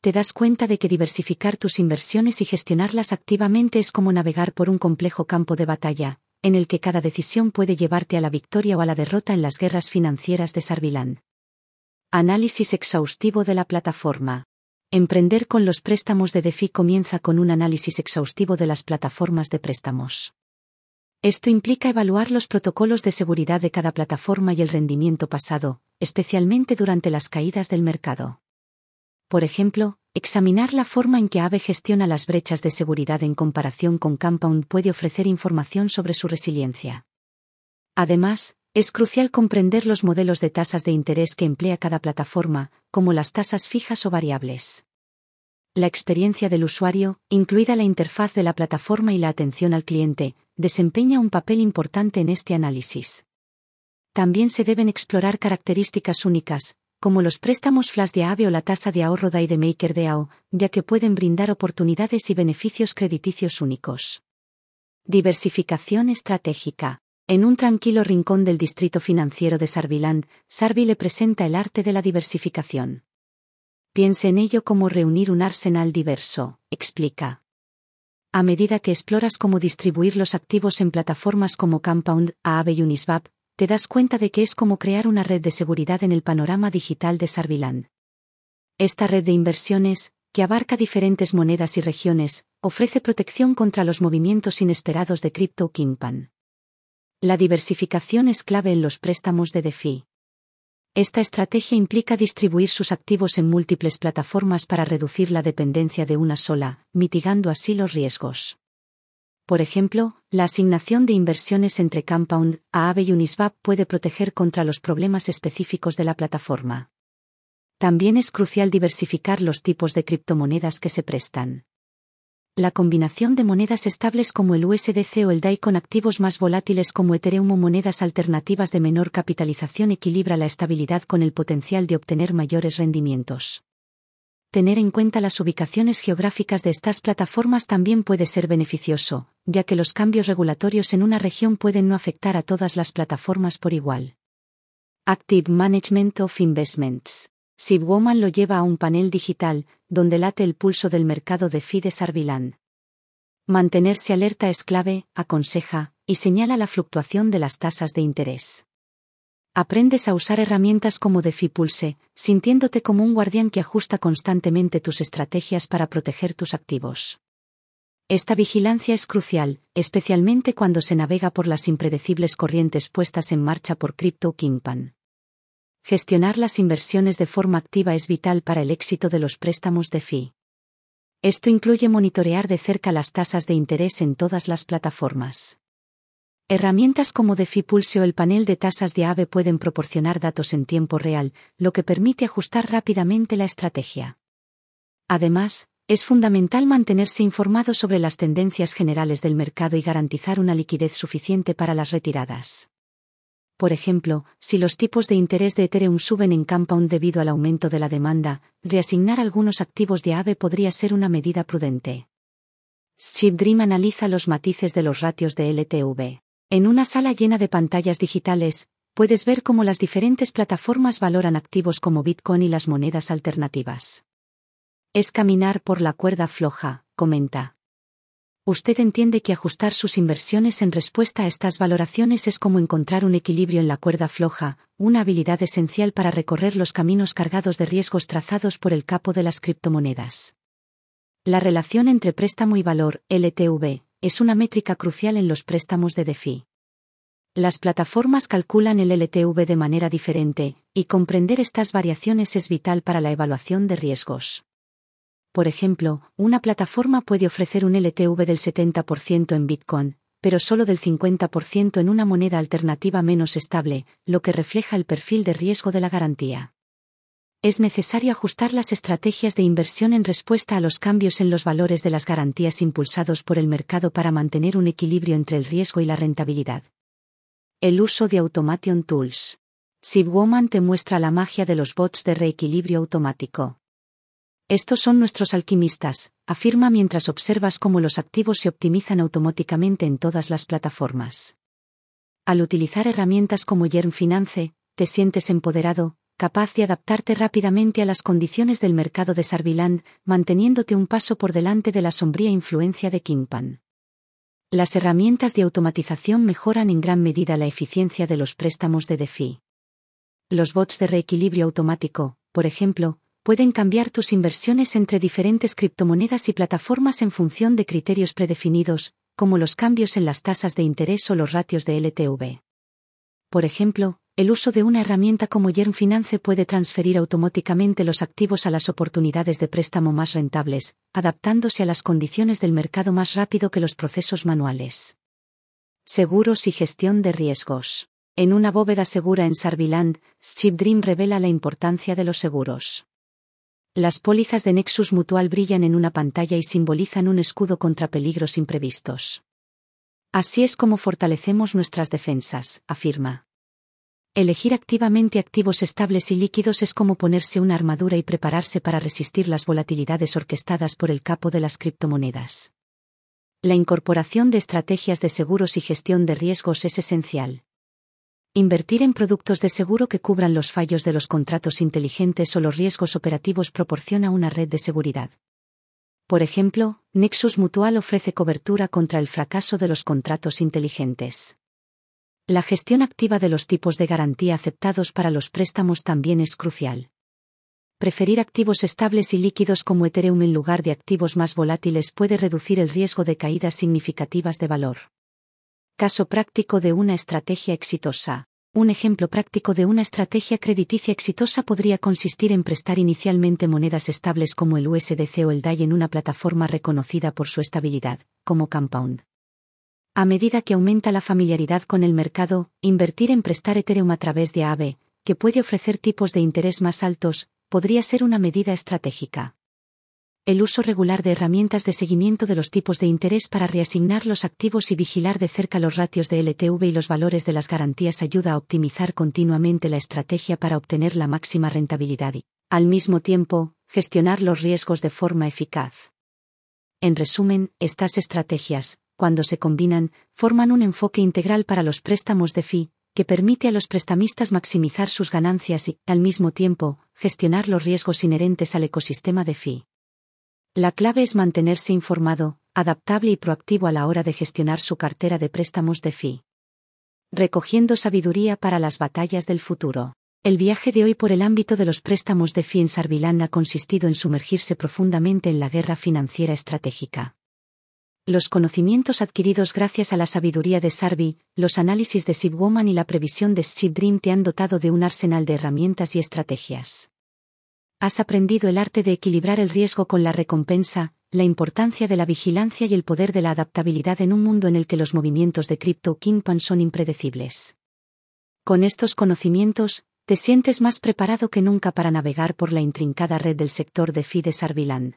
te das cuenta de que diversificar tus inversiones y gestionarlas activamente es como navegar por un complejo campo de batalla, en el que cada decisión puede llevarte a la victoria o a la derrota en las guerras financieras de Sarvilán. Análisis exhaustivo de la plataforma. Emprender con los préstamos de DeFi comienza con un análisis exhaustivo de las plataformas de préstamos. Esto implica evaluar los protocolos de seguridad de cada plataforma y el rendimiento pasado, especialmente durante las caídas del mercado por ejemplo, examinar la forma en que AVE gestiona las brechas de seguridad en comparación con Compound puede ofrecer información sobre su resiliencia. Además, es crucial comprender los modelos de tasas de interés que emplea cada plataforma, como las tasas fijas o variables. La experiencia del usuario, incluida la interfaz de la plataforma y la atención al cliente, desempeña un papel importante en este análisis. También se deben explorar características únicas, como los préstamos flash de AVE o la tasa de ahorro de Maker de AO, ya que pueden brindar oportunidades y beneficios crediticios únicos. Diversificación estratégica. En un tranquilo rincón del distrito financiero de Sarviland, Sarvi le presenta el arte de la diversificación. Piense en ello como reunir un arsenal diverso, explica. A medida que exploras cómo distribuir los activos en plataformas como Compound, Aave y Uniswap, te das cuenta de que es como crear una red de seguridad en el panorama digital de Sarviland. Esta red de inversiones, que abarca diferentes monedas y regiones, ofrece protección contra los movimientos inesperados de Crypto Kimpan. La diversificación es clave en los préstamos de DeFi. Esta estrategia implica distribuir sus activos en múltiples plataformas para reducir la dependencia de una sola, mitigando así los riesgos. Por ejemplo, la asignación de inversiones entre Compound, Aave y Uniswap puede proteger contra los problemas específicos de la plataforma. También es crucial diversificar los tipos de criptomonedas que se prestan. La combinación de monedas estables como el USDC o el DAI con activos más volátiles como Ethereum o monedas alternativas de menor capitalización equilibra la estabilidad con el potencial de obtener mayores rendimientos tener en cuenta las ubicaciones geográficas de estas plataformas también puede ser beneficioso, ya que los cambios regulatorios en una región pueden no afectar a todas las plataformas por igual. Active Management of Investments. Sibwoman lo lleva a un panel digital, donde late el pulso del mercado de Fides Arviland. Mantenerse alerta es clave, aconseja, y señala la fluctuación de las tasas de interés. Aprendes a usar herramientas como DeFi-Pulse, sintiéndote como un guardián que ajusta constantemente tus estrategias para proteger tus activos. Esta vigilancia es crucial, especialmente cuando se navega por las impredecibles corrientes puestas en marcha por Crypto Kimpan. Gestionar las inversiones de forma activa es vital para el éxito de los préstamos DeFi. Esto incluye monitorear de cerca las tasas de interés en todas las plataformas Herramientas como DeFi Pulse o el panel de tasas de AVE pueden proporcionar datos en tiempo real, lo que permite ajustar rápidamente la estrategia. Además, es fundamental mantenerse informado sobre las tendencias generales del mercado y garantizar una liquidez suficiente para las retiradas. Por ejemplo, si los tipos de interés de Ethereum suben en Compound debido al aumento de la demanda, reasignar algunos activos de AVE podría ser una medida prudente. ShipDream analiza los matices de los ratios de LTV. En una sala llena de pantallas digitales, puedes ver cómo las diferentes plataformas valoran activos como Bitcoin y las monedas alternativas. Es caminar por la cuerda floja, comenta. Usted entiende que ajustar sus inversiones en respuesta a estas valoraciones es como encontrar un equilibrio en la cuerda floja, una habilidad esencial para recorrer los caminos cargados de riesgos trazados por el capo de las criptomonedas. La relación entre préstamo y valor, LTV, es una métrica crucial en los préstamos de DeFi. Las plataformas calculan el LTV de manera diferente, y comprender estas variaciones es vital para la evaluación de riesgos. Por ejemplo, una plataforma puede ofrecer un LTV del 70% en Bitcoin, pero solo del 50% en una moneda alternativa menos estable, lo que refleja el perfil de riesgo de la garantía. Es necesario ajustar las estrategias de inversión en respuesta a los cambios en los valores de las garantías impulsados por el mercado para mantener un equilibrio entre el riesgo y la rentabilidad. El uso de Automation Tools. SibWoman te muestra la magia de los bots de reequilibrio automático. Estos son nuestros alquimistas, afirma mientras observas cómo los activos se optimizan automáticamente en todas las plataformas. Al utilizar herramientas como Yerm Finance, te sientes empoderado, capaz de adaptarte rápidamente a las condiciones del mercado de Sarviland, manteniéndote un paso por delante de la sombría influencia de Kimpan. Las herramientas de automatización mejoran en gran medida la eficiencia de los préstamos de DeFi. Los bots de reequilibrio automático, por ejemplo, pueden cambiar tus inversiones entre diferentes criptomonedas y plataformas en función de criterios predefinidos, como los cambios en las tasas de interés o los ratios de LTV. Por ejemplo, el uso de una herramienta como Yerm Finance puede transferir automáticamente los activos a las oportunidades de préstamo más rentables, adaptándose a las condiciones del mercado más rápido que los procesos manuales. Seguros y gestión de riesgos. En una bóveda segura en Sarviland, ShipDream revela la importancia de los seguros. Las pólizas de Nexus Mutual brillan en una pantalla y simbolizan un escudo contra peligros imprevistos. Así es como fortalecemos nuestras defensas, afirma. Elegir activamente activos estables y líquidos es como ponerse una armadura y prepararse para resistir las volatilidades orquestadas por el capo de las criptomonedas. La incorporación de estrategias de seguros y gestión de riesgos es esencial. Invertir en productos de seguro que cubran los fallos de los contratos inteligentes o los riesgos operativos proporciona una red de seguridad. Por ejemplo, Nexus Mutual ofrece cobertura contra el fracaso de los contratos inteligentes. La gestión activa de los tipos de garantía aceptados para los préstamos también es crucial. Preferir activos estables y líquidos como Ethereum en lugar de activos más volátiles puede reducir el riesgo de caídas significativas de valor. Caso práctico de una estrategia exitosa. Un ejemplo práctico de una estrategia crediticia exitosa podría consistir en prestar inicialmente monedas estables como el USDC o el DAI en una plataforma reconocida por su estabilidad, como Compound. A medida que aumenta la familiaridad con el mercado, invertir en prestar Ethereum a través de AAVE, que puede ofrecer tipos de interés más altos, podría ser una medida estratégica el uso regular de herramientas de seguimiento de los tipos de interés para reasignar los activos y vigilar de cerca los ratios de LTV y los valores de las garantías ayuda a optimizar continuamente la estrategia para obtener la máxima rentabilidad y, al mismo tiempo, gestionar los riesgos de forma eficaz. En resumen, estas estrategias, cuando se combinan, forman un enfoque integral para los préstamos de FI, que permite a los prestamistas maximizar sus ganancias y, al mismo tiempo, gestionar los riesgos inherentes al ecosistema de FI. La clave es mantenerse informado, adaptable y proactivo a la hora de gestionar su cartera de préstamos de FI. Recogiendo sabiduría para las batallas del futuro. El viaje de hoy por el ámbito de los préstamos de FI en Sarviland ha consistido en sumergirse profundamente en la guerra financiera estratégica. Los conocimientos adquiridos gracias a la sabiduría de Sarvi, los análisis de SibWoman y la previsión de ShipDream te han dotado de un arsenal de herramientas y estrategias. Has aprendido el arte de equilibrar el riesgo con la recompensa, la importancia de la vigilancia y el poder de la adaptabilidad en un mundo en el que los movimientos de cripto Kingpan son impredecibles. Con estos conocimientos, te sientes más preparado que nunca para navegar por la intrincada red del sector de Fides Arvilan.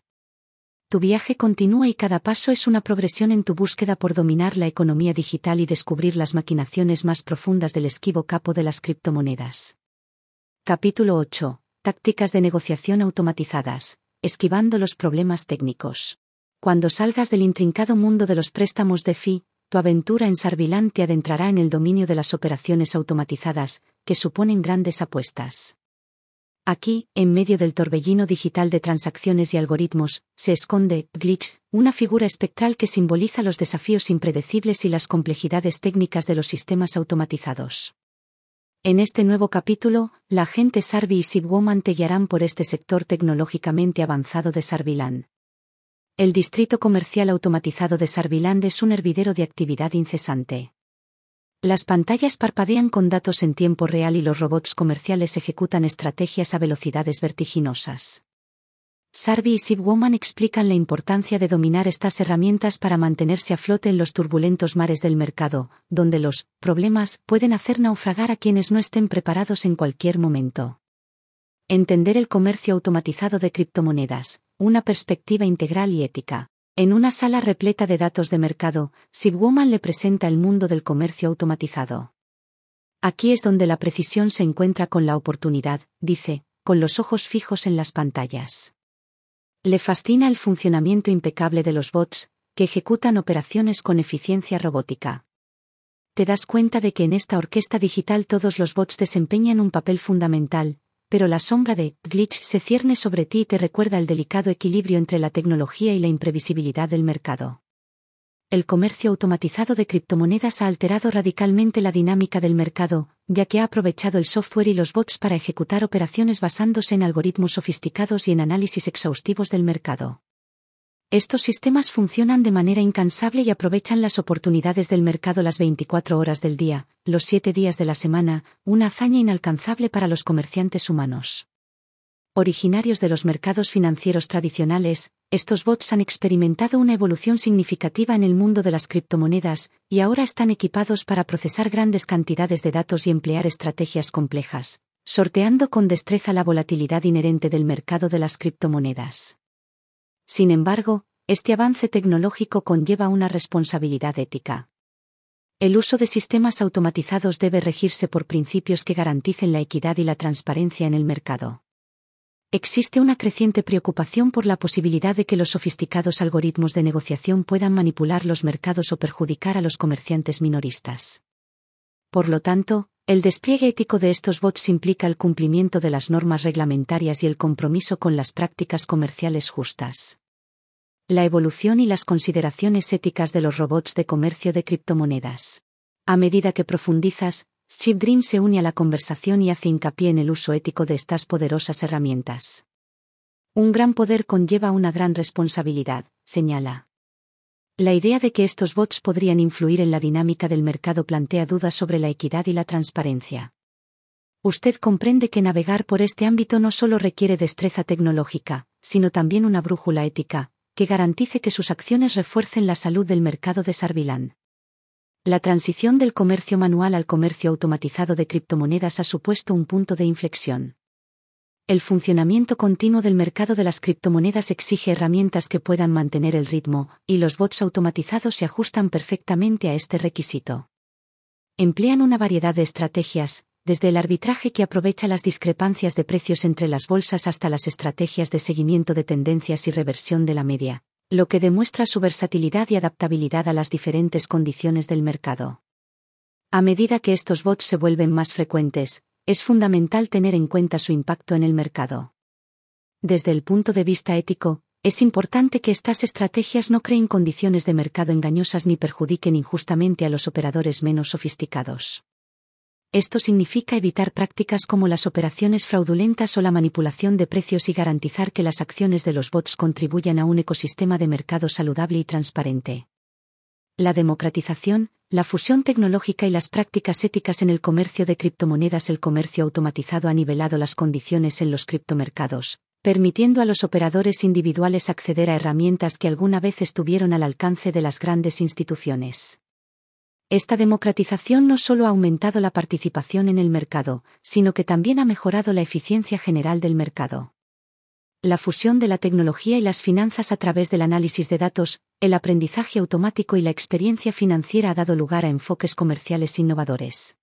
Tu viaje continúa y cada paso es una progresión en tu búsqueda por dominar la economía digital y descubrir las maquinaciones más profundas del esquivo capo de las criptomonedas. Capítulo 8. Tácticas de negociación automatizadas, esquivando los problemas técnicos. Cuando salgas del intrincado mundo de los préstamos de FI, tu aventura en Sarvilán te adentrará en el dominio de las operaciones automatizadas, que suponen grandes apuestas. Aquí, en medio del torbellino digital de transacciones y algoritmos, se esconde Glitch, una figura espectral que simboliza los desafíos impredecibles y las complejidades técnicas de los sistemas automatizados. En este nuevo capítulo, la agente Sarvi y Sibwoman te guiarán por este sector tecnológicamente avanzado de Sarviland. El distrito comercial automatizado de Sarviland es un hervidero de actividad incesante. Las pantallas parpadean con datos en tiempo real y los robots comerciales ejecutan estrategias a velocidades vertiginosas. Sarvi y Sibwoman explican la importancia de dominar estas herramientas para mantenerse a flote en los turbulentos mares del mercado, donde los problemas pueden hacer naufragar a quienes no estén preparados en cualquier momento. Entender el comercio automatizado de criptomonedas, una perspectiva integral y ética. En una sala repleta de datos de mercado, Sibwoman le presenta el mundo del comercio automatizado. Aquí es donde la precisión se encuentra con la oportunidad, dice, con los ojos fijos en las pantallas. Le fascina el funcionamiento impecable de los bots, que ejecutan operaciones con eficiencia robótica. Te das cuenta de que en esta orquesta digital todos los bots desempeñan un papel fundamental, pero la sombra de glitch se cierne sobre ti y te recuerda el delicado equilibrio entre la tecnología y la imprevisibilidad del mercado. El comercio automatizado de criptomonedas ha alterado radicalmente la dinámica del mercado, ya que ha aprovechado el software y los bots para ejecutar operaciones basándose en algoritmos sofisticados y en análisis exhaustivos del mercado. Estos sistemas funcionan de manera incansable y aprovechan las oportunidades del mercado las 24 horas del día, los 7 días de la semana, una hazaña inalcanzable para los comerciantes humanos. Originarios de los mercados financieros tradicionales, estos bots han experimentado una evolución significativa en el mundo de las criptomonedas, y ahora están equipados para procesar grandes cantidades de datos y emplear estrategias complejas, sorteando con destreza la volatilidad inherente del mercado de las criptomonedas. Sin embargo, este avance tecnológico conlleva una responsabilidad ética. El uso de sistemas automatizados debe regirse por principios que garanticen la equidad y la transparencia en el mercado. Existe una creciente preocupación por la posibilidad de que los sofisticados algoritmos de negociación puedan manipular los mercados o perjudicar a los comerciantes minoristas. Por lo tanto, el despliegue ético de estos bots implica el cumplimiento de las normas reglamentarias y el compromiso con las prácticas comerciales justas. La evolución y las consideraciones éticas de los robots de comercio de criptomonedas. A medida que profundizas, Dream se une a la conversación y hace hincapié en el uso ético de estas poderosas herramientas. Un gran poder conlleva una gran responsabilidad, señala. La idea de que estos bots podrían influir en la dinámica del mercado plantea dudas sobre la equidad y la transparencia. Usted comprende que navegar por este ámbito no solo requiere destreza tecnológica, sino también una brújula ética, que garantice que sus acciones refuercen la salud del mercado de Sarvilán. La transición del comercio manual al comercio automatizado de criptomonedas ha supuesto un punto de inflexión. El funcionamiento continuo del mercado de las criptomonedas exige herramientas que puedan mantener el ritmo, y los bots automatizados se ajustan perfectamente a este requisito. Emplean una variedad de estrategias, desde el arbitraje que aprovecha las discrepancias de precios entre las bolsas hasta las estrategias de seguimiento de tendencias y reversión de la media, lo que demuestra su versatilidad y adaptabilidad a las diferentes condiciones del mercado. A medida que estos bots se vuelven más frecuentes, es fundamental tener en cuenta su impacto en el mercado. Desde el punto de vista ético, es importante que estas estrategias no creen condiciones de mercado engañosas ni perjudiquen injustamente a los operadores menos sofisticados. Esto significa evitar prácticas como las operaciones fraudulentas o la manipulación de precios y garantizar que las acciones de los bots contribuyan a un ecosistema de mercado saludable y transparente. La democratización, la fusión tecnológica y las prácticas éticas en el comercio de criptomonedas. El comercio automatizado ha nivelado las condiciones en los criptomercados, permitiendo a los operadores individuales acceder a herramientas que alguna vez estuvieron al alcance de las grandes instituciones. Esta democratización no solo ha aumentado la participación en el mercado, sino que también ha mejorado la eficiencia general del mercado. La fusión de la tecnología y las finanzas a través del análisis de datos, el aprendizaje automático y la experiencia financiera ha dado lugar a enfoques comerciales innovadores.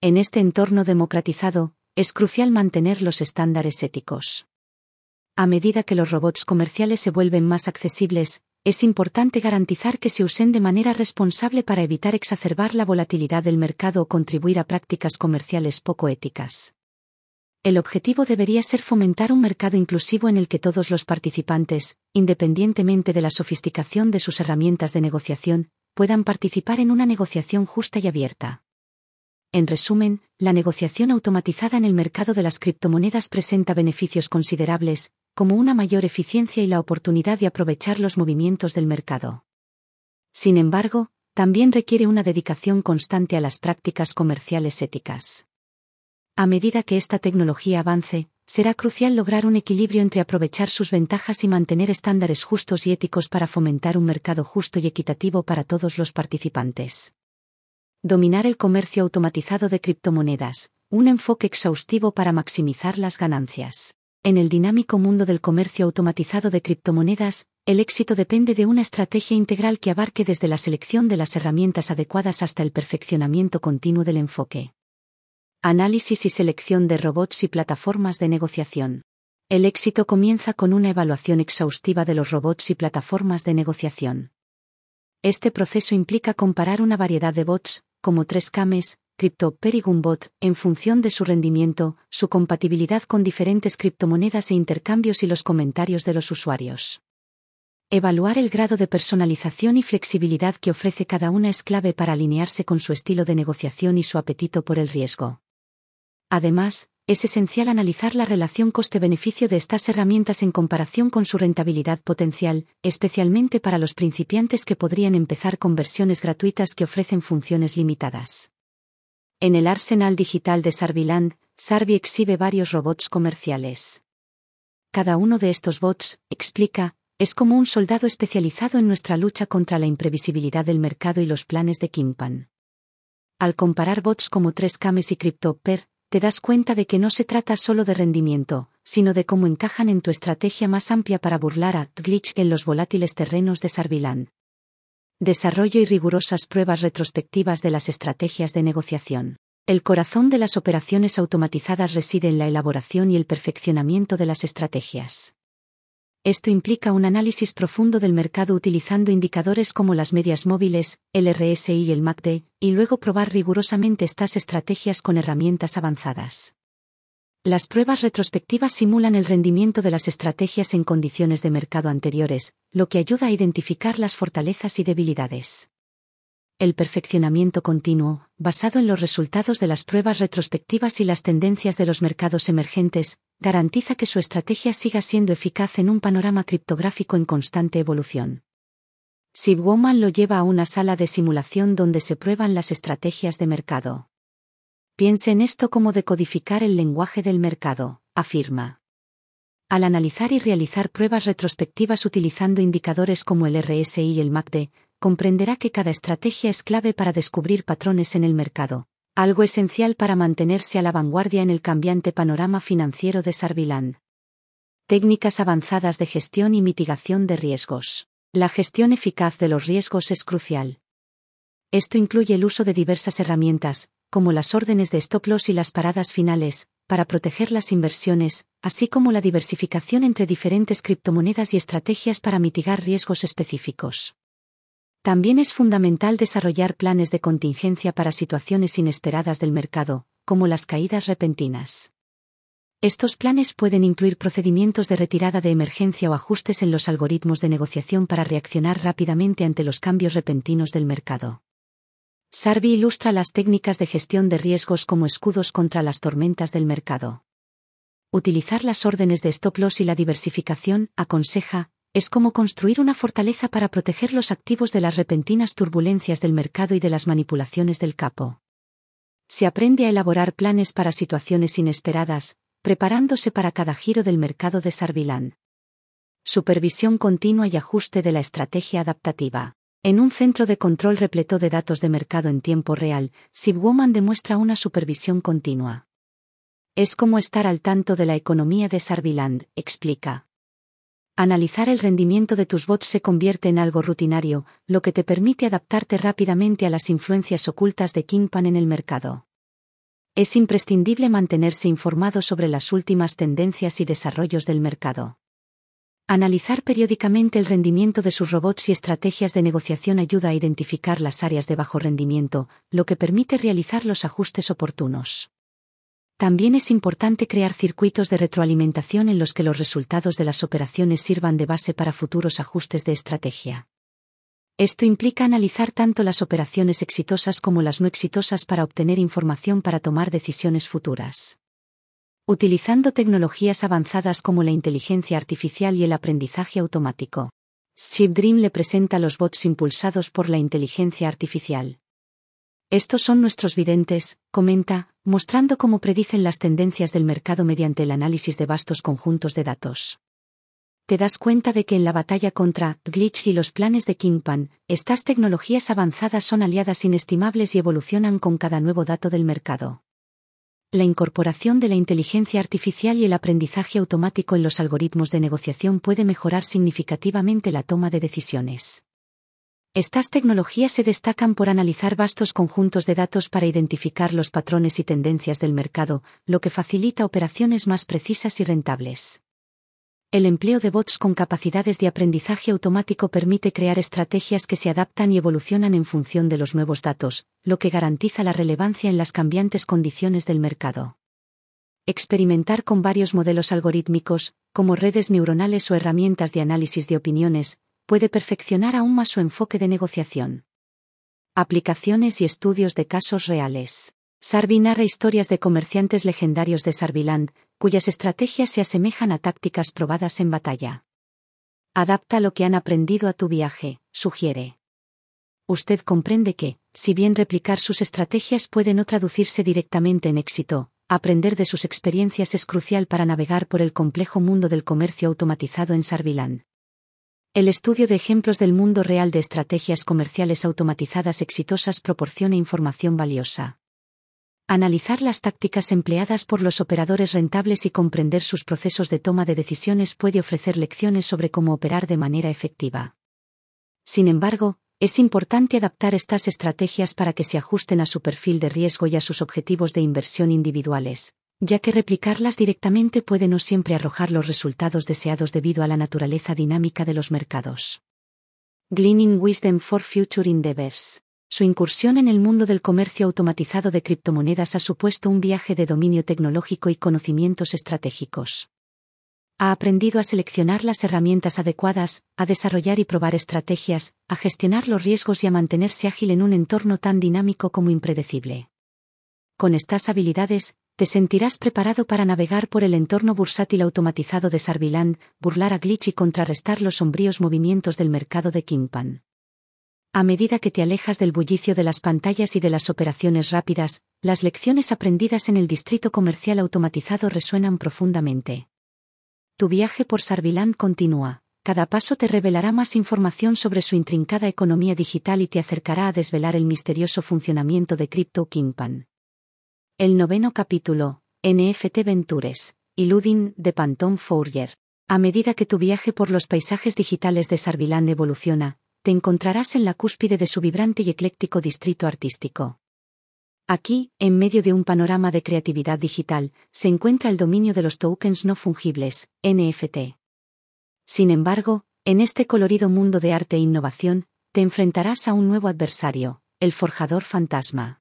En este entorno democratizado, es crucial mantener los estándares éticos. A medida que los robots comerciales se vuelven más accesibles, es importante garantizar que se usen de manera responsable para evitar exacerbar la volatilidad del mercado o contribuir a prácticas comerciales poco éticas. El objetivo debería ser fomentar un mercado inclusivo en el que todos los participantes, independientemente de la sofisticación de sus herramientas de negociación, puedan participar en una negociación justa y abierta. En resumen, la negociación automatizada en el mercado de las criptomonedas presenta beneficios considerables, como una mayor eficiencia y la oportunidad de aprovechar los movimientos del mercado. Sin embargo, también requiere una dedicación constante a las prácticas comerciales éticas. A medida que esta tecnología avance, será crucial lograr un equilibrio entre aprovechar sus ventajas y mantener estándares justos y éticos para fomentar un mercado justo y equitativo para todos los participantes. Dominar el comercio automatizado de criptomonedas, un enfoque exhaustivo para maximizar las ganancias. En el dinámico mundo del comercio automatizado de criptomonedas, el éxito depende de una estrategia integral que abarque desde la selección de las herramientas adecuadas hasta el perfeccionamiento continuo del enfoque. Análisis y selección de robots y plataformas de negociación. El éxito comienza con una evaluación exhaustiva de los robots y plataformas de negociación. Este proceso implica comparar una variedad de bots, como 3Cames, CryptoPerigunbot, en función de su rendimiento, su compatibilidad con diferentes criptomonedas e intercambios y los comentarios de los usuarios. Evaluar el grado de personalización y flexibilidad que ofrece cada una es clave para alinearse con su estilo de negociación y su apetito por el riesgo. Además, es esencial analizar la relación coste-beneficio de estas herramientas en comparación con su rentabilidad potencial, especialmente para los principiantes que podrían empezar con versiones gratuitas que ofrecen funciones limitadas. En el arsenal digital de Sarviland, Sarvi exhibe varios robots comerciales. Cada uno de estos bots, explica, es como un soldado especializado en nuestra lucha contra la imprevisibilidad del mercado y los planes de Kimpan. Al comparar bots como 3Cames y CryptoPer, te das cuenta de que no se trata solo de rendimiento, sino de cómo encajan en tu estrategia más amplia para burlar a Glitch en los volátiles terrenos de Sarviland. Desarrollo y rigurosas pruebas retrospectivas de las estrategias de negociación. El corazón de las operaciones automatizadas reside en la elaboración y el perfeccionamiento de las estrategias. Esto implica un análisis profundo del mercado utilizando indicadores como las medias móviles, el RSI y el MACD, y luego probar rigurosamente estas estrategias con herramientas avanzadas. Las pruebas retrospectivas simulan el rendimiento de las estrategias en condiciones de mercado anteriores, lo que ayuda a identificar las fortalezas y debilidades. El perfeccionamiento continuo, basado en los resultados de las pruebas retrospectivas y las tendencias de los mercados emergentes, garantiza que su estrategia siga siendo eficaz en un panorama criptográfico en constante evolución. Woman lo lleva a una sala de simulación donde se prueban las estrategias de mercado. Piense en esto como decodificar el lenguaje del mercado, afirma. Al analizar y realizar pruebas retrospectivas utilizando indicadores como el RSI y el MACD, comprenderá que cada estrategia es clave para descubrir patrones en el mercado, algo esencial para mantenerse a la vanguardia en el cambiante panorama financiero de Sarviland. Técnicas avanzadas de gestión y mitigación de riesgos. La gestión eficaz de los riesgos es crucial. Esto incluye el uso de diversas herramientas, como las órdenes de stop loss y las paradas finales, para proteger las inversiones, así como la diversificación entre diferentes criptomonedas y estrategias para mitigar riesgos específicos. También es fundamental desarrollar planes de contingencia para situaciones inesperadas del mercado, como las caídas repentinas. Estos planes pueden incluir procedimientos de retirada de emergencia o ajustes en los algoritmos de negociación para reaccionar rápidamente ante los cambios repentinos del mercado. Sarvi ilustra las técnicas de gestión de riesgos como escudos contra las tormentas del mercado. Utilizar las órdenes de stop loss y la diversificación, aconseja, es como construir una fortaleza para proteger los activos de las repentinas turbulencias del mercado y de las manipulaciones del capo. Se aprende a elaborar planes para situaciones inesperadas, preparándose para cada giro del mercado de Sarviland. Supervisión continua y ajuste de la estrategia adaptativa. En un centro de control repleto de datos de mercado en tiempo real, SibWoman demuestra una supervisión continua. Es como estar al tanto de la economía de Sarviland, explica. Analizar el rendimiento de tus bots se convierte en algo rutinario, lo que te permite adaptarte rápidamente a las influencias ocultas de Kingpan en el mercado. Es imprescindible mantenerse informado sobre las últimas tendencias y desarrollos del mercado. Analizar periódicamente el rendimiento de sus robots y estrategias de negociación ayuda a identificar las áreas de bajo rendimiento, lo que permite realizar los ajustes oportunos. También es importante crear circuitos de retroalimentación en los que los resultados de las operaciones sirvan de base para futuros ajustes de estrategia. Esto implica analizar tanto las operaciones exitosas como las no exitosas para obtener información para tomar decisiones futuras. Utilizando tecnologías avanzadas como la inteligencia artificial y el aprendizaje automático. ShipDream le presenta los bots impulsados por la inteligencia artificial. Estos son nuestros videntes, comenta, mostrando cómo predicen las tendencias del mercado mediante el análisis de vastos conjuntos de datos. Te das cuenta de que en la batalla contra Glitch y los planes de Kingpan, estas tecnologías avanzadas son aliadas inestimables y evolucionan con cada nuevo dato del mercado la incorporación de la inteligencia artificial y el aprendizaje automático en los algoritmos de negociación puede mejorar significativamente la toma de decisiones. Estas tecnologías se destacan por analizar vastos conjuntos de datos para identificar los patrones y tendencias del mercado, lo que facilita operaciones más precisas y rentables. El empleo de bots con capacidades de aprendizaje automático permite crear estrategias que se adaptan y evolucionan en función de los nuevos datos, lo que garantiza la relevancia en las cambiantes condiciones del mercado. Experimentar con varios modelos algorítmicos, como redes neuronales o herramientas de análisis de opiniones, puede perfeccionar aún más su enfoque de negociación. Aplicaciones y estudios de casos reales. Sarvi narra historias de comerciantes legendarios de Sarviland, cuyas estrategias se asemejan a tácticas probadas en batalla. Adapta lo que han aprendido a tu viaje, sugiere. Usted comprende que, si bien replicar sus estrategias puede no traducirse directamente en éxito, aprender de sus experiencias es crucial para navegar por el complejo mundo del comercio automatizado en Sarviland. El estudio de ejemplos del mundo real de estrategias comerciales automatizadas exitosas proporciona información valiosa. Analizar las tácticas empleadas por los operadores rentables y comprender sus procesos de toma de decisiones puede ofrecer lecciones sobre cómo operar de manera efectiva. Sin embargo, es importante adaptar estas estrategias para que se ajusten a su perfil de riesgo y a sus objetivos de inversión individuales, ya que replicarlas directamente puede no siempre arrojar los resultados deseados debido a la naturaleza dinámica de los mercados. Gleaning Wisdom for Future Endeavors su incursión en el mundo del comercio automatizado de criptomonedas ha supuesto un viaje de dominio tecnológico y conocimientos estratégicos. Ha aprendido a seleccionar las herramientas adecuadas, a desarrollar y probar estrategias, a gestionar los riesgos y a mantenerse ágil en un entorno tan dinámico como impredecible. Con estas habilidades, te sentirás preparado para navegar por el entorno bursátil automatizado de Sarviland, burlar a Glitch y contrarrestar los sombríos movimientos del mercado de Kimpan. A medida que te alejas del bullicio de las pantallas y de las operaciones rápidas, las lecciones aprendidas en el distrito comercial automatizado resuenan profundamente. Tu viaje por Sarviland continúa. Cada paso te revelará más información sobre su intrincada economía digital y te acercará a desvelar el misterioso funcionamiento de Crypto Kingpan. El noveno capítulo, NFT Ventures, Iludin, de Pantón Fourier. A medida que tu viaje por los paisajes digitales de Sarviland evoluciona, te encontrarás en la cúspide de su vibrante y ecléctico distrito artístico. Aquí, en medio de un panorama de creatividad digital, se encuentra el dominio de los tokens no fungibles, NFT. Sin embargo, en este colorido mundo de arte e innovación, te enfrentarás a un nuevo adversario, el forjador fantasma.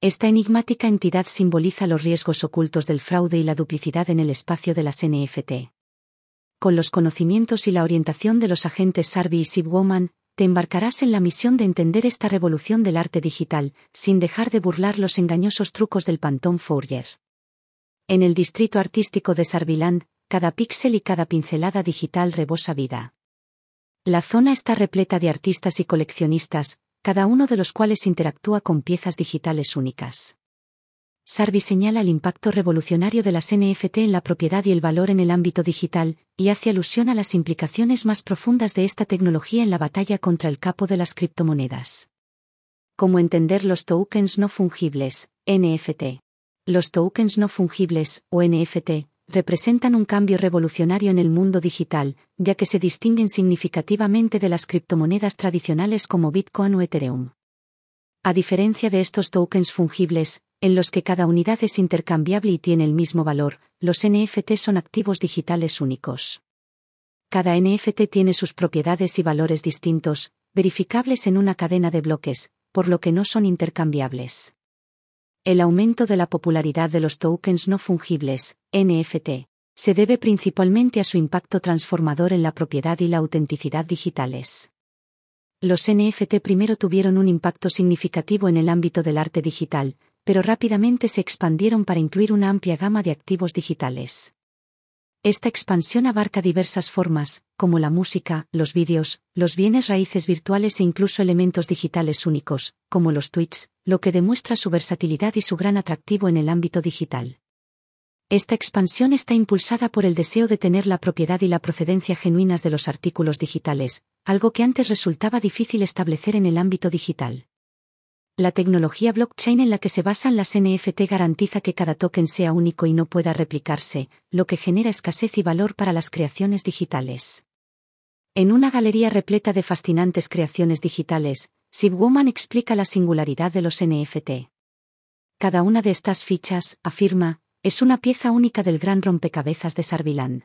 Esta enigmática entidad simboliza los riesgos ocultos del fraude y la duplicidad en el espacio de las NFT con los conocimientos y la orientación de los agentes Sarvi y Sibwoman, te embarcarás en la misión de entender esta revolución del arte digital, sin dejar de burlar los engañosos trucos del Pantón Fourier. En el distrito artístico de Sarviland, cada píxel y cada pincelada digital rebosa vida. La zona está repleta de artistas y coleccionistas, cada uno de los cuales interactúa con piezas digitales únicas. Sarvi señala el impacto revolucionario de las NFT en la propiedad y el valor en el ámbito digital, y hace alusión a las implicaciones más profundas de esta tecnología en la batalla contra el capo de las criptomonedas. Cómo entender los tokens no fungibles, NFT. Los tokens no fungibles, o NFT, representan un cambio revolucionario en el mundo digital, ya que se distinguen significativamente de las criptomonedas tradicionales como Bitcoin o Ethereum. A diferencia de estos tokens fungibles, en los que cada unidad es intercambiable y tiene el mismo valor, los NFT son activos digitales únicos. Cada NFT tiene sus propiedades y valores distintos, verificables en una cadena de bloques, por lo que no son intercambiables. El aumento de la popularidad de los tokens no fungibles, NFT, se debe principalmente a su impacto transformador en la propiedad y la autenticidad digitales. Los NFT primero tuvieron un impacto significativo en el ámbito del arte digital, pero rápidamente se expandieron para incluir una amplia gama de activos digitales. Esta expansión abarca diversas formas, como la música, los vídeos, los bienes raíces virtuales e incluso elementos digitales únicos, como los tweets, lo que demuestra su versatilidad y su gran atractivo en el ámbito digital. Esta expansión está impulsada por el deseo de tener la propiedad y la procedencia genuinas de los artículos digitales, algo que antes resultaba difícil establecer en el ámbito digital. La tecnología blockchain en la que se basan las NFT garantiza que cada token sea único y no pueda replicarse, lo que genera escasez y valor para las creaciones digitales. En una galería repleta de fascinantes creaciones digitales, Sibwoman explica la singularidad de los NFT. Cada una de estas fichas, afirma, es una pieza única del gran rompecabezas de Sarviland.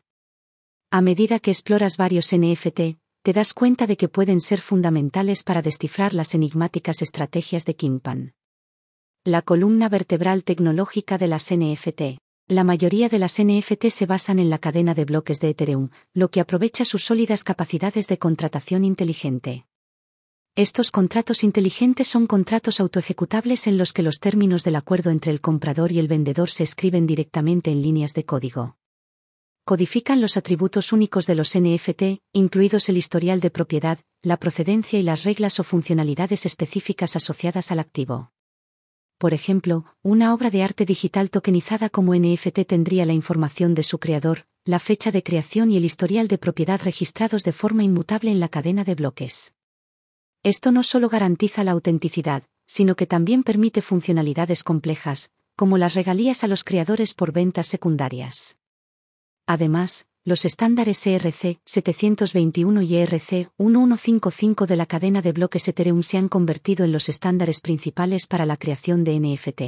A medida que exploras varios NFT, te das cuenta de que pueden ser fundamentales para descifrar las enigmáticas estrategias de Kimpan. La columna vertebral tecnológica de las NFT. La mayoría de las NFT se basan en la cadena de bloques de Ethereum, lo que aprovecha sus sólidas capacidades de contratación inteligente. Estos contratos inteligentes son contratos autoejecutables en los que los términos del acuerdo entre el comprador y el vendedor se escriben directamente en líneas de código codifican los atributos únicos de los NFT, incluidos el historial de propiedad, la procedencia y las reglas o funcionalidades específicas asociadas al activo. Por ejemplo, una obra de arte digital tokenizada como NFT tendría la información de su creador, la fecha de creación y el historial de propiedad registrados de forma inmutable en la cadena de bloques. Esto no solo garantiza la autenticidad, sino que también permite funcionalidades complejas, como las regalías a los creadores por ventas secundarias. Además, los estándares ERC 721 y ERC 1155 de la cadena de bloques Ethereum se han convertido en los estándares principales para la creación de NFT.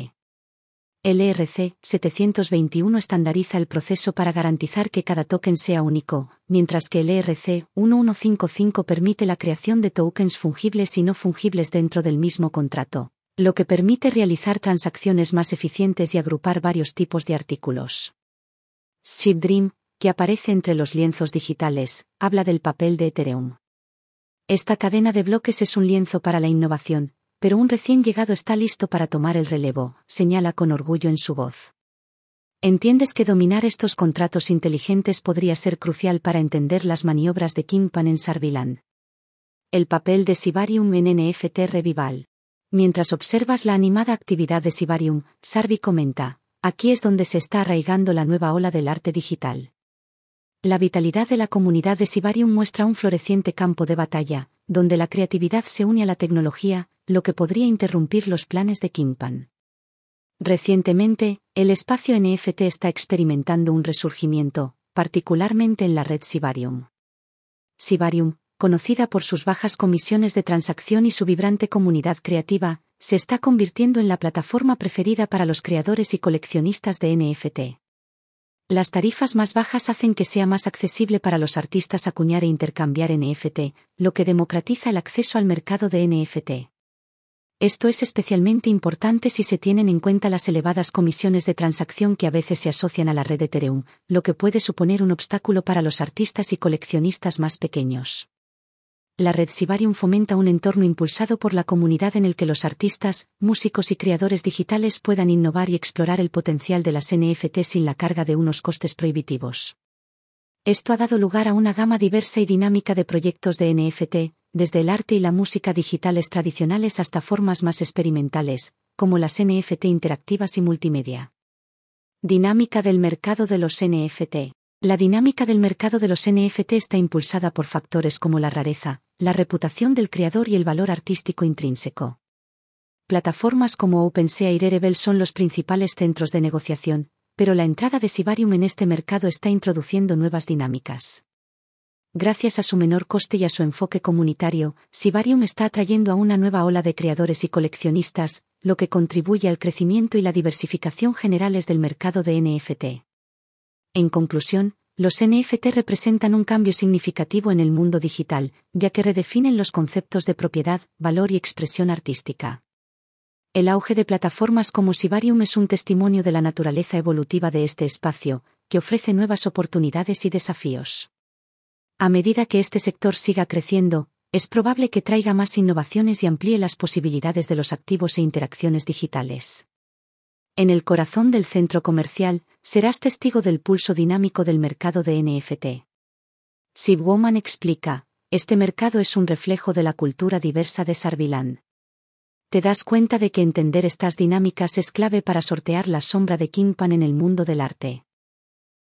El ERC 721 estandariza el proceso para garantizar que cada token sea único, mientras que el ERC 1155 permite la creación de tokens fungibles y no fungibles dentro del mismo contrato, lo que permite realizar transacciones más eficientes y agrupar varios tipos de artículos. Dream, que aparece entre los lienzos digitales, habla del papel de Ethereum. Esta cadena de bloques es un lienzo para la innovación, pero un recién llegado está listo para tomar el relevo, señala con orgullo en su voz. ¿Entiendes que dominar estos contratos inteligentes podría ser crucial para entender las maniobras de Kimpan en Sarviland? El papel de Sibarium en NFT Revival. Mientras observas la animada actividad de Sibarium, Sarvi comenta, Aquí es donde se está arraigando la nueva ola del arte digital. La vitalidad de la comunidad de Sibarium muestra un floreciente campo de batalla, donde la creatividad se une a la tecnología, lo que podría interrumpir los planes de Kimpan. Recientemente, el espacio NFT está experimentando un resurgimiento, particularmente en la red Sibarium. Sibarium, conocida por sus bajas comisiones de transacción y su vibrante comunidad creativa, se está convirtiendo en la plataforma preferida para los creadores y coleccionistas de NFT. Las tarifas más bajas hacen que sea más accesible para los artistas acuñar e intercambiar NFT, lo que democratiza el acceso al mercado de NFT. Esto es especialmente importante si se tienen en cuenta las elevadas comisiones de transacción que a veces se asocian a la red Ethereum, lo que puede suponer un obstáculo para los artistas y coleccionistas más pequeños la red Sibarium fomenta un entorno impulsado por la comunidad en el que los artistas, músicos y creadores digitales puedan innovar y explorar el potencial de las NFT sin la carga de unos costes prohibitivos. Esto ha dado lugar a una gama diversa y dinámica de proyectos de NFT, desde el arte y la música digitales tradicionales hasta formas más experimentales, como las NFT interactivas y multimedia. Dinámica del mercado de los NFT. La dinámica del mercado de los NFT está impulsada por factores como la rareza, la reputación del creador y el valor artístico intrínseco. Plataformas como OpenSea y Rarible son los principales centros de negociación, pero la entrada de Sibarium en este mercado está introduciendo nuevas dinámicas. Gracias a su menor coste y a su enfoque comunitario, Sibarium está atrayendo a una nueva ola de creadores y coleccionistas, lo que contribuye al crecimiento y la diversificación generales del mercado de NFT. En conclusión, los NFT representan un cambio significativo en el mundo digital, ya que redefinen los conceptos de propiedad, valor y expresión artística. El auge de plataformas como Sibarium es un testimonio de la naturaleza evolutiva de este espacio, que ofrece nuevas oportunidades y desafíos. A medida que este sector siga creciendo, es probable que traiga más innovaciones y amplíe las posibilidades de los activos e interacciones digitales. En el corazón del centro comercial, serás testigo del pulso dinámico del mercado de NFT. Sibwoman explica, este mercado es un reflejo de la cultura diversa de Sarviland. Te das cuenta de que entender estas dinámicas es clave para sortear la sombra de Kingpan en el mundo del arte.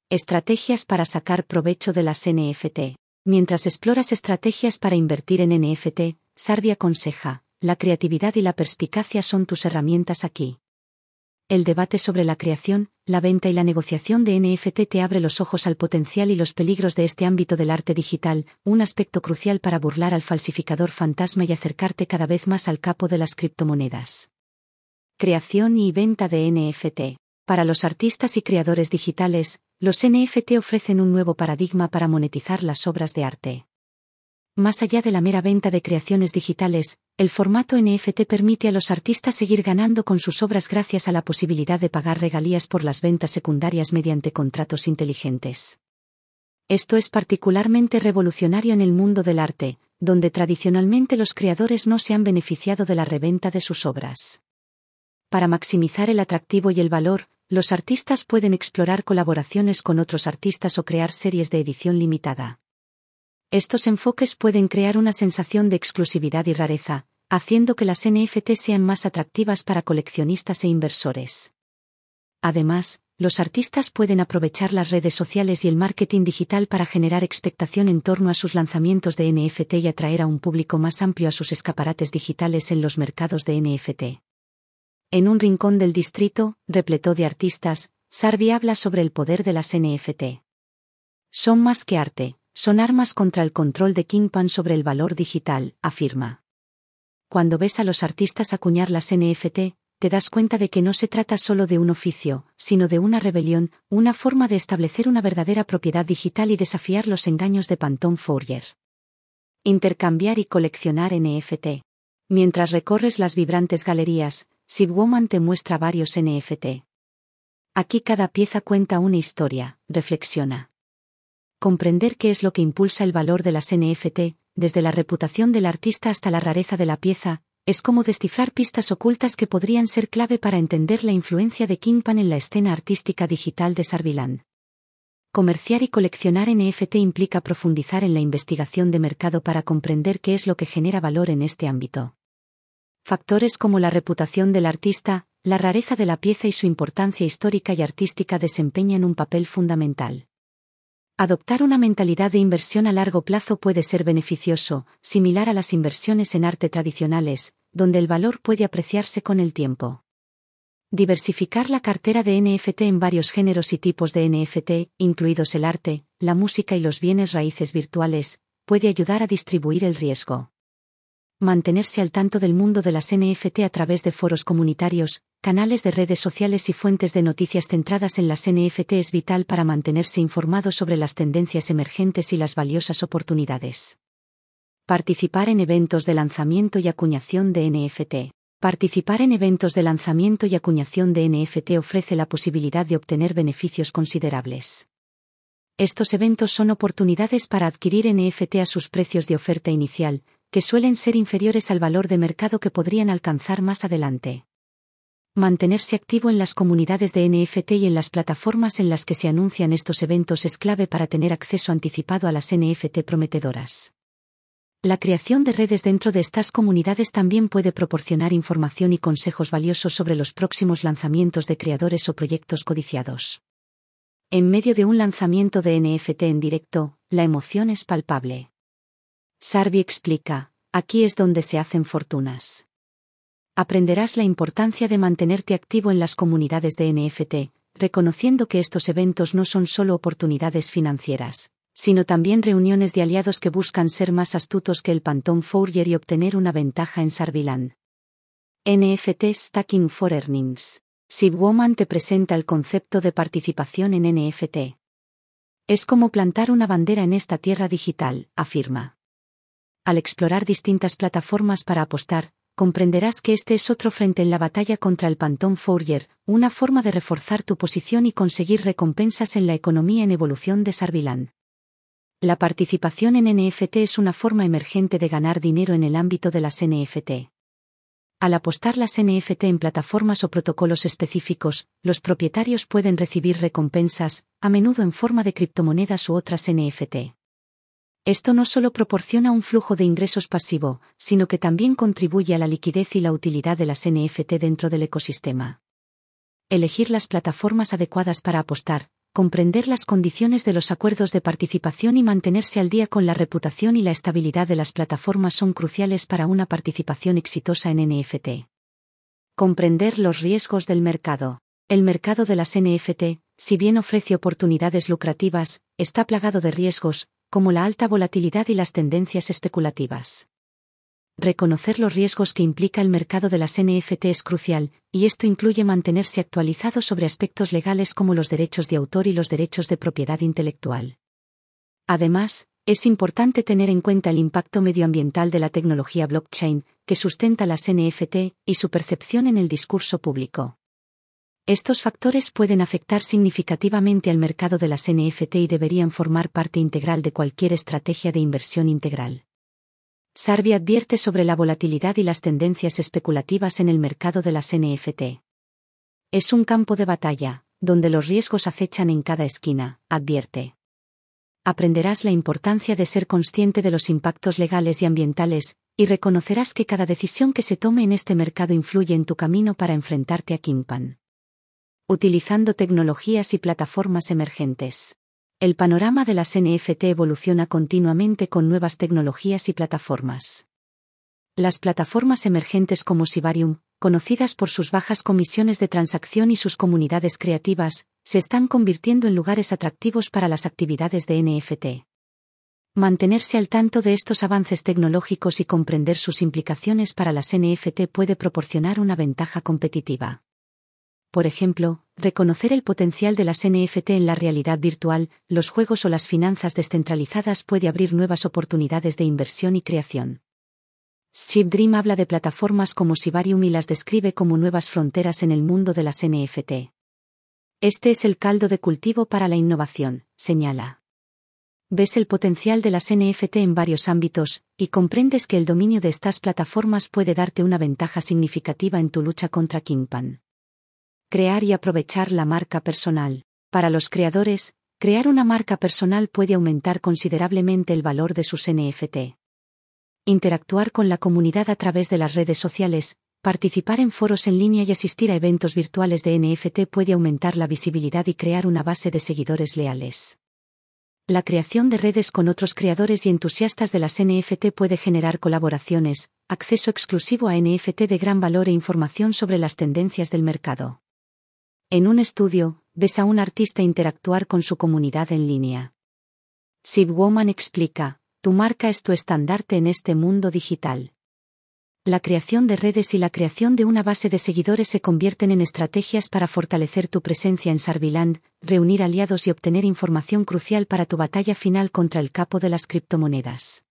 Estrategias para sacar provecho de las NFT. Mientras exploras estrategias para invertir en NFT, Sarvi aconseja, la creatividad y la perspicacia son tus herramientas aquí. El debate sobre la creación, la venta y la negociación de NFT te abre los ojos al potencial y los peligros de este ámbito del arte digital, un aspecto crucial para burlar al falsificador fantasma y acercarte cada vez más al capo de las criptomonedas. Creación y venta de NFT. Para los artistas y creadores digitales, los NFT ofrecen un nuevo paradigma para monetizar las obras de arte. Más allá de la mera venta de creaciones digitales, el formato NFT permite a los artistas seguir ganando con sus obras gracias a la posibilidad de pagar regalías por las ventas secundarias mediante contratos inteligentes. Esto es particularmente revolucionario en el mundo del arte, donde tradicionalmente los creadores no se han beneficiado de la reventa de sus obras. Para maximizar el atractivo y el valor, los artistas pueden explorar colaboraciones con otros artistas o crear series de edición limitada. Estos enfoques pueden crear una sensación de exclusividad y rareza, haciendo que las NFT sean más atractivas para coleccionistas e inversores. Además, los artistas pueden aprovechar las redes sociales y el marketing digital para generar expectación en torno a sus lanzamientos de NFT y atraer a un público más amplio a sus escaparates digitales en los mercados de NFT. En un rincón del distrito, repleto de artistas, Sarvi habla sobre el poder de las NFT. Son más que arte, son armas contra el control de Kingpan sobre el valor digital, afirma. Cuando ves a los artistas acuñar las NFT, te das cuenta de que no se trata solo de un oficio, sino de una rebelión, una forma de establecer una verdadera propiedad digital y desafiar los engaños de Pantone Fourier. Intercambiar y coleccionar NFT. Mientras recorres las vibrantes galerías, Sibwoman te muestra varios NFT. Aquí cada pieza cuenta una historia, reflexiona. Comprender qué es lo que impulsa el valor de las NFT, desde la reputación del artista hasta la rareza de la pieza, es como descifrar pistas ocultas que podrían ser clave para entender la influencia de Kingpan en la escena artística digital de Sarviland. Comerciar y coleccionar NFT implica profundizar en la investigación de mercado para comprender qué es lo que genera valor en este ámbito. Factores como la reputación del artista, la rareza de la pieza y su importancia histórica y artística desempeñan un papel fundamental. Adoptar una mentalidad de inversión a largo plazo puede ser beneficioso, similar a las inversiones en arte tradicionales, donde el valor puede apreciarse con el tiempo. Diversificar la cartera de NFT en varios géneros y tipos de NFT, incluidos el arte, la música y los bienes raíces virtuales, puede ayudar a distribuir el riesgo mantenerse al tanto del mundo de las NFT a través de foros comunitarios, canales de redes sociales y fuentes de noticias centradas en las NFT es vital para mantenerse informado sobre las tendencias emergentes y las valiosas oportunidades. Participar en eventos de lanzamiento y acuñación de NFT. Participar en eventos de lanzamiento y acuñación de NFT ofrece la posibilidad de obtener beneficios considerables. Estos eventos son oportunidades para adquirir NFT a sus precios de oferta inicial, que suelen ser inferiores al valor de mercado que podrían alcanzar más adelante. Mantenerse activo en las comunidades de NFT y en las plataformas en las que se anuncian estos eventos es clave para tener acceso anticipado a las NFT prometedoras. La creación de redes dentro de estas comunidades también puede proporcionar información y consejos valiosos sobre los próximos lanzamientos de creadores o proyectos codiciados. En medio de un lanzamiento de NFT en directo, la emoción es palpable. Sarvi explica, aquí es donde se hacen fortunas. Aprenderás la importancia de mantenerte activo en las comunidades de NFT, reconociendo que estos eventos no son solo oportunidades financieras, sino también reuniones de aliados que buscan ser más astutos que el Pantón Fourier y obtener una ventaja en Sarviland. NFT Stacking for Earnings. Woman te presenta el concepto de participación en NFT. Es como plantar una bandera en esta tierra digital, afirma. Al explorar distintas plataformas para apostar, comprenderás que este es otro frente en la batalla contra el Pantón Fourier, una forma de reforzar tu posición y conseguir recompensas en la economía en evolución de Sarviland. La participación en NFT es una forma emergente de ganar dinero en el ámbito de las NFT. Al apostar las NFT en plataformas o protocolos específicos, los propietarios pueden recibir recompensas, a menudo en forma de criptomonedas u otras NFT. Esto no solo proporciona un flujo de ingresos pasivo, sino que también contribuye a la liquidez y la utilidad de las NFT dentro del ecosistema. Elegir las plataformas adecuadas para apostar, comprender las condiciones de los acuerdos de participación y mantenerse al día con la reputación y la estabilidad de las plataformas son cruciales para una participación exitosa en NFT. Comprender los riesgos del mercado. El mercado de las NFT, si bien ofrece oportunidades lucrativas, está plagado de riesgos, como la alta volatilidad y las tendencias especulativas. Reconocer los riesgos que implica el mercado de las NFT es crucial, y esto incluye mantenerse actualizado sobre aspectos legales como los derechos de autor y los derechos de propiedad intelectual. Además, es importante tener en cuenta el impacto medioambiental de la tecnología blockchain, que sustenta las NFT, y su percepción en el discurso público. Estos factores pueden afectar significativamente al mercado de las NFT y deberían formar parte integral de cualquier estrategia de inversión integral. Sarvi advierte sobre la volatilidad y las tendencias especulativas en el mercado de las NFT. Es un campo de batalla, donde los riesgos acechan en cada esquina, advierte. Aprenderás la importancia de ser consciente de los impactos legales y ambientales, y reconocerás que cada decisión que se tome en este mercado influye en tu camino para enfrentarte a Kimpan. Utilizando tecnologías y plataformas emergentes. El panorama de las NFT evoluciona continuamente con nuevas tecnologías y plataformas. Las plataformas emergentes como Sibarium, conocidas por sus bajas comisiones de transacción y sus comunidades creativas, se están convirtiendo en lugares atractivos para las actividades de NFT. Mantenerse al tanto de estos avances tecnológicos y comprender sus implicaciones para las NFT puede proporcionar una ventaja competitiva por ejemplo, reconocer el potencial de las NFT en la realidad virtual, los juegos o las finanzas descentralizadas puede abrir nuevas oportunidades de inversión y creación. Dream habla de plataformas como Sibarium y las describe como nuevas fronteras en el mundo de las NFT. Este es el caldo de cultivo para la innovación, señala. Ves el potencial de las NFT en varios ámbitos, y comprendes que el dominio de estas plataformas puede darte una ventaja significativa en tu lucha contra Kingpan. Crear y aprovechar la marca personal. Para los creadores, crear una marca personal puede aumentar considerablemente el valor de sus NFT. Interactuar con la comunidad a través de las redes sociales, participar en foros en línea y asistir a eventos virtuales de NFT puede aumentar la visibilidad y crear una base de seguidores leales. La creación de redes con otros creadores y entusiastas de las NFT puede generar colaboraciones, acceso exclusivo a NFT de gran valor e información sobre las tendencias del mercado. En un estudio, ves a un artista interactuar con su comunidad en línea. Woman explica, tu marca es tu estandarte en este mundo digital. La creación de redes y la creación de una base de seguidores se convierten en estrategias para fortalecer tu presencia en Sarviland, reunir aliados y obtener información crucial para tu batalla final contra el capo de las criptomonedas.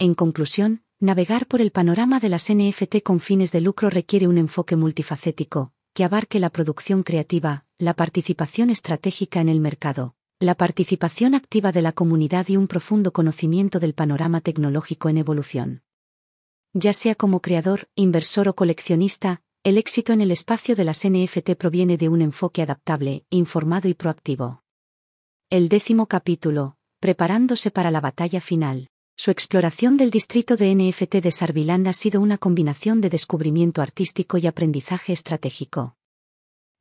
En conclusión, navegar por el panorama de las NFT con fines de lucro requiere un enfoque multifacético, que abarque la producción creativa, la participación estratégica en el mercado, la participación activa de la comunidad y un profundo conocimiento del panorama tecnológico en evolución. Ya sea como creador, inversor o coleccionista, el éxito en el espacio de las NFT proviene de un enfoque adaptable, informado y proactivo. El décimo capítulo, preparándose para la batalla final. Su exploración del distrito de NFT de Sarviland ha sido una combinación de descubrimiento artístico y aprendizaje estratégico.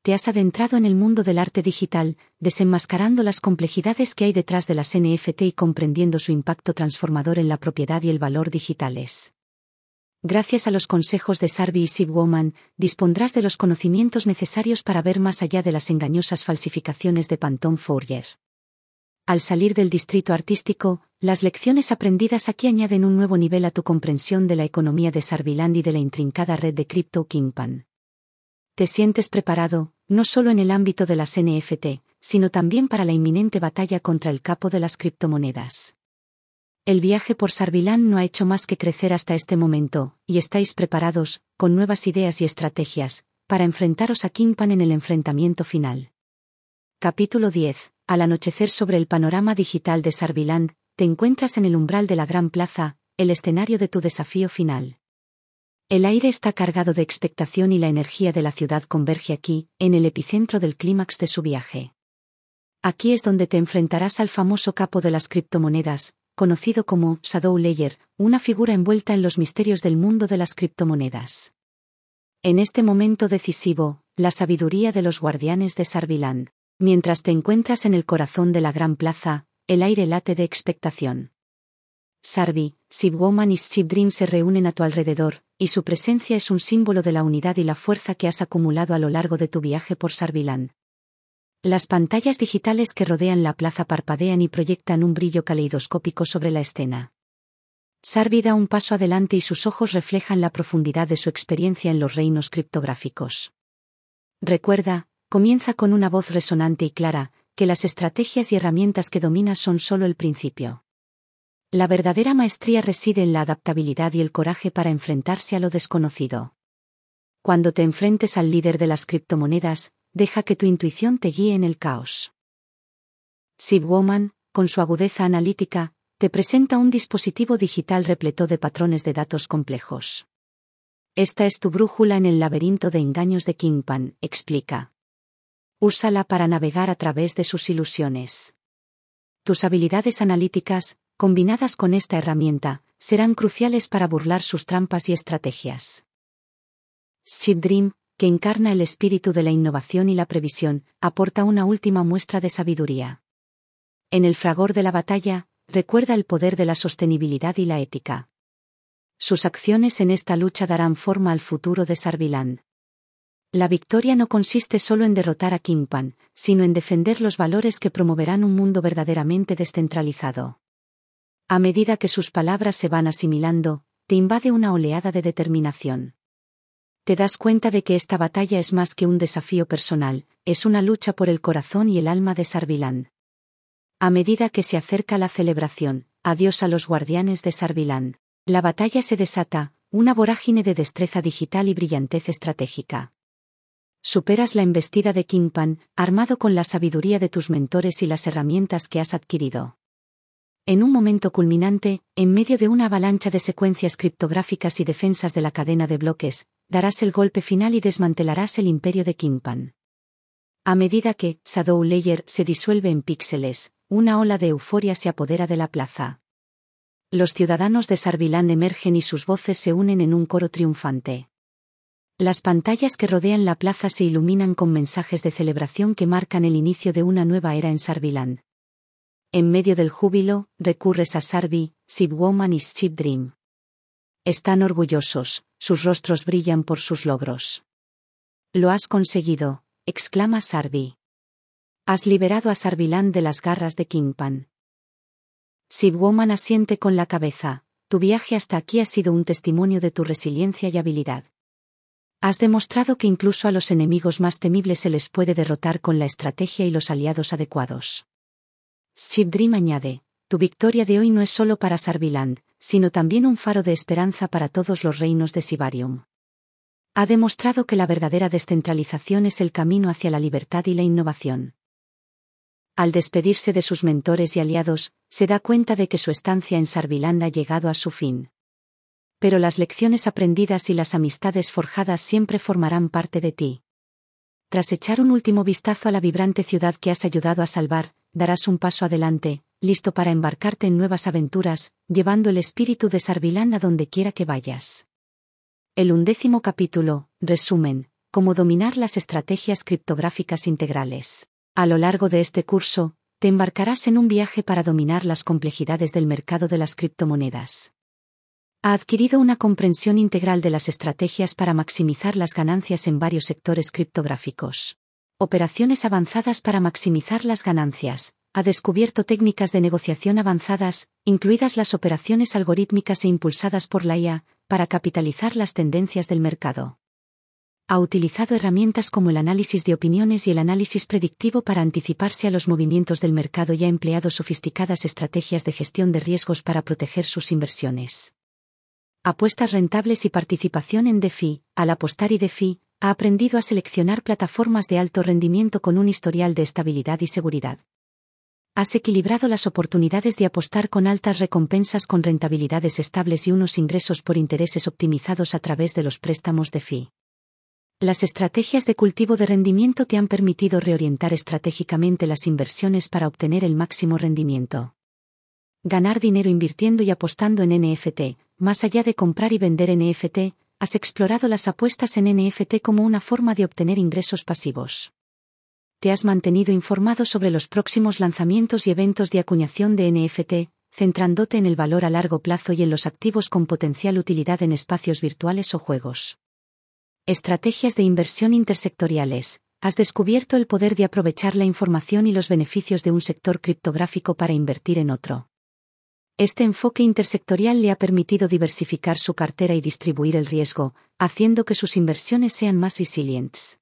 Te has adentrado en el mundo del arte digital, desenmascarando las complejidades que hay detrás de las NFT y comprendiendo su impacto transformador en la propiedad y el valor digitales. Gracias a los consejos de Sarvi y Sibwoman, dispondrás de los conocimientos necesarios para ver más allá de las engañosas falsificaciones de Pantone Fourier. Al salir del distrito artístico, las lecciones aprendidas aquí añaden un nuevo nivel a tu comprensión de la economía de Sarviland y de la intrincada red de Crypto Kingpan. Te sientes preparado, no solo en el ámbito de las NFT, sino también para la inminente batalla contra el capo de las criptomonedas. El viaje por Sarvilán no ha hecho más que crecer hasta este momento, y estáis preparados, con nuevas ideas y estrategias, para enfrentaros a Kimpan en el enfrentamiento final. Capítulo 10. Al anochecer sobre el panorama digital de Sarviland, te encuentras en el umbral de la gran plaza, el escenario de tu desafío final. El aire está cargado de expectación y la energía de la ciudad converge aquí, en el epicentro del clímax de su viaje. Aquí es donde te enfrentarás al famoso capo de las criptomonedas, conocido como Shadow Layer, una figura envuelta en los misterios del mundo de las criptomonedas. En este momento decisivo, la sabiduría de los guardianes de Sarviland. Mientras te encuentras en el corazón de la gran plaza, el aire late de expectación. Sarvi, Sibwoman y Dream se reúnen a tu alrededor, y su presencia es un símbolo de la unidad y la fuerza que has acumulado a lo largo de tu viaje por Sarviland. Las pantallas digitales que rodean la plaza parpadean y proyectan un brillo caleidoscópico sobre la escena. Sarvi da un paso adelante y sus ojos reflejan la profundidad de su experiencia en los reinos criptográficos. Recuerda, comienza con una voz resonante y clara, que las estrategias y herramientas que dominas son solo el principio. La verdadera maestría reside en la adaptabilidad y el coraje para enfrentarse a lo desconocido. Cuando te enfrentes al líder de las criptomonedas, deja que tu intuición te guíe en el caos. Sibwoman, con su agudeza analítica, te presenta un dispositivo digital repleto de patrones de datos complejos. Esta es tu brújula en el laberinto de engaños de Kingpan, explica. Úsala para navegar a través de sus ilusiones. Tus habilidades analíticas, combinadas con esta herramienta, serán cruciales para burlar sus trampas y estrategias. Dream, que encarna el espíritu de la innovación y la previsión, aporta una última muestra de sabiduría. En el fragor de la batalla, recuerda el poder de la sostenibilidad y la ética. Sus acciones en esta lucha darán forma al futuro de Sarviland. La victoria no consiste solo en derrotar a Kimpan, sino en defender los valores que promoverán un mundo verdaderamente descentralizado. A medida que sus palabras se van asimilando, te invade una oleada de determinación te das cuenta de que esta batalla es más que un desafío personal, es una lucha por el corazón y el alma de Sarviland. A medida que se acerca la celebración, adiós a los guardianes de Sarviland. La batalla se desata, una vorágine de destreza digital y brillantez estratégica. Superas la embestida de Kingpan, armado con la sabiduría de tus mentores y las herramientas que has adquirido. En un momento culminante, en medio de una avalancha de secuencias criptográficas y defensas de la cadena de bloques, darás el golpe final y desmantelarás el imperio de Kimpan. A medida que Shadow Layer se disuelve en píxeles, una ola de euforia se apodera de la plaza. Los ciudadanos de Sarviland emergen y sus voces se unen en un coro triunfante. Las pantallas que rodean la plaza se iluminan con mensajes de celebración que marcan el inicio de una nueva era en Sarviland. En medio del júbilo, recurres a Sarvi, Sibwoman y Dream. Están orgullosos, sus rostros brillan por sus logros. Lo has conseguido, exclama Sarvi. Has liberado a Sarviland de las garras de Kingpan. Sibwoman asiente con la cabeza, tu viaje hasta aquí ha sido un testimonio de tu resiliencia y habilidad. Has demostrado que incluso a los enemigos más temibles se les puede derrotar con la estrategia y los aliados adecuados. Dream añade, tu victoria de hoy no es solo para Sarviland, sino también un faro de esperanza para todos los reinos de Sibarium. Ha demostrado que la verdadera descentralización es el camino hacia la libertad y la innovación. Al despedirse de sus mentores y aliados, se da cuenta de que su estancia en Sarviland ha llegado a su fin. Pero las lecciones aprendidas y las amistades forjadas siempre formarán parte de ti. Tras echar un último vistazo a la vibrante ciudad que has ayudado a salvar, darás un paso adelante, listo para embarcarte en nuevas aventuras, llevando el espíritu de Sarvilán a donde quiera que vayas. El undécimo capítulo, resumen, cómo dominar las estrategias criptográficas integrales. A lo largo de este curso, te embarcarás en un viaje para dominar las complejidades del mercado de las criptomonedas. Ha adquirido una comprensión integral de las estrategias para maximizar las ganancias en varios sectores criptográficos. Operaciones avanzadas para maximizar las ganancias. Ha descubierto técnicas de negociación avanzadas, incluidas las operaciones algorítmicas e impulsadas por la IA, para capitalizar las tendencias del mercado. Ha utilizado herramientas como el análisis de opiniones y el análisis predictivo para anticiparse a los movimientos del mercado y ha empleado sofisticadas estrategias de gestión de riesgos para proteger sus inversiones. Apuestas rentables y participación en DeFi. Al apostar y DeFi, ha aprendido a seleccionar plataformas de alto rendimiento con un historial de estabilidad y seguridad. Has equilibrado las oportunidades de apostar con altas recompensas con rentabilidades estables y unos ingresos por intereses optimizados a través de los préstamos de FI. Las estrategias de cultivo de rendimiento te han permitido reorientar estratégicamente las inversiones para obtener el máximo rendimiento. Ganar dinero invirtiendo y apostando en NFT, más allá de comprar y vender NFT, has explorado las apuestas en NFT como una forma de obtener ingresos pasivos te has mantenido informado sobre los próximos lanzamientos y eventos de acuñación de NFT, centrándote en el valor a largo plazo y en los activos con potencial utilidad en espacios virtuales o juegos. Estrategias de inversión intersectoriales. Has descubierto el poder de aprovechar la información y los beneficios de un sector criptográfico para invertir en otro. Este enfoque intersectorial le ha permitido diversificar su cartera y distribuir el riesgo, haciendo que sus inversiones sean más resilientes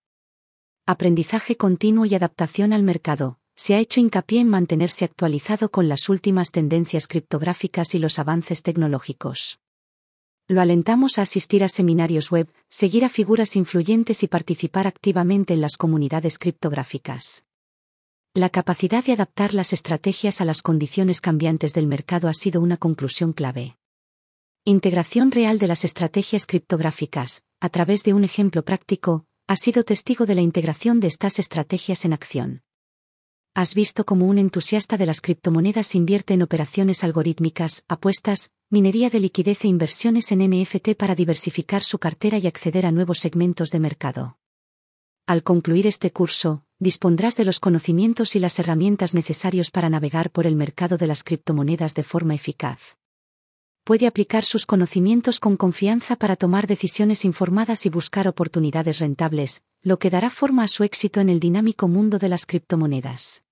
aprendizaje continuo y adaptación al mercado, se ha hecho hincapié en mantenerse actualizado con las últimas tendencias criptográficas y los avances tecnológicos. Lo alentamos a asistir a seminarios web, seguir a figuras influyentes y participar activamente en las comunidades criptográficas. La capacidad de adaptar las estrategias a las condiciones cambiantes del mercado ha sido una conclusión clave. Integración real de las estrategias criptográficas, a través de un ejemplo práctico, Has sido testigo de la integración de estas estrategias en acción. Has visto cómo un entusiasta de las criptomonedas invierte en operaciones algorítmicas, apuestas, minería de liquidez e inversiones en NFT para diversificar su cartera y acceder a nuevos segmentos de mercado. Al concluir este curso, dispondrás de los conocimientos y las herramientas necesarios para navegar por el mercado de las criptomonedas de forma eficaz puede aplicar sus conocimientos con confianza para tomar decisiones informadas y buscar oportunidades rentables, lo que dará forma a su éxito en el dinámico mundo de las criptomonedas.